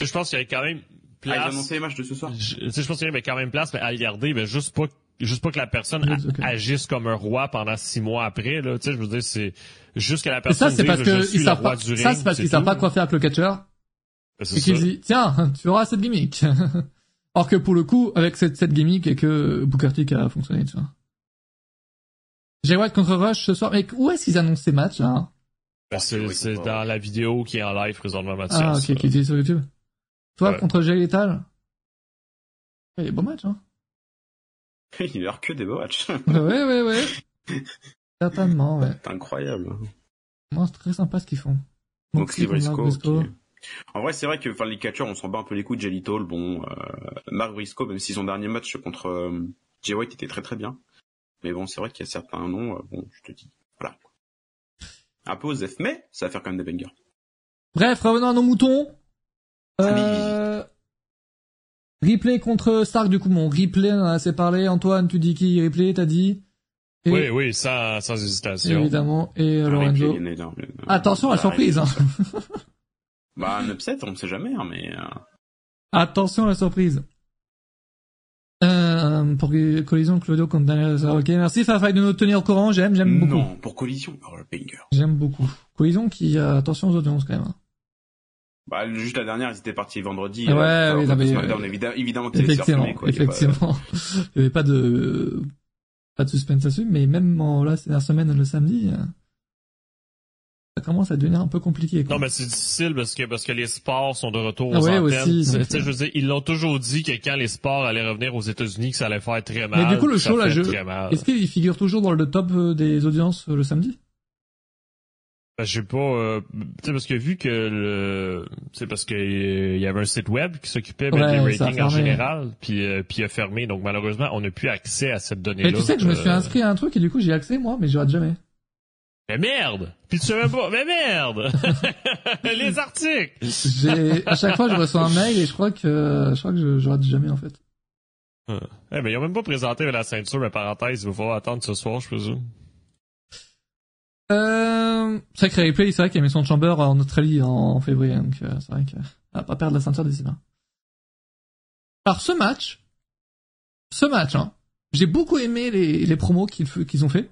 Je pense qu'il y avait quand même place. Ah, ils annoncé les matchs de ce soir. Je, je pense qu'il y avait quand même place, mais à regarder, mais juste pas juste pas que la personne agisse comme un roi pendant six mois après là. Tu sais je veux dire c'est juste que la personne ça c'est parce que ils savent pas ça c'est parce qu'ils savent pas quoi faire avec le catcher ben, et qu'ils disent tiens tu auras cette gimmick. (laughs) Or que pour le coup avec cette, cette gimmick et que Booker T a fonctionné tu vois. Jay White contre Rush ce soir mais où est-ce qu'ils annoncent ces matchs là? Ben, c'est dans la vidéo qui est en live présentement Mathias. Ah ok qui est sur YouTube. Toi contre Jay Lethal? Il y a des beaux matchs hein (laughs) Il a que des beaux matchs. ouais, ouais, ouais. (laughs) Certainement, ouais. C'est incroyable. Moi, c'est très sympa ce qu'ils font. Donc, Steve Briscoe. En vrai, c'est vrai que enfin, les catcheurs, on s'en bat un peu les coups de Jelly Bon, euh, Mark Briscoe, même si son dernier match contre euh, Jay White était très très bien. Mais bon, c'est vrai qu'il y a certains noms, euh, bon, je te dis, voilà. Un peu aux F, mais ça va faire quand même des bangers. Bref, revenons à nos moutons. Euh, Replay contre Stark, du coup, mon replay, on en a assez parlé. Antoine, tu dis qui replay, t'as dit Oui, oui, ça, sans hésitation. Évidemment. Et ah, Lorenzo. Attention à la surprise. Hein. (laughs) bah, un upset, on ne sait jamais, hein, mais... Euh... Attention à la surprise. Euh, pour collision, Claudio contre Daniel. Ok, merci Fafai de nous tenir au courant. J'aime, j'aime beaucoup. Non, pour collision, oh, le banger. J'aime beaucoup. Collision qui, a attention aux audiences quand même. Hein. Bah, juste la dernière, ils étaient partis vendredi. Ouais, euh, oui, mais, évidemment, évidemment qu'ils effectivement, quoi. Effectivement. (laughs) Il n'y avait pas de, pas de suspense à suivre, mais même en, là, c'est la semaine, le samedi, euh, ça commence à devenir un peu compliqué. Quoi. Non, mais c'est difficile parce que parce que les sports sont de retour aux ouais, antennes. Aussi, je veux dire, ils l'ont toujours dit que quand les sports allaient revenir aux États-Unis, que ça allait faire très mal. Mais du coup, le show, là, je... est-ce qu'il figure toujours dans le top euh, des audiences le samedi? Ben, je sais pas, euh, parce que vu que le, c'est parce qu'il y avait un site web qui s'occupait ben, des ratings en général, puis euh, puis il a fermé, donc malheureusement on n'a plus accès à cette donnée-là. Mais tu sais que je me suis euh, inscrit à un truc et du coup j'ai accès moi, mais je rate jamais. Mais merde! Puis tu sais même pas, mais merde! (laughs) Les articles! J'ai, à chaque fois je reçois un mail et je crois que, je crois que je, je rate jamais en fait. Eh ben ils ont même pas présenté la ceinture, mais parenthèse, il va falloir attendre ce soir, je présume. Euh, sacré replay, c'est vrai qu'il a mis son chamber en Australie en février, donc euh, c'est vrai qu'il va pas perdre la ceinture des humains. Alors ce match, ce match, hein, j'ai beaucoup aimé les, les promos qu'ils ont fait.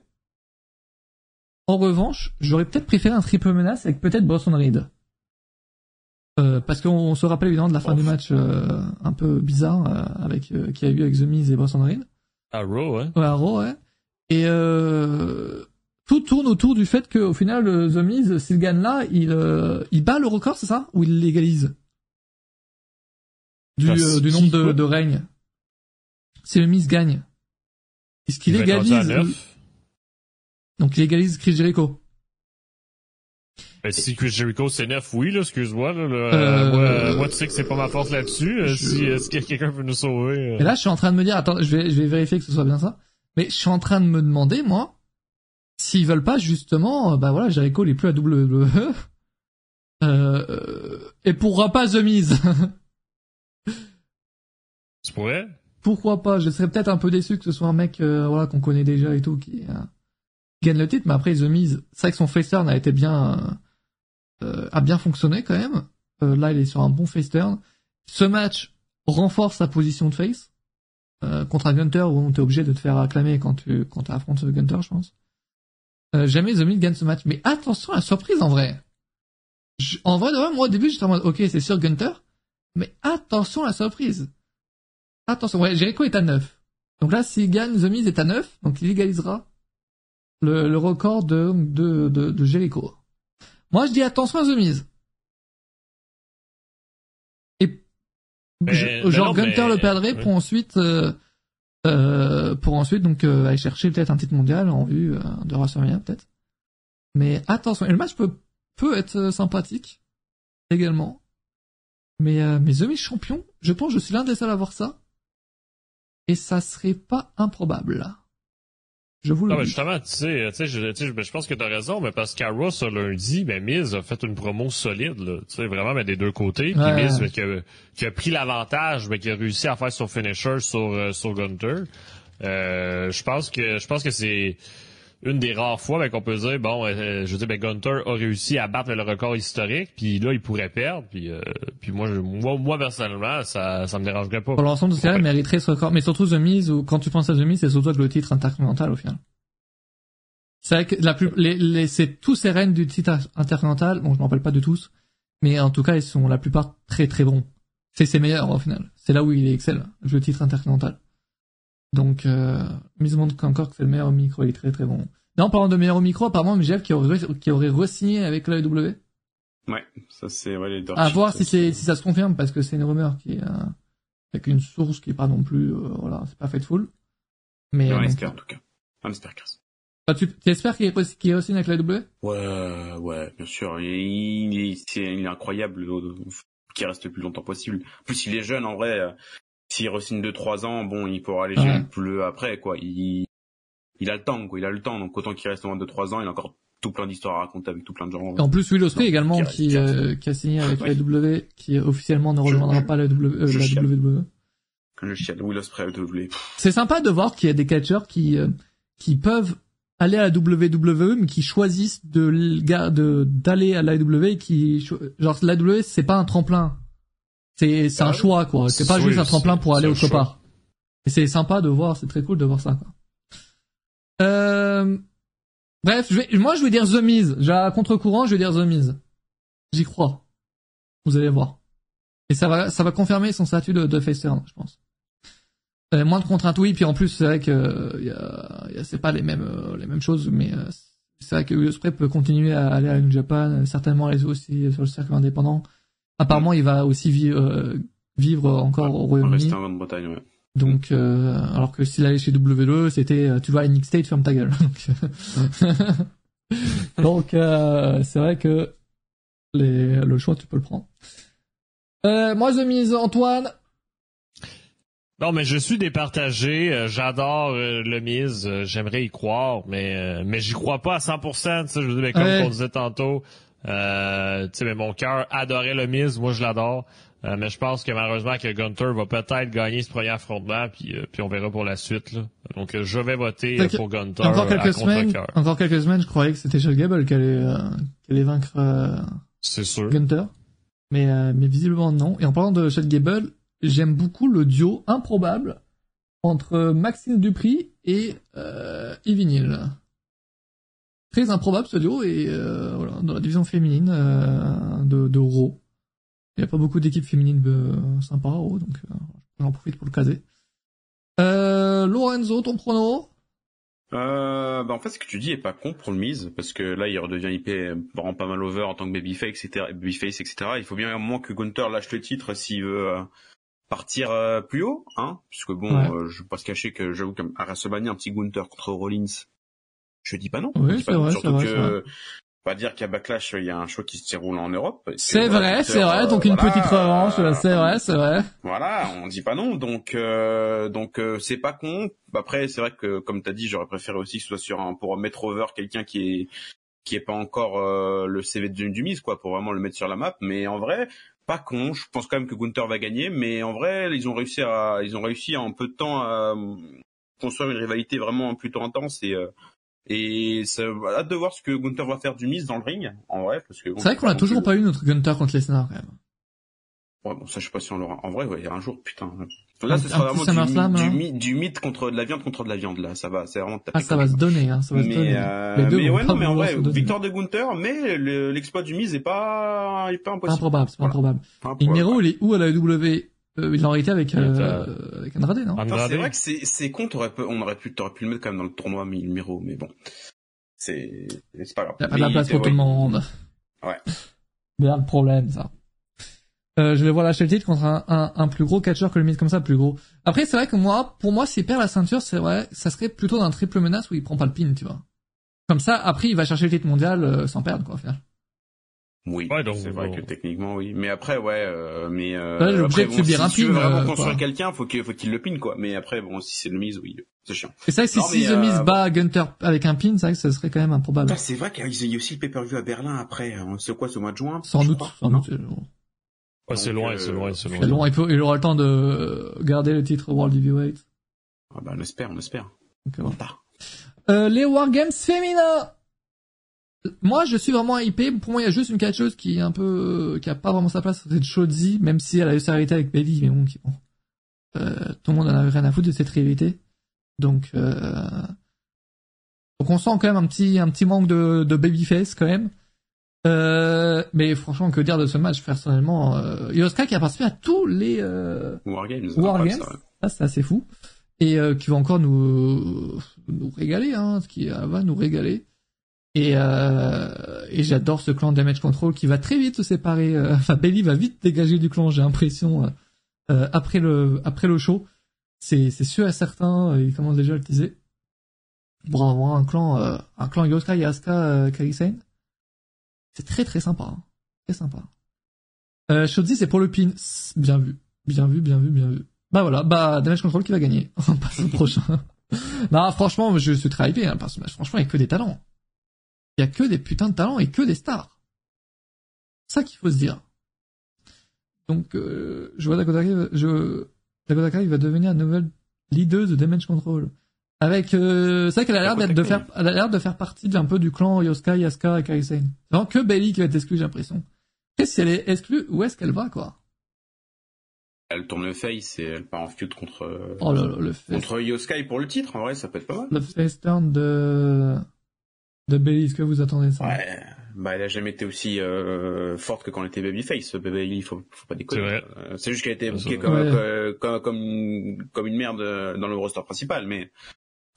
En revanche, j'aurais peut-être préféré un triple menace avec peut-être Boston Reed. Euh, parce qu'on se rappelle évidemment de la fin du match euh, un peu bizarre euh, avec euh, qui a eu avec The Miz et Boston Reed. À Raw, ouais. Ouais, à Raw, ouais. Et euh, tout tourne autour du fait qu'au final, The Miz, s'il gagne là, il, euh, il bat le record, c'est ça? Ou il l'égalise? Du, euh, du nombre de, de règnes. Si le Miz gagne, est-ce qu'il égalise Donc il égalise Chris Jericho. Ben, si Chris Jericho c'est neuf, oui, là, excuse-moi. Là, euh... moi, tu sais que c'est pas ma force là-dessus. Euh, si, est-ce que quelqu'un peut nous sauver? Et là, je suis en train de me dire, attends, je vais, je vais vérifier que ce soit bien ça. Mais je suis en train de me demander, moi, s'ils veulent pas justement, bah voilà, Jericho il est plus à WWE. Euh, et pourra pas The Miz. Tu pourrais Pourquoi pas? Je serais peut-être un peu déçu que ce soit un mec euh, voilà qu'on connaît déjà et tout qui euh, gagne le titre, mais après The Miz, c'est vrai que son face turn a été bien euh, a bien fonctionné quand même. là, il est sur un bon face turn. Ce match renforce sa position de face contre un Gunter où on est obligé de te faire acclamer quand tu quand affrontes Gunter, je pense. Jamais The Miz gagne ce match, mais attention à la surprise en vrai. en vrai, moi au début j'étais en mode ok c'est sûr Gunter, mais attention à la surprise. Attention, ouais, Jericho est à 9. Donc là, s'il gagne, The Miz est à 9, donc il égalisera le, le record de, de, de, de, Jericho. Moi, je dis attention à The Miz. Et genre Gunter le perdrait pour ensuite euh, euh, pour ensuite donc euh, aller chercher peut-être un titre mondial en vue euh, de WrestleMania peut-être. Mais attention, et le match peut peut être euh, sympathique également. Mais mais The Miz champion, je pense que je suis l'un des seuls à voir ça et ça serait pas improbable. Je vous non, dis. justement, tu sais, tu sais, je, tu sais, je pense que t'as raison, mais parce qu'Arrow, ce lundi, ben, Miz a fait une promo solide, là. Tu sais, vraiment, mais des deux côtés. Puis Miz, ben, qui, a, qui, a, pris l'avantage, mais qui a réussi à faire son finisher sur, euh, sur Gunter. Euh, je pense que, je pense que c'est, une des rares fois ben, qu'on peut dire bon euh, je veux dire ben Gunter a réussi à battre le record historique puis là il pourrait perdre puis euh, puis moi je, moi moi personnellement ça ça me dérangerait pas. Pour l'ensemble de ce il mériterait ce record mais surtout The Miz ou quand tu penses à The Miz c'est surtout avec le titre intercontinental au final. C'est vrai que la plus les, les c'est tous ces règnes du titre intercontinental bon je m'en rappelle pas de tous mais en tout cas ils sont la plupart très très bons. C'est ses meilleurs au final. C'est là où il excelle le titre intercontinental. Donc, euh, mise montre encore que c'est le meilleur micro, il est très très bon. Non, en parlant de meilleur micro, apparemment, Jeff qui aurait, qui aurait re-signé avec l'AEW. Ouais, ça c'est, ouais, les À voir si c'est, si ça se confirme, parce que c'est une rumeur qui est, euh, avec une source qui est pas non plus, euh, voilà, c'est pas full. Mais, on espère en tout cas. On espère bah, tu, espères qu'il est, qu'il est re-signé avec l'AEW? Ouais, ouais, bien sûr. Il, il, c'est, il est incroyable, qu'il reste le plus longtemps possible. En plus, il est jeune, en vrai s'il re-signe de 3 ans, bon, il pourra aller ouais. plus après, quoi. Il, il a le temps, quoi. Il a le temps. Donc, autant qu'il reste moins de 3 ans, il a encore tout plein d'histoires à raconter avec tout plein de gens. Et en plus, Will Ospreay également, qui, euh, qui, a signé avec la W, qui officiellement ne rejoindra pas la, w, euh, la WWE. Le chien, Will Ospreay WWE. C'est sympa de voir qu'il y a des catcheurs qui, euh, qui peuvent aller à la WWE, mais qui choisissent de, de, d'aller à la WWE et qui, genre, la WWE, c'est pas un tremplin c'est c'est un ah choix quoi. C'est pas juste un tremplin pour aller autre part. Et c'est sympa de voir, c'est très cool de voir ça quoi. Euh... Bref, je vais, moi je vais dire The Miz. J'ai à contre-courant, je vais dire The Miz. J'y crois. Vous allez voir. Et ça va ça va confirmer son statut de, de face turn, je pense. Euh, moins de contraintes, oui. Puis en plus, c'est vrai que y a, y a c'est pas les mêmes euh, les mêmes choses, mais euh, c'est vrai que Ospreay peut continuer à aller à New Japan, euh, certainement aller aussi sur le cercle indépendant. Apparemment, il va aussi vivre, euh, vivre encore au Royaume-Uni. en Grande-Bretagne, ouais. Donc, euh, alors que s'il allait chez WWE, c'était, euh, tu vois, Nick State, ferme ta gueule. (laughs) Donc, (laughs) c'est vrai que les, le choix, tu peux le prendre. moi, The Miz, Antoine. Non, mais je suis départagé. J'adore le Miz. J'aimerais y croire, mais mais j'y crois pas à 100%. Je veux dire, comme on disait tantôt, euh, mais mon cœur adorait le Miz, moi je l'adore. Euh, mais je pense que malheureusement que Gunter va peut-être gagner ce premier affrontement, puis, euh, puis on verra pour la suite. Là. Donc je vais voter pour Gunter. Encore quelques semaines, encore quelques semaines, je croyais que c'était Chad Gable qui allait, qui allait vaincre C'est sûr. Gunter. Mais, mais visiblement non. Et en parlant de Chad Gable, j'aime beaucoup le duo improbable entre Maxime Dupri et euh, Evinil très improbable ce duo et euh, voilà, dans la division féminine euh, de, de Raw. Il n'y a pas beaucoup d'équipes féminines euh, sympas à Raw, donc euh, j'en profite pour le caser. Euh, Lorenzo, ton prono? Euh, bah en fait, ce que tu dis est pas con pour le mise, parce que là, il redevient IP vraiment pas mal over en tant que babyface, etc., babyface, etc. Il faut bien un moment que Gunther lâche le titre s'il veut, partir plus haut, hein, puisque bon, euh, je vais pas se cacher que j'avoue qu'à WrestleMania, un petit Gunther contre Rollins, je dis pas non. Oui, c'est vrai, Surtout vrai, que, pas dire qu'à Backlash, il y a un show qui se déroule en Europe. C'est vrai, c'est vrai, donc une petite revanche, c'est vrai, c'est vrai. Voilà, on dit pas non, donc donc c'est pas con. Après, c'est vrai que comme t'as dit, j'aurais préféré aussi que ce soit sur un pour mettre over quelqu'un qui est qui est pas encore le CV de du Miz, quoi, pour vraiment le mettre sur la map. Mais en vrai, pas con. Je pense quand même que Gunther va gagner, mais en vrai, ils ont réussi à, ils ont réussi en peu de temps à construire une rivalité vraiment plutôt intense et euh, et ça, hâte de voir ce que Gunther va faire du Miz dans le ring, en vrai, parce que. C'est vrai qu'on a toujours pas eu notre Gunther contre Lesnar quand même. Ouais, bon, ça, je sais pas si on l'aura. En vrai, ouais, il y a un jour, putain. Là, ce sera vraiment du, du, du, mythe contre de la viande contre de la viande, là. Ça va, c'est vraiment Ah, ça va se donner, hein, ça va mais, se donner. Euh, mais ouais, non, mais en vrai, victoire de Gunther, mais l'exploit du Miz est pas, est pas impossible. Improbable, c'est pas improbable. Et Miro, il est où à la W? Euh, il l'a été avec, euh, avec Andrade, non? Andrade. C'est vrai que c'est, c'est con, on aurait pu, on aurait pu, t'aurais pu le mettre quand même dans le tournoi Miro, mais bon. C'est, c'est pas grave. Il y a pas de la place pour tout le monde. Ouais. Bien le problème, ça. Euh, je le vois lâcher le titre contre un, un, un plus gros catcheur que le Miz comme ça, plus gros. Après, c'est vrai que moi, pour moi, s'il perd la ceinture, c'est vrai, ça serait plutôt d'un triple menace où il prend pas le pin, tu vois. Comme ça, après, il va chercher le titre mondial euh, sans perdre, quoi, au final. Oui, ouais, c'est vrai que techniquement oui, mais après ouais, euh, mais euh, ouais, bon, de subir si un tu pin, veux vraiment euh, construire quoi. quelqu'un, faut qu'il faut qu'il le pin quoi. Mais après bon, si c'est le mise, oui, c'est chiant. C'est ça, si, Non, si The Miz euh, bat Gunter avec un pin, c'est vrai que ça serait quand même improbable. Putain, c'est vrai qu'il y a aussi le pay-per-view à Berlin après. hein. C'est quoi ce mois de juin Sans doute, crois sans doute. c'est long. Ouais, c'est loin, euh, c'est loin, c'est C'est loin. long, il, peut, il aura le temps de garder le titre World Heavyweight. Ah bah on espère, on espère. Euh, bon. Euh, les Wargames féminins. Moi, je suis vraiment hypé. Pour moi, il y a juste une catcheuse qui est un peu, qui a pas vraiment sa place, c'est Shotzi, même si elle a eu sa rivalité avec Bailey, mais bon. Euh, tout le monde en avait rien à foutre de cette rivalité. Donc, euh... donc on sent quand même un petit, un petit manque de, de babyface quand même. Euh, mais franchement, que dire de ce match, personnellement, euh, Yoska qui a participé à tous les, euh, Wargames. War ouais, Games. ça, c'est assez fou. Et euh, qui va encore nous nous régaler, hein, ce qui va nous régaler. Et, euh, et j'adore ce clan Damage Control qui va très vite se séparer. euh, (laughs) Enfin, Bailey va vite dégager du clan, j'ai l'impression, euh, euh, après le après le show. C'est c'est sûr et certain, euh, il commence déjà à le teaser. Pour avoir un clan, un clan Yoska, Yaska, euh, Kaisen. C'est très très sympa. hein. Très sympa. Euh, Shotzi, c'est pour le pin. Bien vu. Bien vu, bien vu, bien vu. Bah voilà, bah Damage Control qui va gagner. (laughs) On passe au prochain. non, (laughs) franchement, je suis très hypé hein, parce que franchement, il y a que des talents. Il y a que des putains de talents et que des stars. Ça qu'il faut se dire. Donc, euh, je vois Dakota Kai, je, Dakota Kai va devenir une nouvelle leader de Damage Control. Avec, euh, c'est vrai qu'elle a l'air d'être de faire, elle a l'air de faire partie d'un peu du clan Yoska, Yaska et Kaisen. C'est vraiment que Bailey qui va être exclue, j'ai l'impression. Et si elle est exclue, où est-ce qu'elle va, quoi? Elle tourne le face et elle part en feud contre Oh là là, le face, contre Yoskai pour le titre. En vrai, ça peut être pas mal. le face turn de, de Bailey, est-ce que vous attendez ça? Ouais. Bah, elle a jamais été aussi euh, forte que quand elle était babyface. Baby, il faut, faut pas déconner. C'est vrai. Euh, C'est juste qu'elle a été bookée vrai. comme, Ouais. comme, comme, comme une merde euh, dans le roster principal, mais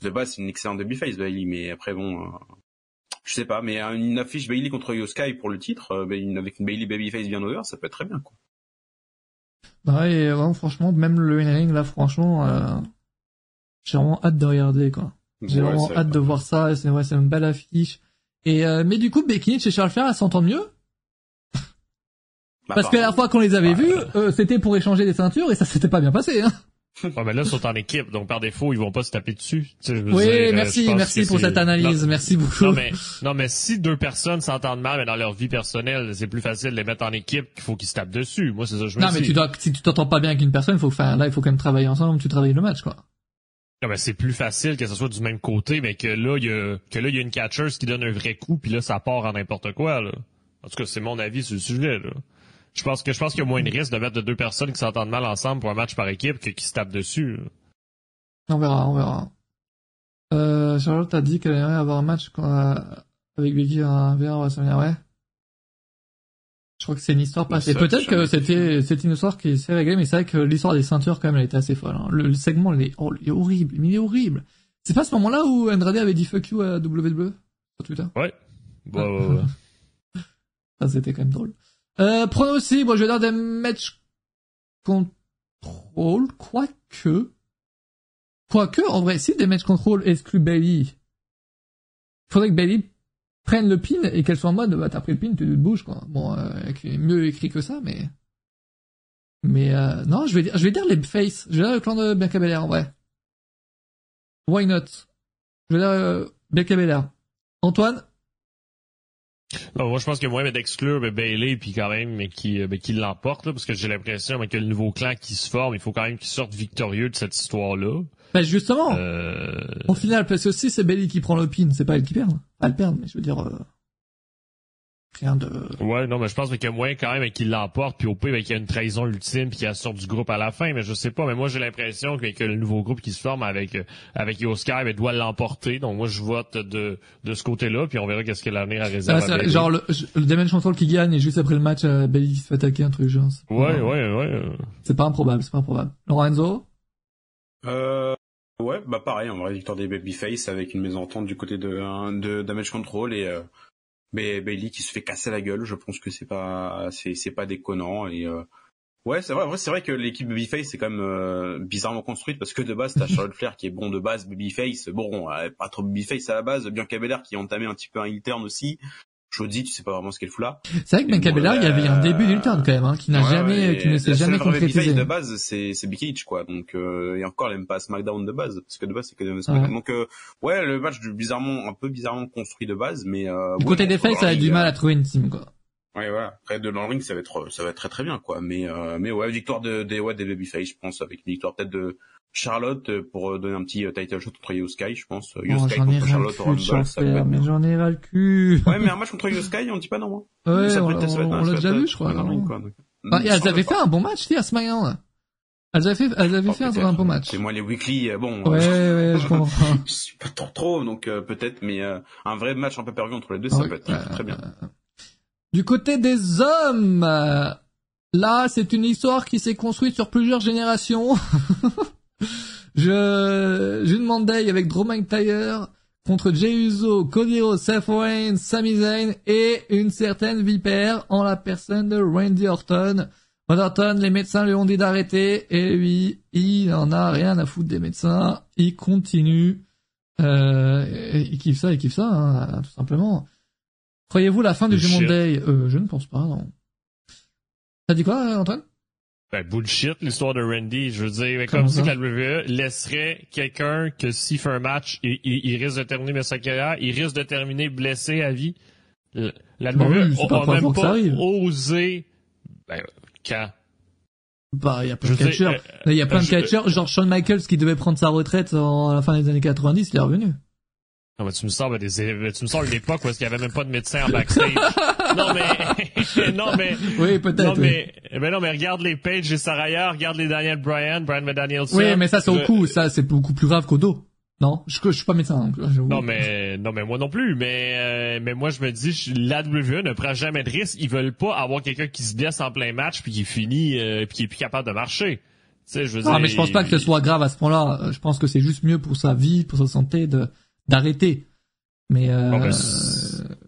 de base, c'est une excellente babyface, Bailey. Mais après, bon, euh, je sais pas. Mais une affiche Bailey contre Yoskai pour le titre, euh, avec une Bailey babyface bien over, ça peut être très bien, quoi. Bah ouais, et vraiment, franchement, même le in-ring, là, franchement, euh, j'ai vraiment hâte de regarder, quoi. J'ai Ouais, vraiment hâte de voir ça, c'est ouais, c'est une belle affiche. Et euh, mais du coup, Becky Lynch et Charles Flair, elles s'entendent mieux? Bah, Parce que la fois qu'on les avait Ouais. vus, euh, c'était pour échanger des ceintures et ça s'était pas bien passé. Hein. Ouais, mais là, ils sont en équipe, donc par défaut, ils vont pas se taper dessus. Tu sais, je veux Oui, dire, euh, merci, merci pour cette analyse, Non, merci beaucoup. Non mais, non, mais si deux personnes s'entendent mal, mais dans leur vie personnelle, c'est plus facile de les mettre en équipe qu'il faut qu'ils se tapent dessus. Moi, c'est ça que je me non, mais dis. tu dois, si tu t'entends pas bien avec une personne, faut faire, là, il faut quand même travailler ensemble, tu travailles le match, quoi. Non, mais c'est plus facile que ce soit du même côté, mais que là, il y a, que là, il y a une catcheuse qui donne un vrai coup, puis là, ça part en n'importe quoi, là. En tout cas, c'est mon avis sur le sujet, là. Je pense que, je pense qu'il y a moins de risque de mettre deux personnes qui s'entendent mal ensemble pour un match par équipe que qui se tapent dessus. On verra, on verra. Euh, Charlotte a dit qu'elle aimerait avoir un match euh, avec Becky un VR ouais? Je crois que c'est une histoire passée. Peut-être que c'était, c'est une histoire qui s'est réglée, mais c'est vrai que l'histoire des ceintures, quand même, elle était assez folle. hein. Le, le segment, il est, oh, il est horrible, mais il est horrible. C'est pas ce moment-là où Andrade avait dit fuck you à WWE sur Twitter? Ouais. Ouais, ouais, ouais. (laughs) Ça, c'était quand même drôle. Euh, pronostic, bon, je vais dire des matchs Control, quoique, quoique, en vrai, si Damage Control exclut Bailey, il faudrait que Bailey prenne le pin et qu'elle soit en mode, bah, t'as pris le pin, tu te bouges, quoi. Bon, euh, mieux écrit que ça, mais, mais, euh, non, je vais dire, je vais dire les face. Je vais dire le clan de Bianca Belair, en vrai. Why not? Je vais dire, euh, Bianca Belair. Antoine? Moi, je pense que moi, mais d'exclure Bailey puis quand même, mais qui, euh, qui l'emporte, parce que j'ai l'impression que le nouveau clan qui se forme, il faut quand même qu'il sorte victorieux de cette histoire-là. Ben justement. Euh... Au final, parce que si c'est Bailey qui prend le pin, c'est pas elle qui perd. Elle perd, mais je veux dire. Euh, rien de. Ouais, non, mais je pense qu'il y a moyen quand même qu'il l'emporte, puis au pire, qu'il y a une trahison ultime, puis qu'il sort du groupe à la fin. Mais je sais pas, mais moi j'ai l'impression que, le nouveau groupe qui se forme avec euh, avec Oscar ben, doit l'emporter. Donc moi je vote de de ce côté-là, puis on verra qu'est-ce que l'avenir a réservé. Ah, genre le, le Damage Control qui gagne et juste après le match, euh, Bailey se fait attaquer un truc genre. Ouais, ouais, ouais. C'est pas improbable, c'est pas improbable. Lorenzo? Euh. Ouais, bah pareil, on va victoire des Babyface avec une mésentente du côté de, de Damage Control et euh, Bailey qui se fait casser la gueule. Je pense que c'est pas c'est c'est pas déconnant et euh, ouais c'est vrai c'est vrai que l'équipe Babyface c'est quand même euh, bizarrement construite parce que de base t'as (laughs) Charlotte Flair qui est bon de base Babyface bon pas trop Babyface à la base Bianca Belair qui entamé un petit peu un interne aussi Jody, tu sais pas vraiment ce qu'elle fout là. C'est vrai que Bianca Belair, il y avait un début d'une turn quand même, hein, qui n'a jamais, qui ne s'est jamais concrétisé. de base, c'est, c'est H, quoi. Donc, euh, et encore, elle aime pas SmackDown de base, parce que de base, c'est que SmackDown. Donc, euh, ouais, le match bizarrement, un peu bizarrement construit de base, mais, euh, Du côté des faits, ça a du mal à trouver une team, quoi. Ouais, voilà. Après, de dans ring, ça va être, ça va être très très bien, quoi. Mais, euh, mais ouais, victoire de, des, ouais, des Babyface, je pense, avec une victoire peut-être de, Charlotte euh, pour euh, donner un petit euh, title shot contre Yoskai, je pense. Yoskai contre Charlotte au Rumble, Mais j'en ai ras le cul. Ouais, mais un match contre Yoskai, on dit pas non. Hein. Ouais, on, l'a déjà vu, je crois. Bah, elles avaient fait un bon match, à SmackDown. Elles avaient fait, elles avaient fait un, bon match. C'est moi les weekly, bon. Ouais, ouais, je (laughs) comprends. je suis pas trop trop, donc peut-être, mais un vrai match un peu perdu entre les deux, ça peut être très bien. Du côté des hommes, là, c'est une histoire qui s'est construite sur plusieurs générations. (laughs) Je, une Monday avec Drew McIntyre contre Jey Uso, Cody Rhodes, Seth Rollins, Sami Zayn et une certaine vipère en la personne de Randy Orton. Randy Orton, les médecins lui ont dit d'arrêter et lui, il en a rien à foutre des médecins. Il continue. Euh, il kiffe ça, il kiffe ça, hein, tout simplement. Croyez-vous la fin du Monday euh, Je ne pense pas, non. T'as dit quoi, Antoine? Ben, bullshit, l'histoire de Randy. Je veux dire, comme si la WWE laisserait quelqu'un que s'il fait un match, il, il, risque de terminer sa carrière, il risque de terminer blessé à vie. La WWE n'a même pas osé... Ben, quand? Bah, il y a plein de catcheurs. Il y a plein de catcheurs. Genre Shawn Michaels qui devait prendre sa retraite en, à la fin des années 90, il est revenu. Non, mais tu me sors des, tu me sors une époque où il y avait même pas de médecin en backstage. (laughs) non, mais, (laughs) non, mais. Oui, peut-être. Non, mais, mais non, mais regarde les Pages et Saraya, regarde les Daniel Bryan, Brian McDanielson. Oui, mais ça, c'est au cou, ça, c'est beaucoup plus grave qu'au dos. Non, je, je suis pas médecin. non, mais, non, mais moi non plus. Mais, euh, mais moi, je me dis, la WWE ne prend jamais de risque. Ils veulent pas avoir quelqu'un qui se blesse en plein match puis qui finit, euh, puis qui est plus capable de marcher. Tu sais, je veux non, mais je pense pas que ce soit grave à ce point-là. Je pense que c'est juste mieux pour sa vie, pour sa santé de, d'arrêter. Mais euh, ben,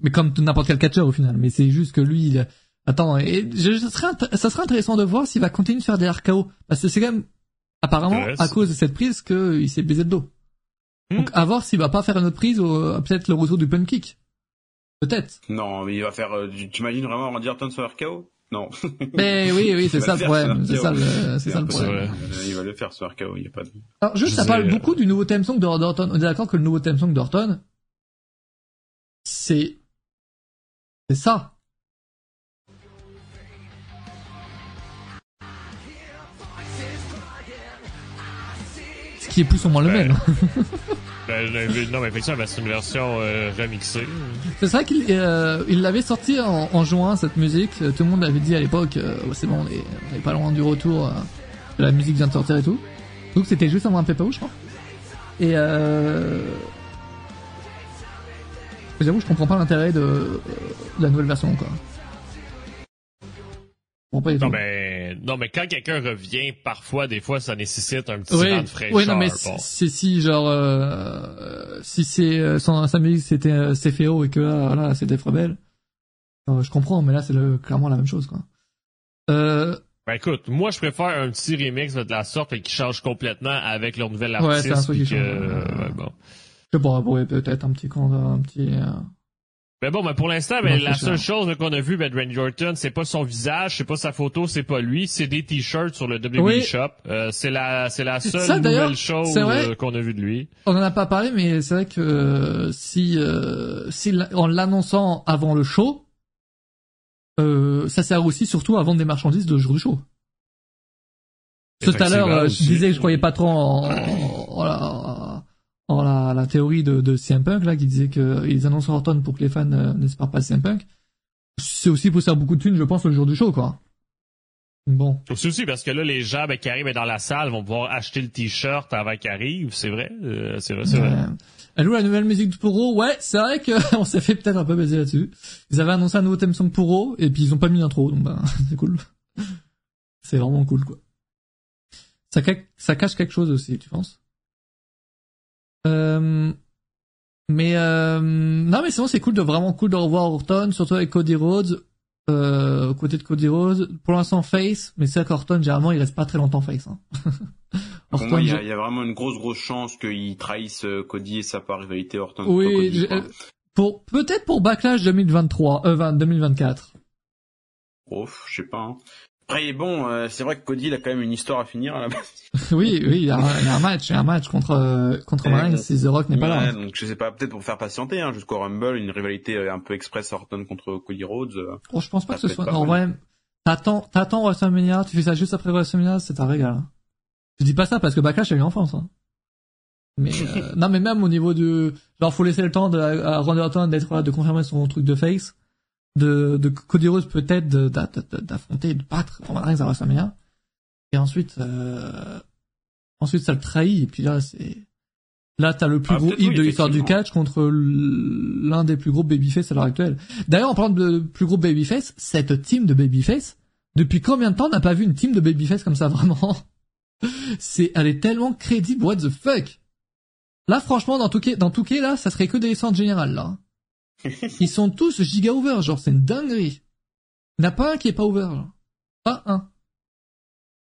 mais comme n'importe quel catcher au final. Mais c'est juste que lui, il... attends, et je, ça serait ça serait intéressant de voir s'il va continuer de faire des RKO parce que c'est quand même apparemment à cause de cette prise qu'il s'est baisé le dos. Hmm. Donc à voir s'il va pas faire une autre prise ou euh, peut-être le retour du pun kick. Peut-être. Non, mais il va faire. Euh, tu imagines vraiment Randy Orton sur RKO non. Mais oui, oui, c'est ça le problème. C'est ça le, c'est ça le problème. Il va le faire sur RKO, il y a pas de. Alors juste, ça parle beaucoup du nouveau theme song d'Orton. On est d'accord que le nouveau theme song d'Orton, c'est c'est ça. Ce qui est plus ou moins le ben, même. (laughs) ben, non, mais effectivement, c'est une version euh, remixée. C'est vrai qu'il euh, l'avait sorti en, juin, cette musique. Tout le monde avait dit à l'époque, euh, c'est bon, on est, pas loin du retour de la musique vient de sortir et tout. Donc c'était juste un PPO, je crois. Et euh, J'avoue, je comprends pas l'intérêt de, la nouvelle version encore. Non, mais, non, mais quand quelqu'un revient, parfois, des fois, ça nécessite un petit oui, de fraîcheur. Oui, non, mais si, si, genre, euh, si c'est, euh, sa musique c'était euh, CFO et que là, voilà, c'était Frebel, euh, je comprends, mais là, c'est clairement la même chose, quoi. Euh, Ben écoute, moi je préfère un petit remix de la sorte et qui change complètement avec leur nouvelle artiste. Ouais, c'est un truc qui change. Euh, bon. Je sais pas, peut-être un petit un petit. Euh, mais bon, mais pour l'instant, ben, la seule chose qu'on a vu ben, de Randy Orton, c'est pas son visage, c'est pas sa photo, c'est pas lui, c'est des t-shirts sur le WWE Shop. Euh, c'est la, c'est la seule nouvelle chose euh, qu'on a vu de lui. On en a pas parlé, mais c'est vrai que euh, si, si en l'annonçant avant le show, ça sert aussi surtout à vendre des marchandises de jour du show. Tout à l'heure, je disais que je croyais pas trop en, en, la, la théorie de, de CM Punk là qui disait qu'ils annoncent Orton pour que les fans euh, n'espèrent pas CM Punk. C'est aussi pour faire beaucoup de thunes, je pense, le jour du show, quoi. Bon. C'est aussi parce que là, les gens ben, qui arrivent dans la salle vont pouvoir acheter le t-shirt avant qu'ils arrivent, c'est vrai, euh, c'est vrai, c'est vrai. Elle joue la nouvelle musique de Puro, ouais, c'est vrai qu'on (laughs) s'est fait peut-être un peu baiser là-dessus. Ils avaient annoncé un nouveau thème song Puro, et puis ils ont pas mis l'intro, donc ben, (laughs) c'est cool. c'est vraiment cool, quoi. Ça, ça cache quelque chose aussi, tu penses? Euh, mais euh, non, mais sinon c'est cool de vraiment cool de revoir Orton, surtout avec Cody Rhodes. Euh, côté de Cody Rhodes, pour l'instant face, mais c'est qu'Orton généralement il reste pas très longtemps face. Hein. Orton, il y, a, y, a vraiment une grosse grosse chance qu'il trahisse euh, Cody et sa part rivalité Orton. Oui, pour peut-être pour Backlash 2023, euh, 2024. Ouf, je sais pas. Hein. Après, bon, euh, c'est vrai que Cody, il a quand même une histoire à finir à la base. oui, oui, il y, a un, match, il y a un match contre euh, contre Marines si The Rock n'est pas là. Donc je sais pas, peut-être pour faire patienter hein, jusqu'au Rumble, une rivalité euh, un peu express Orton contre Cody Rhodes. oh, je pense pas que ce soit. En vrai, t'attends, t'attends WrestleMania, tu fais ça juste après WrestleMania, c'est un régal. Hein. Je dis pas ça parce que Backlash a eu en France. Hein. Mais (laughs) non, mais même au niveau du, genre faut laisser le temps de, à Randy Orton d'être là, de confirmer son truc de face de, de Cody peut-être d'affronter, de battre Roman Reigns à WrestleMania. Et ensuite, euh, ensuite ça le trahit. Et puis là, c'est là t'as le plus ah, gros hit de l'histoire du catch contre l'un des plus gros babyface à l'heure actuelle. D'ailleurs, en parlant de plus gros babyface, cette team de babyface, depuis combien de temps on n'a pas vu une team de babyface comme ça vraiment? (laughs) C'est, elle est tellement crédible. What the fuck? Là, franchement, dans tout cas, dans tout cas, là, ça serait que des descentes générales là. Ils sont tous giga over, genre c'est une dinguerie. Il n'y a pas un qui est pas over, genre. Pas un.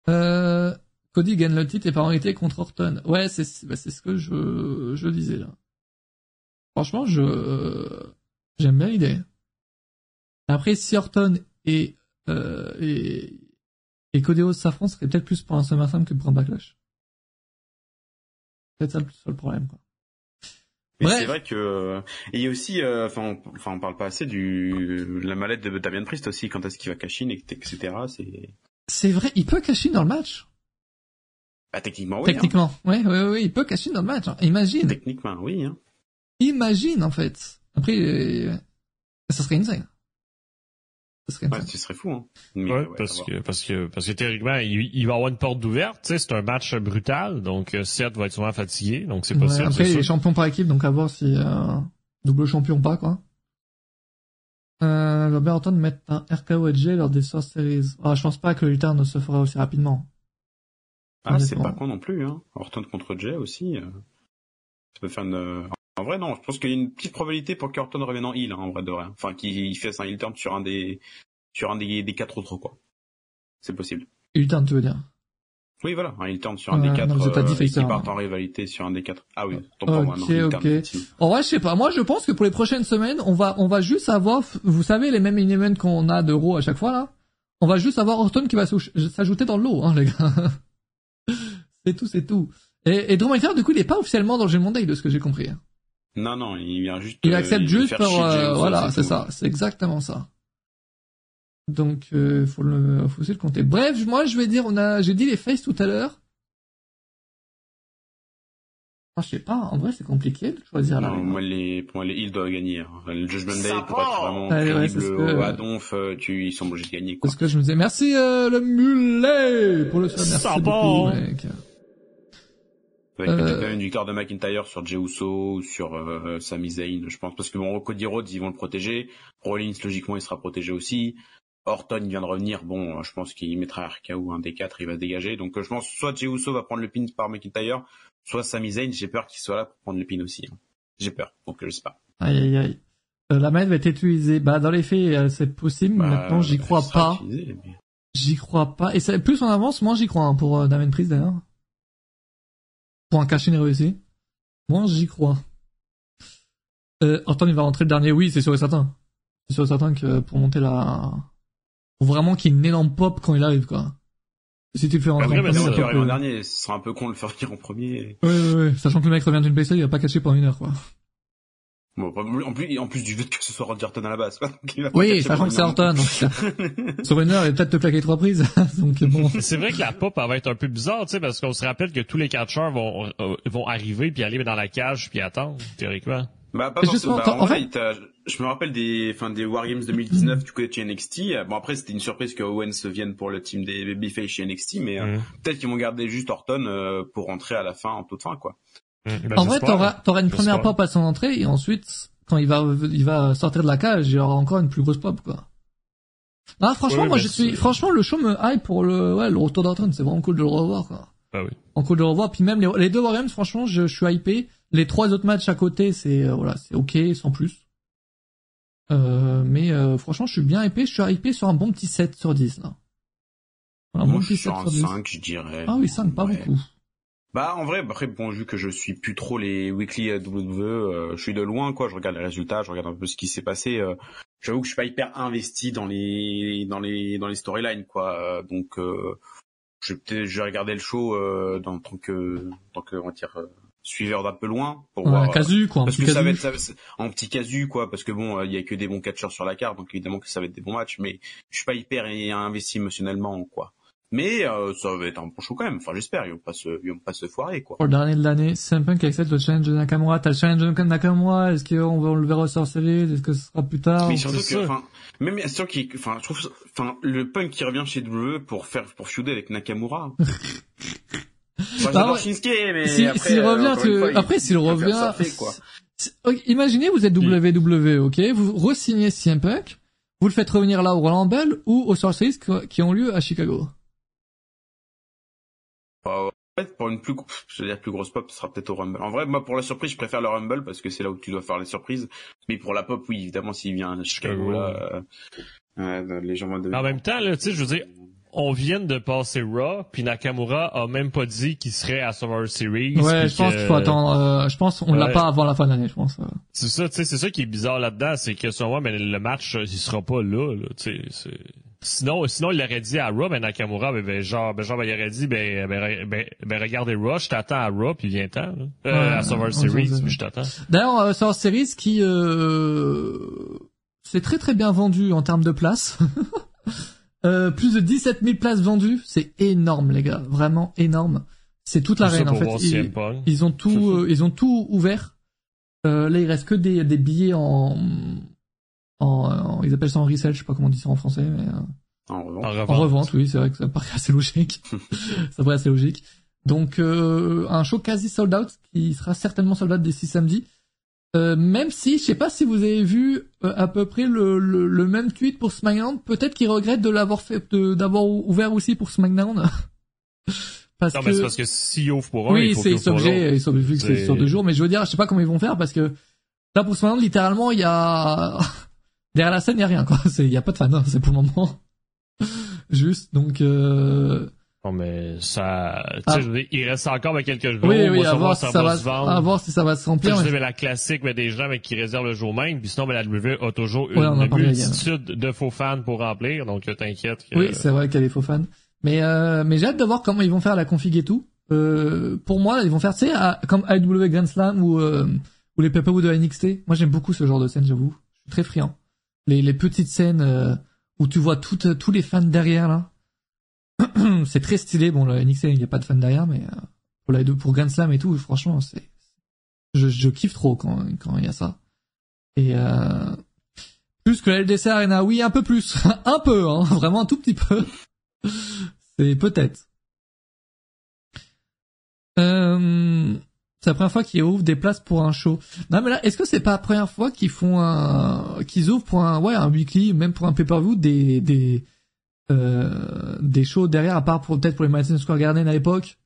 Euh, Cody gagne le titre et par réalité contre Orton. Ouais, c'est bah, c'est ce que je je disais là. Franchement, je j'aime bien l'idée. Après, si Orton et euh, et et Cody Rhodes s'affrontent, serait peut-être plus pour un SummerSlam que pour un Backlash. C'est peut-être ça le seul problème quoi. Mais c'est vrai que il y a aussi, euh, enfin, on, enfin, on parle pas assez du la mallette de Damien Priest aussi. Quand est-ce qu'il va cacher, etc. C'est. C'est vrai, il peut cacher dans le match. Bah, techniquement, oui. Hein. Techniquement, oui, oui, oui, il peut cacher dans le match. Hein. Imagine. Techniquement, oui. Hein. Imagine en fait. Après, euh, ça serait insane. Ce serait, ouais, ce serait fou, hein. ouais, parce que, parce que, parce que théoriquement, il, il va avoir une porte d'ouverte, tu sais, c'est un match brutal, donc euh, Seth va être souvent fatigué, donc c'est possible. après, il est champion par équipe, donc à voir si, euh, double champion ou pas, quoi. Euh, Robert Orton met un RKO Edge lors des Source Series. Ah, je pense pas que le ne se fera aussi rapidement. Ah, c'est pas con non plus, hein. Orton contre Jay aussi. Euh, ça peut faire une, en vrai, non. Je pense qu'il y a une petite probabilité pour qu'Orton revienne en heal, hein, en vrai de rien. Enfin, qu'il fasse un heal turn sur un des, sur un des, des quatre autres, quoi. C'est possible. Heal turn, tu veux dire? Oui, voilà, un heal turn sur un des quatre, non, euh, qui part en rivalité sur un des quatre. Ah oui, tant pour moi, non, ok. En vrai, je sais pas. Moi, je pense que pour les prochaines semaines, on va, on va juste avoir, vous savez, les mêmes events qu'on a de Raw à chaque fois, là? On va juste avoir Orton qui va s'ajouter dans l'eau, hein, les gars. (laughs) c'est tout, c'est tout. Et, et Drew McIntyre, du coup, il est pas officiellement dans le Monday, de ce que j'ai compris. Hein. Non, non, il vient juste. Il accepte euh, juste pour, euh, voilà, c'est ça, c'est exactement ça. Donc, euh, faut le, faut aussi le compter. Bref, moi, je vais dire, on a, j'ai dit les faces tout à l'heure. Ah, je sais pas, en vrai, c'est compliqué de choisir non, moi, les, pour moi, les heels doivent gagner. Hein. Le Judgment Day, pour être vraiment Allez, ouais, que... à Donf, tu, ils sont obligés de gagner, quoi. C'est ce que je me disais. Merci, euh, le mulet, pour le soin. Merci beaucoup, mec. Avec peut-être une victoire de McIntyre sur Jey Uso ou sur euh, Sami Zayn, je pense. Parce que bon, Cody Rhodes, ils vont le protéger. Rollins, logiquement, il sera protégé aussi. Orton, il vient de revenir. Bon, je pense qu'il mettra RKO un des quatre, il va se dégager. Donc euh, je pense soit Jey Uso va prendre le pin par McIntyre, soit Sami Zayn. J'ai peur qu'il soit là pour prendre le pin aussi. Hein. J'ai peur, donc je sais pas. Aïe aïe aïe. Euh, la main va être utilisée. Bah dans les faits, c'est possible. Bah, Maintenant, j'y crois pas. J'y crois pas. Et ça, plus on avance, moins j'y crois hein, pour euh, Damien Priest d'ailleurs. Pour un cash-in réussi. Moins j'y crois. Euh, Orton il va rentrer le dernier, oui, c'est sûr et certain. C'est sûr et certain que pour monter la... Faut vraiment qu'il y ait une énorme pop quand il arrive, quoi. Si tu le fais rentrer en premier, en dernier, ce sera un peu con de le faire venir en premier. Oui, oui, oui. Sachant que le mec revient d'une blessure, il va pas cacher pendant une heure, quoi. Bon, en plus, en plus du fait que ce soit Randy Orton à la base. (laughs) oui, sachant que c'est Orton. Donc, sur une heure, il va peut-être te claquer trois prises. (laughs) donc bon. C'est vrai que la pop elle va être un peu bizarre, tu sais, parce qu'on se rappelle que tous les catcheurs vont euh, vont arriver puis aller dans la cage puis attendre théoriquement. Bah pas forcément. Bah, en, fait, je me rappelle des, enfin des Wargames 2019 du côté chez NXT. Bon après c'était une surprise que Owens vienne pour le team des Babyface chez NXT, mais euh, mm. peut-être qu'ils vont garder juste Orton euh, pour rentrer à la fin en toute fin quoi. Mm. Bah, en vrai, t'auras, t'auras une première pop à son entrée et ensuite, quand il va, il va sortir de la cage, il y aura encore une plus grosse pop, quoi. Ah, franchement, moi, je suis, franchement, le show me hype pour le, ouais, le retour d'Orton. C'est vraiment cool de le revoir, quoi. Ah oui. En cool de le revoir. Puis même les, les deux Warriors, franchement, je, je, suis hypé. Les trois autres matchs à côté, c'est, euh, voilà, c'est ok, sans plus. Euh, mais, euh, franchement, je suis bien hypé. Je suis hypé sur un bon petit 7 sur 10, là. Un bon petit 7 sur 10. 5, je dirais. Ah oui, 5, pas beaucoup. Bah en vrai, après bon vu que je suis plus trop les weekly WWE, euh, je suis de loin quoi, je regarde les résultats, je regarde un peu ce qui s'est passé. Euh, J'avoue que je suis pas hyper investi dans les dans les dans les storylines quoi. Euh, donc euh, je peut-être je vais regarder le show euh, dans tant que tant que on va dire suiveur d'un peu loin pour voir casu quoi, parce que ça va être en petit casu quoi parce que bon il y a que des bons catcheurs sur la carte donc évidemment que ça va être des bons matchs mais je suis pas hyper investi émotionnellement quoi. Mais euh, ça va être un bon show quand même. Enfin, j'espère. Ils vont pas se, ils vont pas se foirer, quoi. Pour le dernier de l'année, c'est un peu qui accepte le challenge de Nakamura. T'as le challenge de Nakamura. Est-ce qu'on va le verra au Series Est-ce que ce sera plus tard? Mais surtout que, enfin, même sûr qu'il, enfin, je trouve, enfin, le punk qui revient chez WWE pour faire, pour feuder avec Nakamura. (laughs) Moi, bah, Shinsuke, mais si, après, s'il euh, revient, que... après, s'il revient, quoi. imaginez, vous êtes WWE, ok, vous re-signez CM Punk, vous le faites revenir là au Roland Bell ou au Series qui ont lieu à Chicago. En fait, pour une plus, je veux dire plus grosse pop, ce sera peut-être au Rumble. En vrai, moi, pour la surprise, je préfère le Rumble parce que c'est là où tu dois faire les surprises. Mais pour la pop, oui, évidemment, s'il vient à Chicago, là, euh, les gens vont En même temps, là, tu sais, je veux dire, on vient de passer Raw, puis Nakamura a même pas dit qu'il serait à Survivor Series. Ouais, je pense qu'il faut attendre. Euh, je pense on l'a pas avant la fin de l'année, je pense. C'est ça, tu sais, c'est ça qui est bizarre là-dedans, c'est que sur moi, mais le match, il sera pas là, là tu sais. Sinon, sinon, il l'aurait dit à Raw, ben Nakamura, ben, ben genre, ben, genre, ben, il aurait dit, ben, ben, ben, ben regardez Raw, je t'attends à Raw, puis viens-ten, euh, à Survivor Series, puis je t'attends. D'ailleurs, euh, Survivor Series qui, euh, c'est très très bien vendu en termes de places. (laughs) euh, plus de 17 000 places vendues, c'est énorme, les gars, vraiment énorme. C'est toute l'arène, en fait. Ils, ils, ont tout, euh, ils ont tout ouvert. Euh, là, il reste que des, des billets en, en, ils appellent ça en resell, je sais pas comment on dit ça en français, mais euh, en, revente. en, revente. oui, c'est vrai que ça paraît (laughs) assez logique. (laughs) ça paraît assez logique. Donc euh, un show quasi sold out qui sera certainement sold out d'ici samedi. Euh, même si, je sais pas si vous avez vu euh, à peu près le, le, le même tweet pour SmackDown, peut-être qu'il regrette de l'avoir fait, d'avoir ouvert aussi pour SmackDown. (laughs) parce non, que... mais c'est parce que s'ils ouvrent pour un, oui, c'est obligé, ils sont vu que c'est sur deux jours, mais je veux dire, je sais pas comment ils vont faire parce que là pour SmackDown, littéralement, il y a derrière la scène, il y a rien, quoi. (laughs) Il y a pas de fans, hein, c'est pour le moment. (laughs) Juste, donc. Euh... Non mais ça, ah. il reste encore mais quelques jours. Oui, oui, à voir, si ça, va, se vendre. à voir si ça va se remplir. Mais... la classique, mais des gens mais qui réservent le jour même. Puis sinon, mais la WWE a toujours une multitude de faux fans pour remplir, donc t'inquiète. Que... Oui, c'est vrai qu'il y a des faux fans. Mais euh, mais j'ai hâte de voir comment ils vont faire la config et tout. Euh, pour moi, ils vont faire, tu sais, comme AW Grand Slam ou euh, ou les pay de NXT. Moi, j'aime beaucoup ce genre de scène, j'avoue. Je suis très friand les, les petites scènes euh, où tu vois toutes, tous les fans derrière là. (clears throat) c'est très stylé. Bon, le NXT, il n'y a pas de fans derrière, mais euh, pour la pour Grand Slam et tout, franchement, c'est je, je kiffe trop quand quand il y a ça. Et euh, plus que la LDC Arena, oui, un peu plus, (laughs) un peu, hein, (laughs) vraiment un tout petit peu. (laughs) c'est peut-être. Euh, c'est la première fois qu'ils ouvrent des places pour un show. Non mais là, est-ce que c'est pas la première fois qu'ils font un, qu'ils ouvrent pour un, ouais, un weekly, même pour un pay-per-view, des, des, euh, des shows derrière, à part pour peut-être pour les Madison Square Garden à l'époque?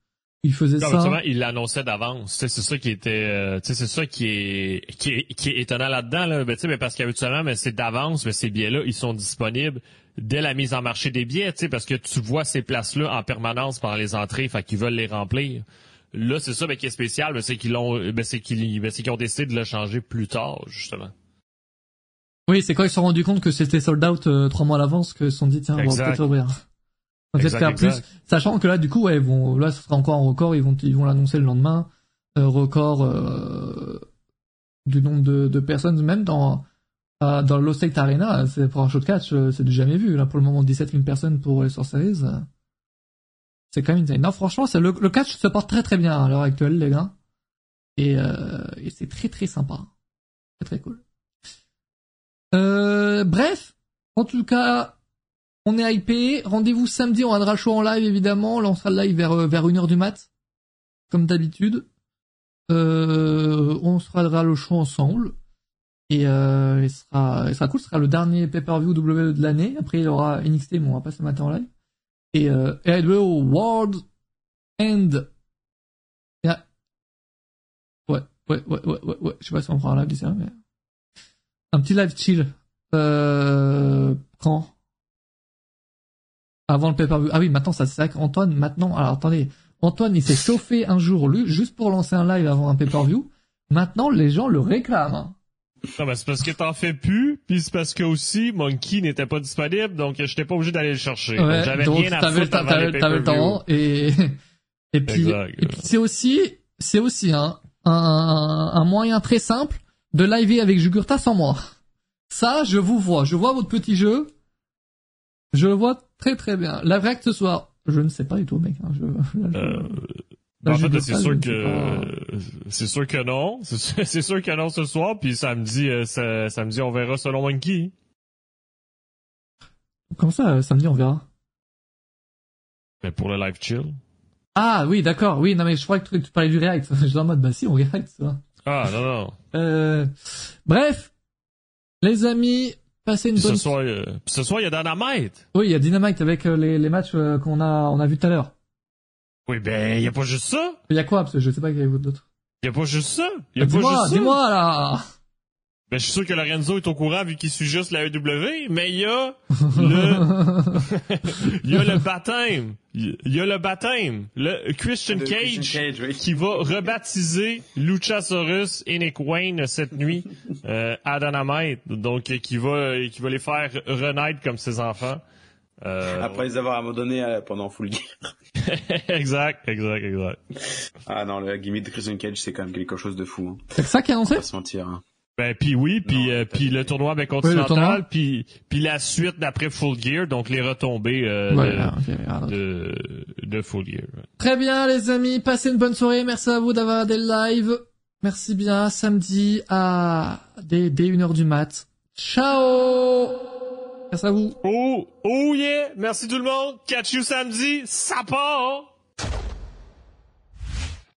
il faisait ça. il l'annonçait d'avance. C'est ça qui était, euh, c'est ça qui est, qui est, qui est étonnant là-dedans. Là. Ben, mais parce qu'habituellement, mais c'est d'avance, mais ces billets-là, ils sont disponibles dès la mise en marché des billets, parce que tu vois ces places-là en permanence pendant les entrées, fait qu'ils veulent les remplir. Là, c'est ça, mais qui est spécial, mais c'est qu'ils l'ont, ben, c'est qu'ils, ben, c'est qu'ils ont décidé de le changer plus tard, justement. Oui, c'est quand ils se sont rendus compte que c'était sold out euh, trois mois à l'avance que se sont dit tiens, on va peut-être ouvrir. On va peut-être faire plus, sachant que là, du coup, ouais, bon, là, ce sera encore un record. Ils vont, ils vont l'annoncer le lendemain. Euh, record euh, du nombre de, de, personnes, même dans euh, dans le Lost Arena, c'est pour un show de catch, euh, c'est du jamais vu. Là, pour le moment, 17 000 personnes pour les Series. C'est quand même insane. Non, franchement, le, le catch se porte très très bien à l'heure actuelle, les gars. Et, et c'est très très sympa. Très très cool. Euh, bref, en tout cas, on est hypé. Rendez-vous samedi, on aura le show en live évidemment. Là, on sera live vers euh, vers 1h du mat, comme d'habitude. Euh, on sera le show ensemble. Et euh, il sera, cool. Ce sera le dernier pay-per-view WWE de l'année. Après, il y aura NXT, mais on va passer matin en live. Et euh, AWO World End. Ouais, ouais, ouais, ouais, ouais, ouais. Je sais pas si on prend un live d'ici mais un petit live chill. Euh, quand? Avant le pay-per-view. Ah oui, maintenant ça c'est vrai qu'Antoine, maintenant, alors attendez, Antoine il s'est chauffé un jour lui juste pour lancer un live avant un pay-per-view. Maintenant les gens le réclament. Non, mais c'est parce que t'en fais plus, puis c'est parce que aussi Monkey n'était pas disponible, donc j'étais pas obligé d'aller le chercher. Ouais, j'avais rien à foutre T'avais le temps et et puis, et puis c'est aussi c'est aussi hein, un, un moyen très simple de live avec Jugurta sans moi. Ça, je vous vois. Je vois votre petit jeu. Je le vois très très bien. La vraie ce soir, je ne sais pas du tout, mec. Hein. Je, euh, en fait, c'est sûr que c'est sûr que non. (laughs) C'est sûr que non ce soir. Puis samedi, euh, samedi, on verra selon Monkey. Comment ça, samedi, on verra? Mais pour le live chill. Ah oui, d'accord. Oui, non mais je crois que tu, parlais du react. (laughs) Je suis en mode, bah si, on react, ça. Ah, non, non. Euh, bref, les amis, passez une bonne... Ce soir, euh, ce soir, il y a Dynamite. Oui, il y a Dynamite avec euh, les, les matchs euh, qu'on a, on a vu tout à l'heure. Oui, ben, il y a pas juste ça. Il y a quoi? Parce que je sais pas qu'il y a d'autres. Il y a pas juste ça. Il y a pas juste ça. Dis-moi, là! Ben, je suis sûr que Lorenzo est au courant vu qu'il suit juste la EW, mais il y a (laughs) le, (laughs) il y a le baptême. Il y a le baptême. Le Christian Cage, qui va rebaptiser Luchasaurus et Nick Wayne cette nuit, (laughs) euh, à Dynamite. Donc, qui va, qui va les faire renaître comme ses enfants. Euh... Après les avoir abandonnés euh, pendant Full Gear. (laughs) exact, exact, exact. Ah non, le gimmick de Christian Cage, c'est quand même quelque chose de fou. Hein. C'est ça qui a annoncé? Pas se mentir. Hein. Ben puis oui, puis euh, puis le tournoi ben continental, puis puis la suite d'après Full Gear, donc les retombées euh, de, de, Full Gear. Très bien les amis, passez une bonne soirée, merci à vous d'avoir des lives. Merci bien, samedi à dès, dès 1h du mat. Ciao À. Oh, oh yeah, merci tout le monde. Catch you samedi, ça part